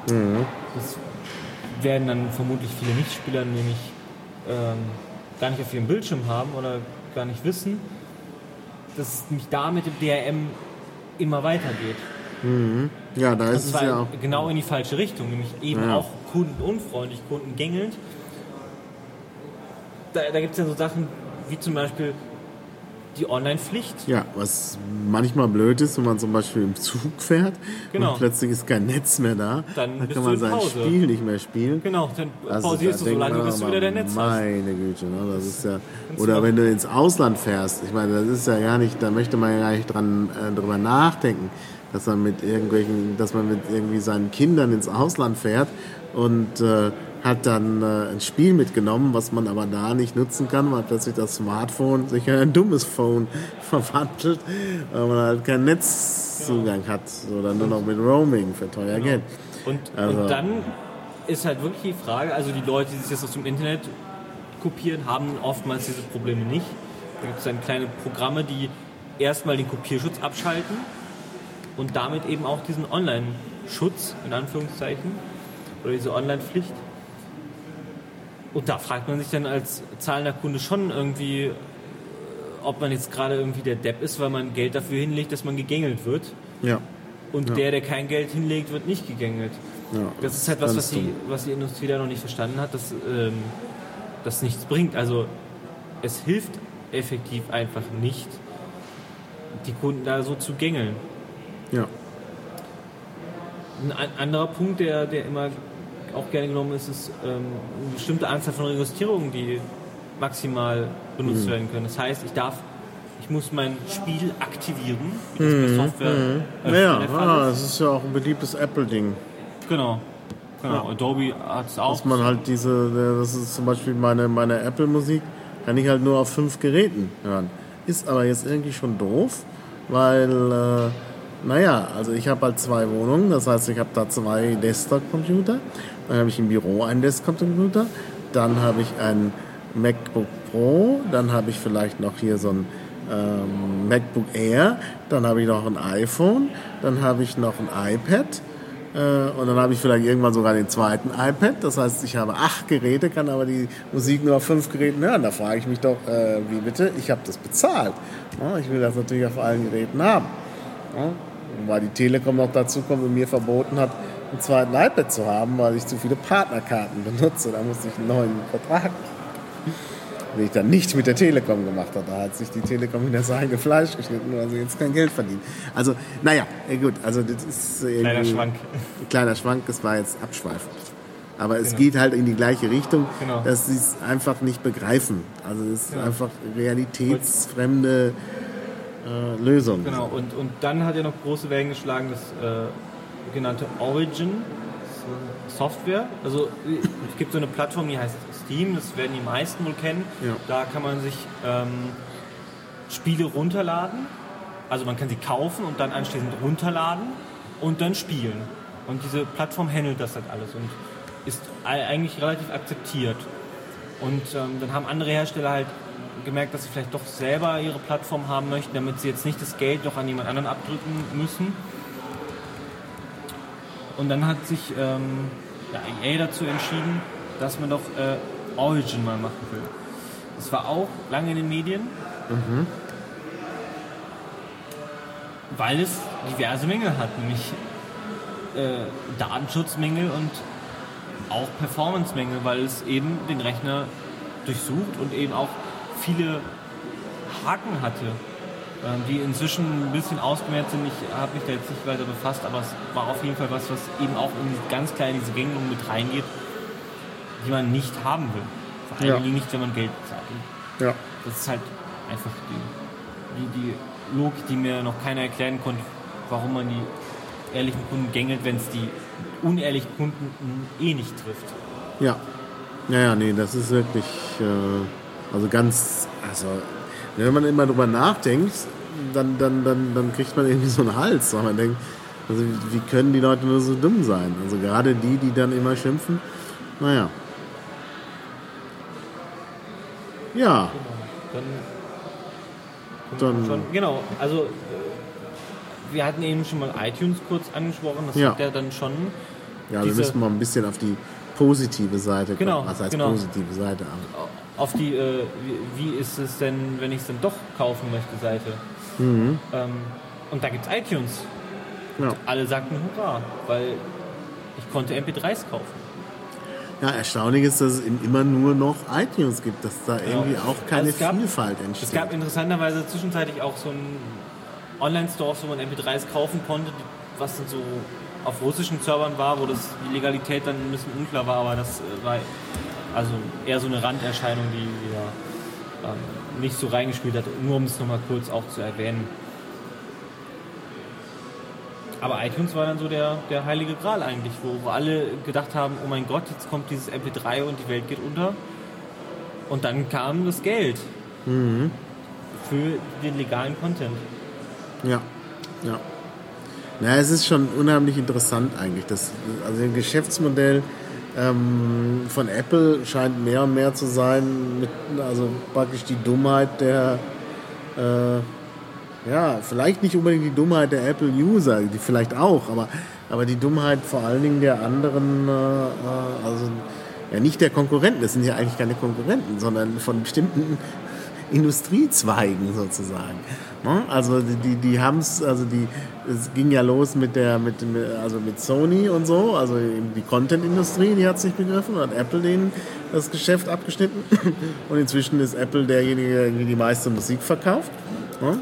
Mhm. Das werden dann vermutlich viele Nichtspieler nämlich ähm, gar nicht auf ihrem Bildschirm haben oder gar nicht wissen, dass es nämlich da mit dem DRM immer weitergeht. Mhm. Ja, da ist es ja auch. Genau in die falsche Richtung, nämlich eben ja. auch kundenunfreundlich, kundengängelnd da, da gibt es ja so Sachen wie zum Beispiel die Online-Pflicht. Ja, was manchmal blöd ist, wenn man zum Beispiel im Zug fährt genau. und plötzlich ist kein Netz mehr da, dann, dann kann man sein Spiel nicht mehr spielen. Genau, dann also, pausierst du so lange, bis du wieder dein Netz meine hast. Meine Güte, ne? das ist ja. Oder wenn du ins Ausland fährst, ich meine, das ist ja gar nicht, da möchte man ja gar nicht dran äh, drüber nachdenken, dass man mit irgendwelchen, dass man mit irgendwie seinen Kindern ins Ausland fährt und äh, hat dann äh, ein Spiel mitgenommen, was man aber da nicht nutzen kann, weil plötzlich das Smartphone sich in ein dummes Phone verwandelt, weil man halt keinen Netzzugang genau. hat oder nur noch mit Roaming für teuer genau. Geld. Und, also, und dann ist halt wirklich die Frage, also die Leute, die sich das aus dem Internet kopieren, haben oftmals diese Probleme nicht. Da gibt es dann kleine Programme, die erstmal den Kopierschutz abschalten und damit eben auch diesen Online-Schutz in Anführungszeichen oder diese Online-Pflicht. Und da fragt man sich dann als zahlender Kunde schon irgendwie, ob man jetzt gerade irgendwie der Depp ist, weil man Geld dafür hinlegt, dass man gegängelt wird. Ja. Und Ja. der, der kein Geld hinlegt, wird nicht gegängelt. ja. Das ist halt was, was die, was die Industrie da noch nicht verstanden hat, dass ähm, das nichts bringt. Also es hilft effektiv einfach nicht, die Kunden da so zu gängeln. Ja. Ein an- anderer Punkt, der, der immer auch gerne genommen ist, ist ähm, eine bestimmte Anzahl von Registrierungen, die maximal benutzt Mhm. werden können. Das heißt, ich darf, ich muss mein Spiel aktivieren, wie das bei Software äh, Naja, der Fall Mhm. ah, ist. das ist ja auch ein beliebtes Apple-Ding. Genau. Genau. Adobe hat es auch. Dass man halt diese, das ist zum Beispiel meine, meine Apple-Musik, kann ich halt nur auf fünf Geräten hören. Ist aber jetzt irgendwie schon doof, weil, äh, naja, also ich habe halt zwei Wohnungen, das heißt, ich habe da zwei Desktop-Computer, dann habe ich im Büro einen Desktop-Computer, dann habe ich ein MacBook Pro, dann habe ich vielleicht noch hier so ein ähm, MacBook Air, dann habe ich noch ein iPhone, dann habe ich noch ein iPad, äh, und dann habe ich vielleicht irgendwann sogar den zweiten iPad. Das heißt, ich habe acht Geräte, kann aber die Musik nur auf fünf Geräten hören. Da frage ich mich doch, äh, wie bitte? Ich habe das bezahlt. Ja, ich will das natürlich auf allen Geräten haben. Ja, weil die Telekom noch dazu kommt und mir verboten hat, einen zweiten iPad zu haben, weil ich zu viele Partnerkarten benutze. Da musste ich einen neuen Vertrag den ich dann nicht mit der Telekom gemacht habe. Da hat sich die Telekom wieder das eigene Fleisch geschnitten, weil sie jetzt kein Geld verdienen. Also, naja, gut, also das ist irgendwie... Kleiner Schwank. Ein kleiner Schwank, das war jetzt abschweifend. Aber es Genau. geht halt in die gleiche Richtung, Genau. dass sie es einfach nicht begreifen. Also es ist Genau. einfach realitätsfremde äh, Lösung. Genau, und, und dann hat er noch große Wellen geschlagen, das äh, genannte Origin so Software. Also es gibt so eine Plattform, die heißt Steam, das werden die meisten wohl kennen. Ja. Da kann man sich ähm, Spiele runterladen. Also man kann sie kaufen und dann anschließend runterladen und dann spielen. Und diese Plattform handelt das halt alles und ist ei- eigentlich relativ akzeptiert. Und ähm, dann haben andere Hersteller halt gemerkt, dass sie vielleicht doch selber ihre Plattform haben möchten, damit sie jetzt nicht das Geld noch an jemand anderen abdrücken müssen. Und dann hat sich ähm, ja, EA dazu entschieden, dass man doch äh, Origin mal machen will. Das war auch lange in den Medien, weil es diverse Mängel hat, nämlich äh, Datenschutzmängel und auch Performance-Mängel, weil es eben den Rechner durchsucht und eben auch viele Haken hatte, die inzwischen ein bisschen ausgemerzt sind. Ich habe mich da jetzt nicht weiter befasst, aber es war auf jeden Fall was, was eben auch in ganz klein diese Gängelung mit reingeht, die man nicht haben will. Vor allem Ja. nicht, wenn man Geld bezahlt. Und Ja. das ist halt einfach die, die, die Logik, die mir noch keiner erklären konnte, warum man die ehrlichen Kunden gängelt, wenn es die unehrlichen Kunden eh nicht trifft. Ja. Ja, ja, nee, das ist wirklich, äh, also ganz, also, wenn man immer drüber nachdenkt, dann, dann, dann, dann kriegt man irgendwie so einen Hals, weil man denkt, also wie können die Leute nur so dumm sein? Also gerade die, die dann immer schimpfen, naja. Ja, Dann, dann, schon, genau, also äh, wir hatten eben schon mal iTunes kurz angesprochen, das Ja. hat ja dann schon ja, wir müssen mal ein bisschen auf die positive Seite kommen. Genau, Was heißt genau. positive Seite? Aber, auf die, äh, wie, wie ist es denn, wenn ich es dann doch kaufen möchte, Seite. Mhm. Ähm, und da gibt es iTunes. ja. Alle sagten Hurra, weil ich konnte MP3s kaufen. ja, erstaunlich ist, dass es eben immer nur noch iTunes gibt, dass da irgendwie auch keine Also gab- Vielfalt entsteht. Es gab interessanterweise zwischenzeitlich auch so ein Online-Store, wo man MP3s kaufen konnte, was dann so auf russischen Servern war, wo das die Legalität dann ein bisschen unklar war, aber das äh, war also eher so eine Randerscheinung, die, die da ähm, nicht so reingespielt hat, nur um es nochmal kurz auch zu erwähnen. Aber iTunes war dann so der, der heilige Gral eigentlich, wo, wo alle gedacht haben, oh mein Gott, jetzt kommt dieses MP3 und die Welt geht unter. Und dann kam das Geld für den legalen Content. Ja, ja. Na, es ist schon unheimlich interessant eigentlich. Das, also ein Geschäftsmodell ähm, von Apple scheint mehr und mehr zu sein, mit, also praktisch die Dummheit der, äh, ja, vielleicht nicht unbedingt die Dummheit der Apple-User, die vielleicht auch, aber, aber die Dummheit vor allen Dingen der anderen, äh, äh also ja nicht der Konkurrenten, das sind ja eigentlich keine Konkurrenten, sondern von bestimmten Industriezweigen sozusagen. Ne? Also die, die, haben es, also die, es ging ja los mit der, mit, also mit Sony und so, also die Content-Industrie, die hat sich begriffen hat Apple denen das Geschäft abgeschnitten. Und inzwischen ist Apple derjenige, der die meiste Musik verkauft. Ne?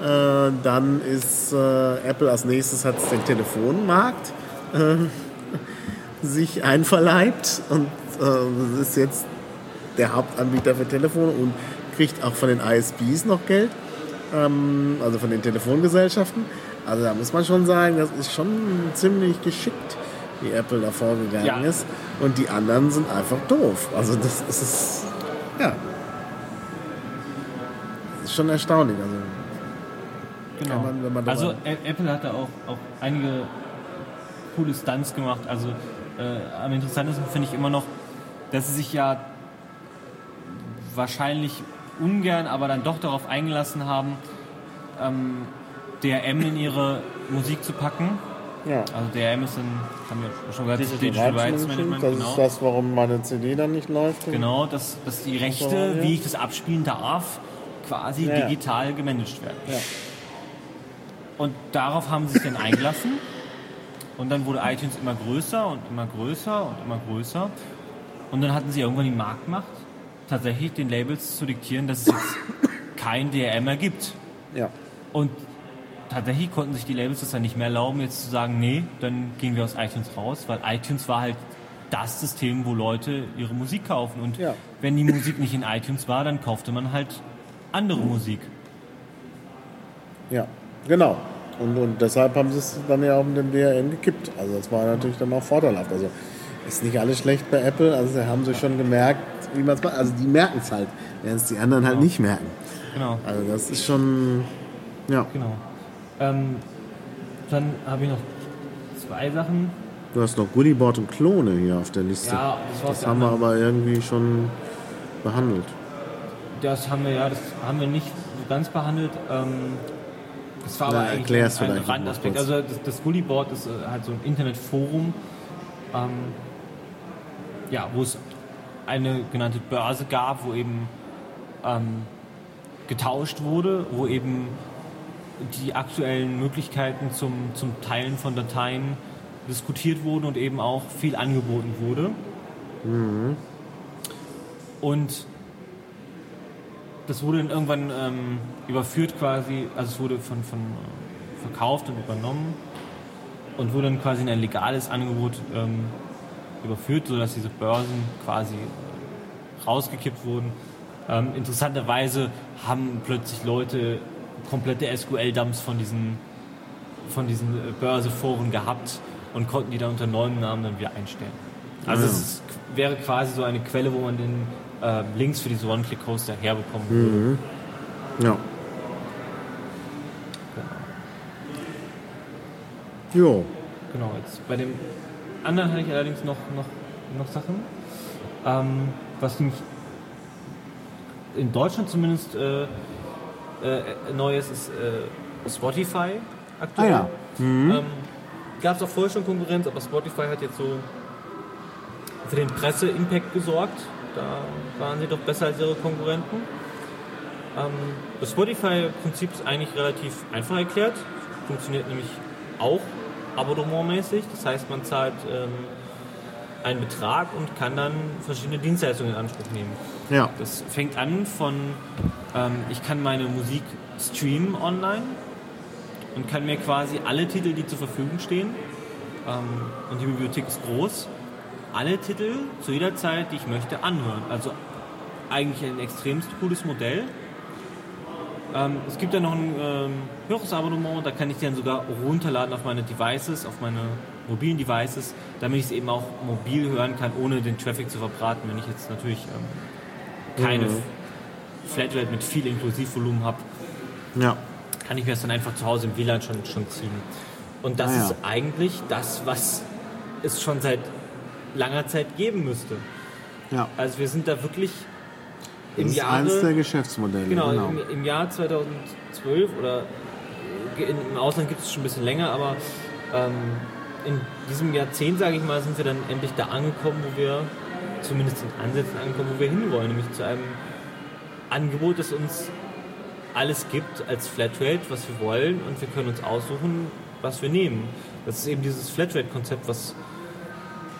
Äh, dann ist äh, Apple als nächstes hat den Telefonmarkt äh, sich einverleibt und ist jetzt der Hauptanbieter für Telefone und kriegt auch von den ISPs noch Geld, ähm, also von den Telefongesellschaften. Also da muss man schon sagen, das ist schon ziemlich geschickt, wie Apple da vorgegangen ja. ist. Und die anderen sind einfach doof. Also das ist, ja, das ist schon erstaunlich. Also, genau. Man also Apple hat da auch, auch einige coole Stunts gemacht. Also äh, am interessantesten finde ich immer noch, dass sie sich ja wahrscheinlich ungern, aber dann doch darauf eingelassen haben, ähm, DRM in ihre Musik zu packen. Ja. Also DRM ist ein, haben wir schon gesagt, Digital, Digital Rights Management. Das genau. ist das, warum meine CD dann nicht läuft. Genau, dass, dass die Rechte, wie ich das abspielen darf, quasi ja. digital gemanagt werden. Ja. Und darauf haben sie sich dann eingelassen. Und dann wurde iTunes immer größer und immer größer und immer größer. Und dann hatten sie irgendwann die Marktmacht tatsächlich den Labels zu diktieren, dass es jetzt kein DRM mehr gibt. Ja. Und tatsächlich konnten sich die Labels das dann nicht mehr erlauben, jetzt zu sagen, nee, dann gehen wir aus iTunes raus, weil iTunes war halt das System, wo Leute ihre Musik kaufen. Und ja. wenn die Musik nicht in iTunes war, dann kaufte man halt andere Musik. Ja, genau. Und, und deshalb haben sie es dann ja auch mit dem DRM gekippt. Also das war natürlich dann auch vorteilhaft. Also ist nicht alles schlecht bei Apple. Also sie haben sich schon gemerkt, wie man es macht. Also die merken es halt, während es die anderen halt genau. nicht merken. Genau. Also das ist schon, ja. Genau. Ähm, dann habe ich noch zwei Sachen. Du hast noch Goodieboard und Klone hier auf der Liste. Ja, das, das haben wir aber irgendwie schon behandelt. Das haben wir ja, das haben wir nicht ganz behandelt. Ähm, das war Na, aber eigentlich ein, ein Randaspekt. Also das, das Goodieboard ist äh, halt so ein Internetforum, ähm, ja, wo es eine genannte Börse gab, wo eben ähm, getauscht wurde, wo eben die aktuellen Möglichkeiten zum, zum Teilen von Dateien diskutiert wurden und eben auch viel angeboten wurde. Mhm. Und das wurde dann irgendwann ähm, überführt quasi, also es wurde von, von äh, verkauft und übernommen und wurde dann quasi in ein legales Angebot ähm, überführt, sodass diese Börsen quasi rausgekippt wurden. Ähm, interessanterweise haben plötzlich Leute komplette SQL-Dumps von diesen, von diesen äh, Börseforen gehabt und konnten die dann unter neuem Namen dann wieder einstellen. Also ja. es ist, wäre quasi so eine Quelle, wo man den äh, Links für diese One-Click-Hoster herbekommen würde. Mhm. Ja. Genau. Jo. Genau, jetzt bei dem anderen hatte ich allerdings noch, noch, noch Sachen. Ähm, was nämlich in Deutschland zumindest äh, äh, Neues ist äh, Spotify aktuell. Ah, ja. mhm. ähm, Gab es auch vorher schon Konkurrenz, aber Spotify hat jetzt so für den Presse-Impact gesorgt. Da waren sie doch besser als ihre Konkurrenten. Ähm, das Spotify-Prinzip ist eigentlich relativ einfach erklärt. Funktioniert nämlich auch abonnementmäßig. Das heißt, man zahlt ähm, einen Betrag und kann dann verschiedene Dienstleistungen in Anspruch nehmen. Ja. Das fängt an von, ähm, ich kann meine Musik streamen online und kann mir quasi alle Titel, die zur Verfügung stehen, ähm, und die Bibliothek ist groß, alle Titel zu jeder Zeit, die ich möchte, anhören. Also eigentlich ein extremst cooles Modell. Ähm, es gibt ja noch ein ähm, höheres Abonnement, da kann ich dann sogar runterladen auf meine Devices, auf meine mobilen Devices, damit ich es eben auch mobil hören kann, ohne den Traffic zu verbraten. Wenn ich jetzt natürlich ähm, keine mhm. Flatrate mit viel Inklusivvolumen habe, ja. kann ich mir das dann einfach zu Hause im WLAN schon, schon ziehen. Und das ah, ja. ist eigentlich das, was es schon seit langer Zeit geben müsste. Ja. Also wir sind da wirklich im das ist Jahre, eines der Geschäftsmodelle. Genau, genau. Im, im, Jahr 2012 oder im Ausland gibt es schon ein bisschen länger, aber ähm, in diesem Jahrzehnt, sage ich mal, sind wir dann endlich da angekommen, wo wir zumindest in Ansätzen angekommen, wo wir hinwollen, nämlich zu einem Angebot, das uns alles gibt als Flatrate, was wir wollen und wir können uns aussuchen, was wir nehmen. Das ist eben dieses Flatrate-Konzept, was,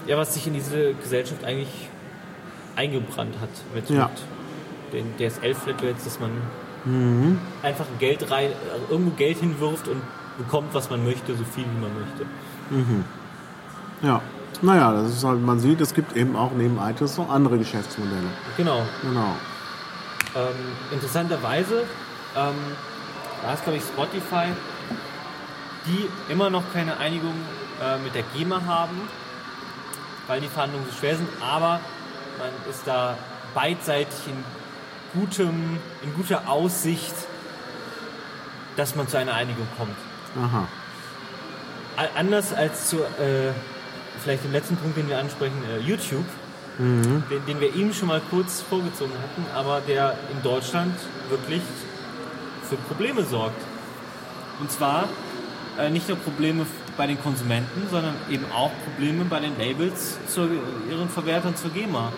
ja, was sich in diese Gesellschaft eigentlich eingebrannt hat mit, Ja. mit den DSL-Flatrates, dass man Mhm. einfach Geld rein, irgendwo Geld hinwirft und bekommt, was man möchte, so viel wie man möchte. Ja. Naja, das ist halt, man sieht, es gibt eben auch neben iTunes noch andere Geschäftsmodelle. Genau. Genau. Ähm, interessanterweise, ähm, da ist glaube ich Spotify, die immer noch keine Einigung äh, mit der GEMA haben, weil die Verhandlungen so schwer sind, aber man ist da beidseitig in, gutem, in guter Aussicht, dass man zu einer Einigung kommt. Aha. Anders als zu äh, vielleicht dem letzten Punkt, den wir ansprechen, äh, YouTube, den, den wir eben schon mal kurz vorgezogen hatten, aber der in Deutschland wirklich für Probleme sorgt. Und zwar äh, nicht nur Probleme bei den Konsumenten, sondern eben auch Probleme bei den Labels, zu ihren Verwertern zur GEMA.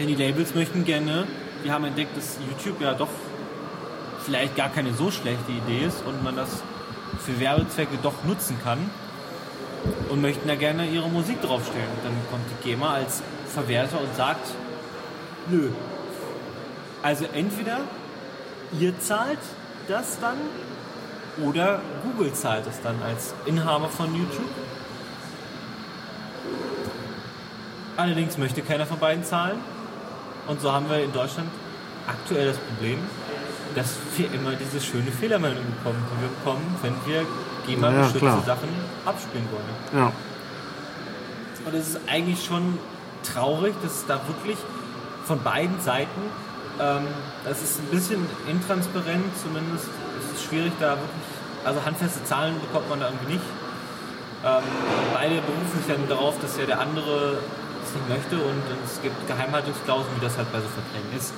Denn die Labels möchten gerne, die haben entdeckt, dass YouTube ja doch vielleicht gar keine so schlechte Idee ist und man das für Werbezwecke doch nutzen kann und möchten da gerne ihre Musik draufstellen. Und dann kommt die GEMA als Verwerter und sagt, nö. Also entweder ihr zahlt das dann oder Google zahlt es dann als Inhaber von YouTube. Allerdings möchte keiner von beiden zahlen. Und so haben wir in Deutschland aktuell das Problem, dass wir immer diese schöne Fehlermeldung bekommen, die wir bekommen, wenn wir Ja, GEMA-geschützte klar. Sachen abspielen wollen. Ja. Und es ist eigentlich schon traurig, dass es da wirklich von beiden Seiten, ähm, das ist ein bisschen intransparent, zumindest ist es schwierig da wirklich, also handfeste Zahlen bekommt man da irgendwie nicht. Ähm, beide berufen sich dann darauf, dass ja der andere nicht möchte und es gibt Geheimhaltungsklauseln, wie das halt bei so Verträgen ist.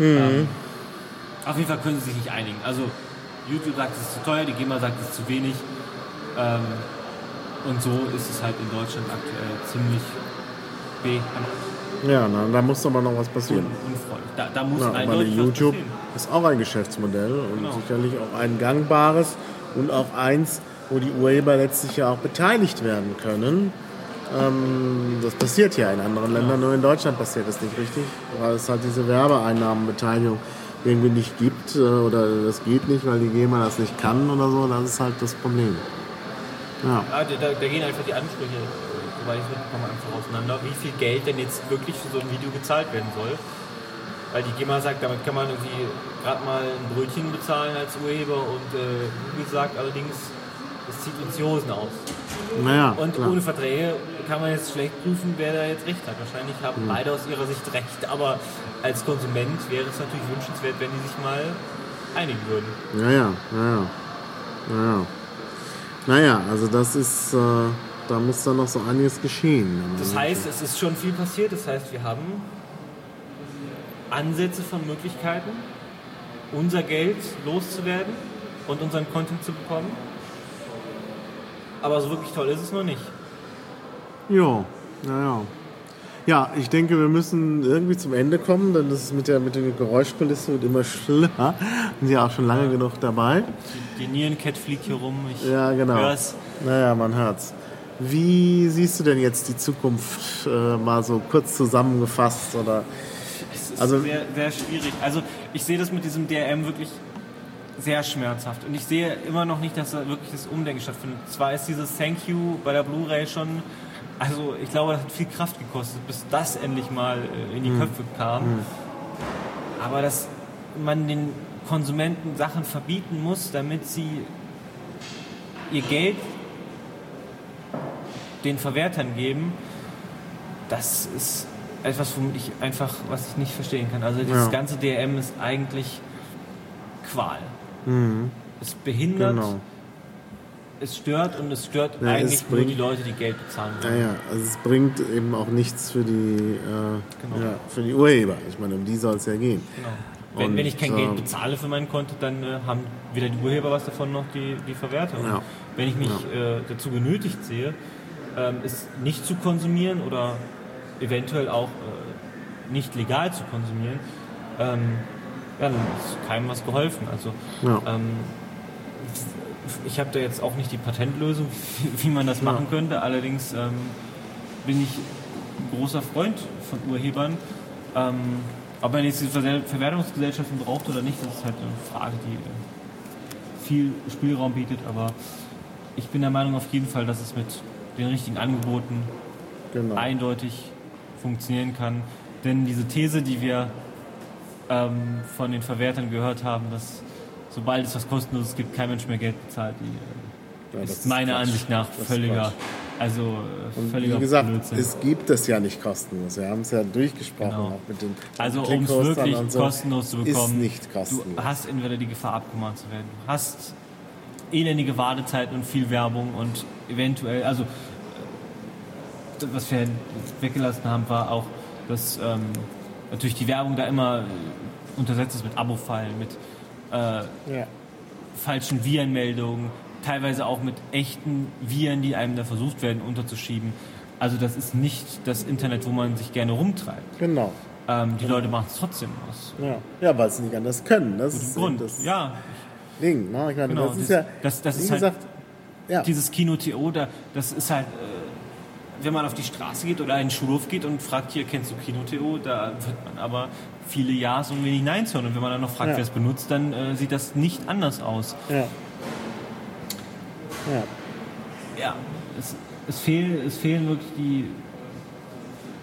Ähm, auf jeden Fall können sie sich nicht einigen. Also YouTube sagt, es ist zu teuer, die GEMA sagt, es ist zu wenig. Ähm, und so ist es halt in Deutschland aktuell ziemlich behämmert Ja, na, da muss aber noch was passieren. unfreundlich. Da, da muss eindeutig was YouTube ist auch ein Geschäftsmodell und Genau. sicherlich auch ein gangbares und auch eins, wo die Urheber letztlich ja auch beteiligt werden können. Ähm, das passiert ja in anderen Ländern, nur in Deutschland passiert das nicht richtig, weil es halt diese Werbeeinnahmenbeteiligung irgendwie nicht gibt äh, oder das geht nicht, weil die GEMA das nicht kann oder so. Das ist halt das Problem. Ja, Ah, da, da, da gehen einfach die Ansprüche, soweit ich mitbekomme, einfach auseinander, wie viel Geld denn jetzt wirklich für so ein Video gezahlt werden soll. Weil die GEMA sagt, damit kann man irgendwie gerade mal ein Brötchen bezahlen als Urheber und äh, Google sagt allerdings, es zieht uns die Hosen aus. Naja, Und klar. ohne Verträge kann man jetzt schlecht prüfen, wer da jetzt recht hat. Wahrscheinlich haben beide aus ihrer Sicht recht, aber als Konsument wäre es natürlich wünschenswert, wenn die sich mal einigen würden. Ja, ja, ja, ja. Naja. Naja, also das ist, äh, da muss dann noch so einiges geschehen. Das heißt, es ist schon viel passiert. Das heißt, wir haben Ansätze von Möglichkeiten, unser Geld loszuwerden und unseren Content zu bekommen. Aber so wirklich toll ist es noch nicht. Ja, naja. Ja, ich denke, wir müssen irgendwie zum Ende kommen, denn das ist mit der, mit der Geräuschkulisse wird immer schlimmer. Sind ja auch schon lange genug dabei. Die, die Nierencat fliegt hier rum. Ich Ja, genau. hör's. Naja, man hört's. Wie siehst du denn jetzt die Zukunft äh, mal so kurz zusammengefasst? Oder Es ist Also- sehr, sehr schwierig. Also ich sehe das mit diesem DRM wirklich sehr schmerzhaft. Und ich sehe immer noch nicht, dass da wirklich das Umdenken stattfindet. Zwar ist dieses Thank You bei der Blu-ray schon, also ich glaube, das hat viel Kraft gekostet, bis das endlich mal äh, in die Köpfe kam. Aber dass man den Konsumenten Sachen verbieten muss, damit sie ihr Geld den Verwertern geben, das ist etwas, womit ich einfach, was ich nicht verstehen kann. Also dieses Ja. ganze DRM ist eigentlich Qual. Es behindert, genau. es stört und es stört Ja, es eigentlich nur bringt- die Leute, die Geld bezahlen wollen. Naja, also es bringt eben auch nichts für die, äh, Genau. ja, für die Urheber. Ich meine, um die soll es ja gehen. Genau. Wenn, Und, wenn ich kein äh, Geld bezahle für meinen Content, dann äh, haben weder die Urheber was davon noch die, die Verwerter. Ja. Wenn ich mich äh, dazu genötigt sehe, ähm, es nicht zu konsumieren oder eventuell auch äh, nicht legal zu konsumieren, ähm, ja, dann ist keinem was geholfen. Also Ja. ähm, ich habe da jetzt auch nicht die Patentlösung, wie, wie man das machen könnte. Allerdings ähm, bin ich ein großer Freund von Urhebern. Ähm, ob man jetzt diese Ver Verwertungsgesellschaften braucht oder nicht, das ist halt eine Frage, die äh, viel Spielraum bietet. Aber ich bin der Meinung auf jeden Fall, dass es mit den richtigen Angeboten Genau. eindeutig funktionieren kann. Denn diese These, die wir ähm, von den Verwertern gehört haben, dass sobald es was Kostenloses gibt, kein Mensch mehr Geld bezahlt, die äh, Ja, das ist ist meiner Quatsch. Ansicht nach ist völliger, also äh, Und völliger wie gesagt, Blödsinn. es gibt es ja nicht kostenlos. Wir haben es ja durchgesprochen, Genau. auch mit den Also um es wirklich so. kostenlos zu bekommen, Ist nicht kostenlos. du hast entweder die Gefahr abgemahnt zu werden, du hast elendige Wartezeiten und viel Werbung und eventuell, also äh, was wir weggelassen haben, war auch, dass ähm, natürlich die Werbung da immer untersetzt ist mit Abo-Fallen, mit äh, ja. falschen Virenmeldungen, teilweise auch mit echten Viren, die einem da versucht werden unterzuschieben. Also das ist nicht das Internet, wo man sich gerne rumtreibt. Genau. Ähm, die Leute machen es trotzdem aus Ja, ja weil sie nicht anders können. Das ist Grund. das Ja, Ding. Ne? Ich meine, genau. das ist das, ja, das, das ist halt gesagt, ja. dieses Kino-TO, da, das ist halt, äh, wenn man auf die Straße geht oder in den Schulhof geht und fragt, hier, kennst du Kino-TO, da wird man aber viele Ja's und wenig Neins hören. Und wenn man dann noch fragt, Ja. wer es benutzt, dann äh, sieht das nicht anders aus. ja. Ja. Ja, es, es, fehlen, es fehlen wirklich die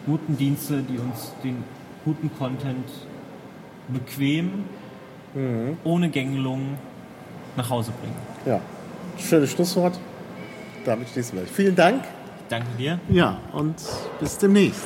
guten Dienste, die uns den guten Content bequem, ohne Gängelung nach Hause bringen. ja. Schönes Schlusswort. Damit schließen wir. Vielen Dank. Danke dir. Ja, und bis demnächst.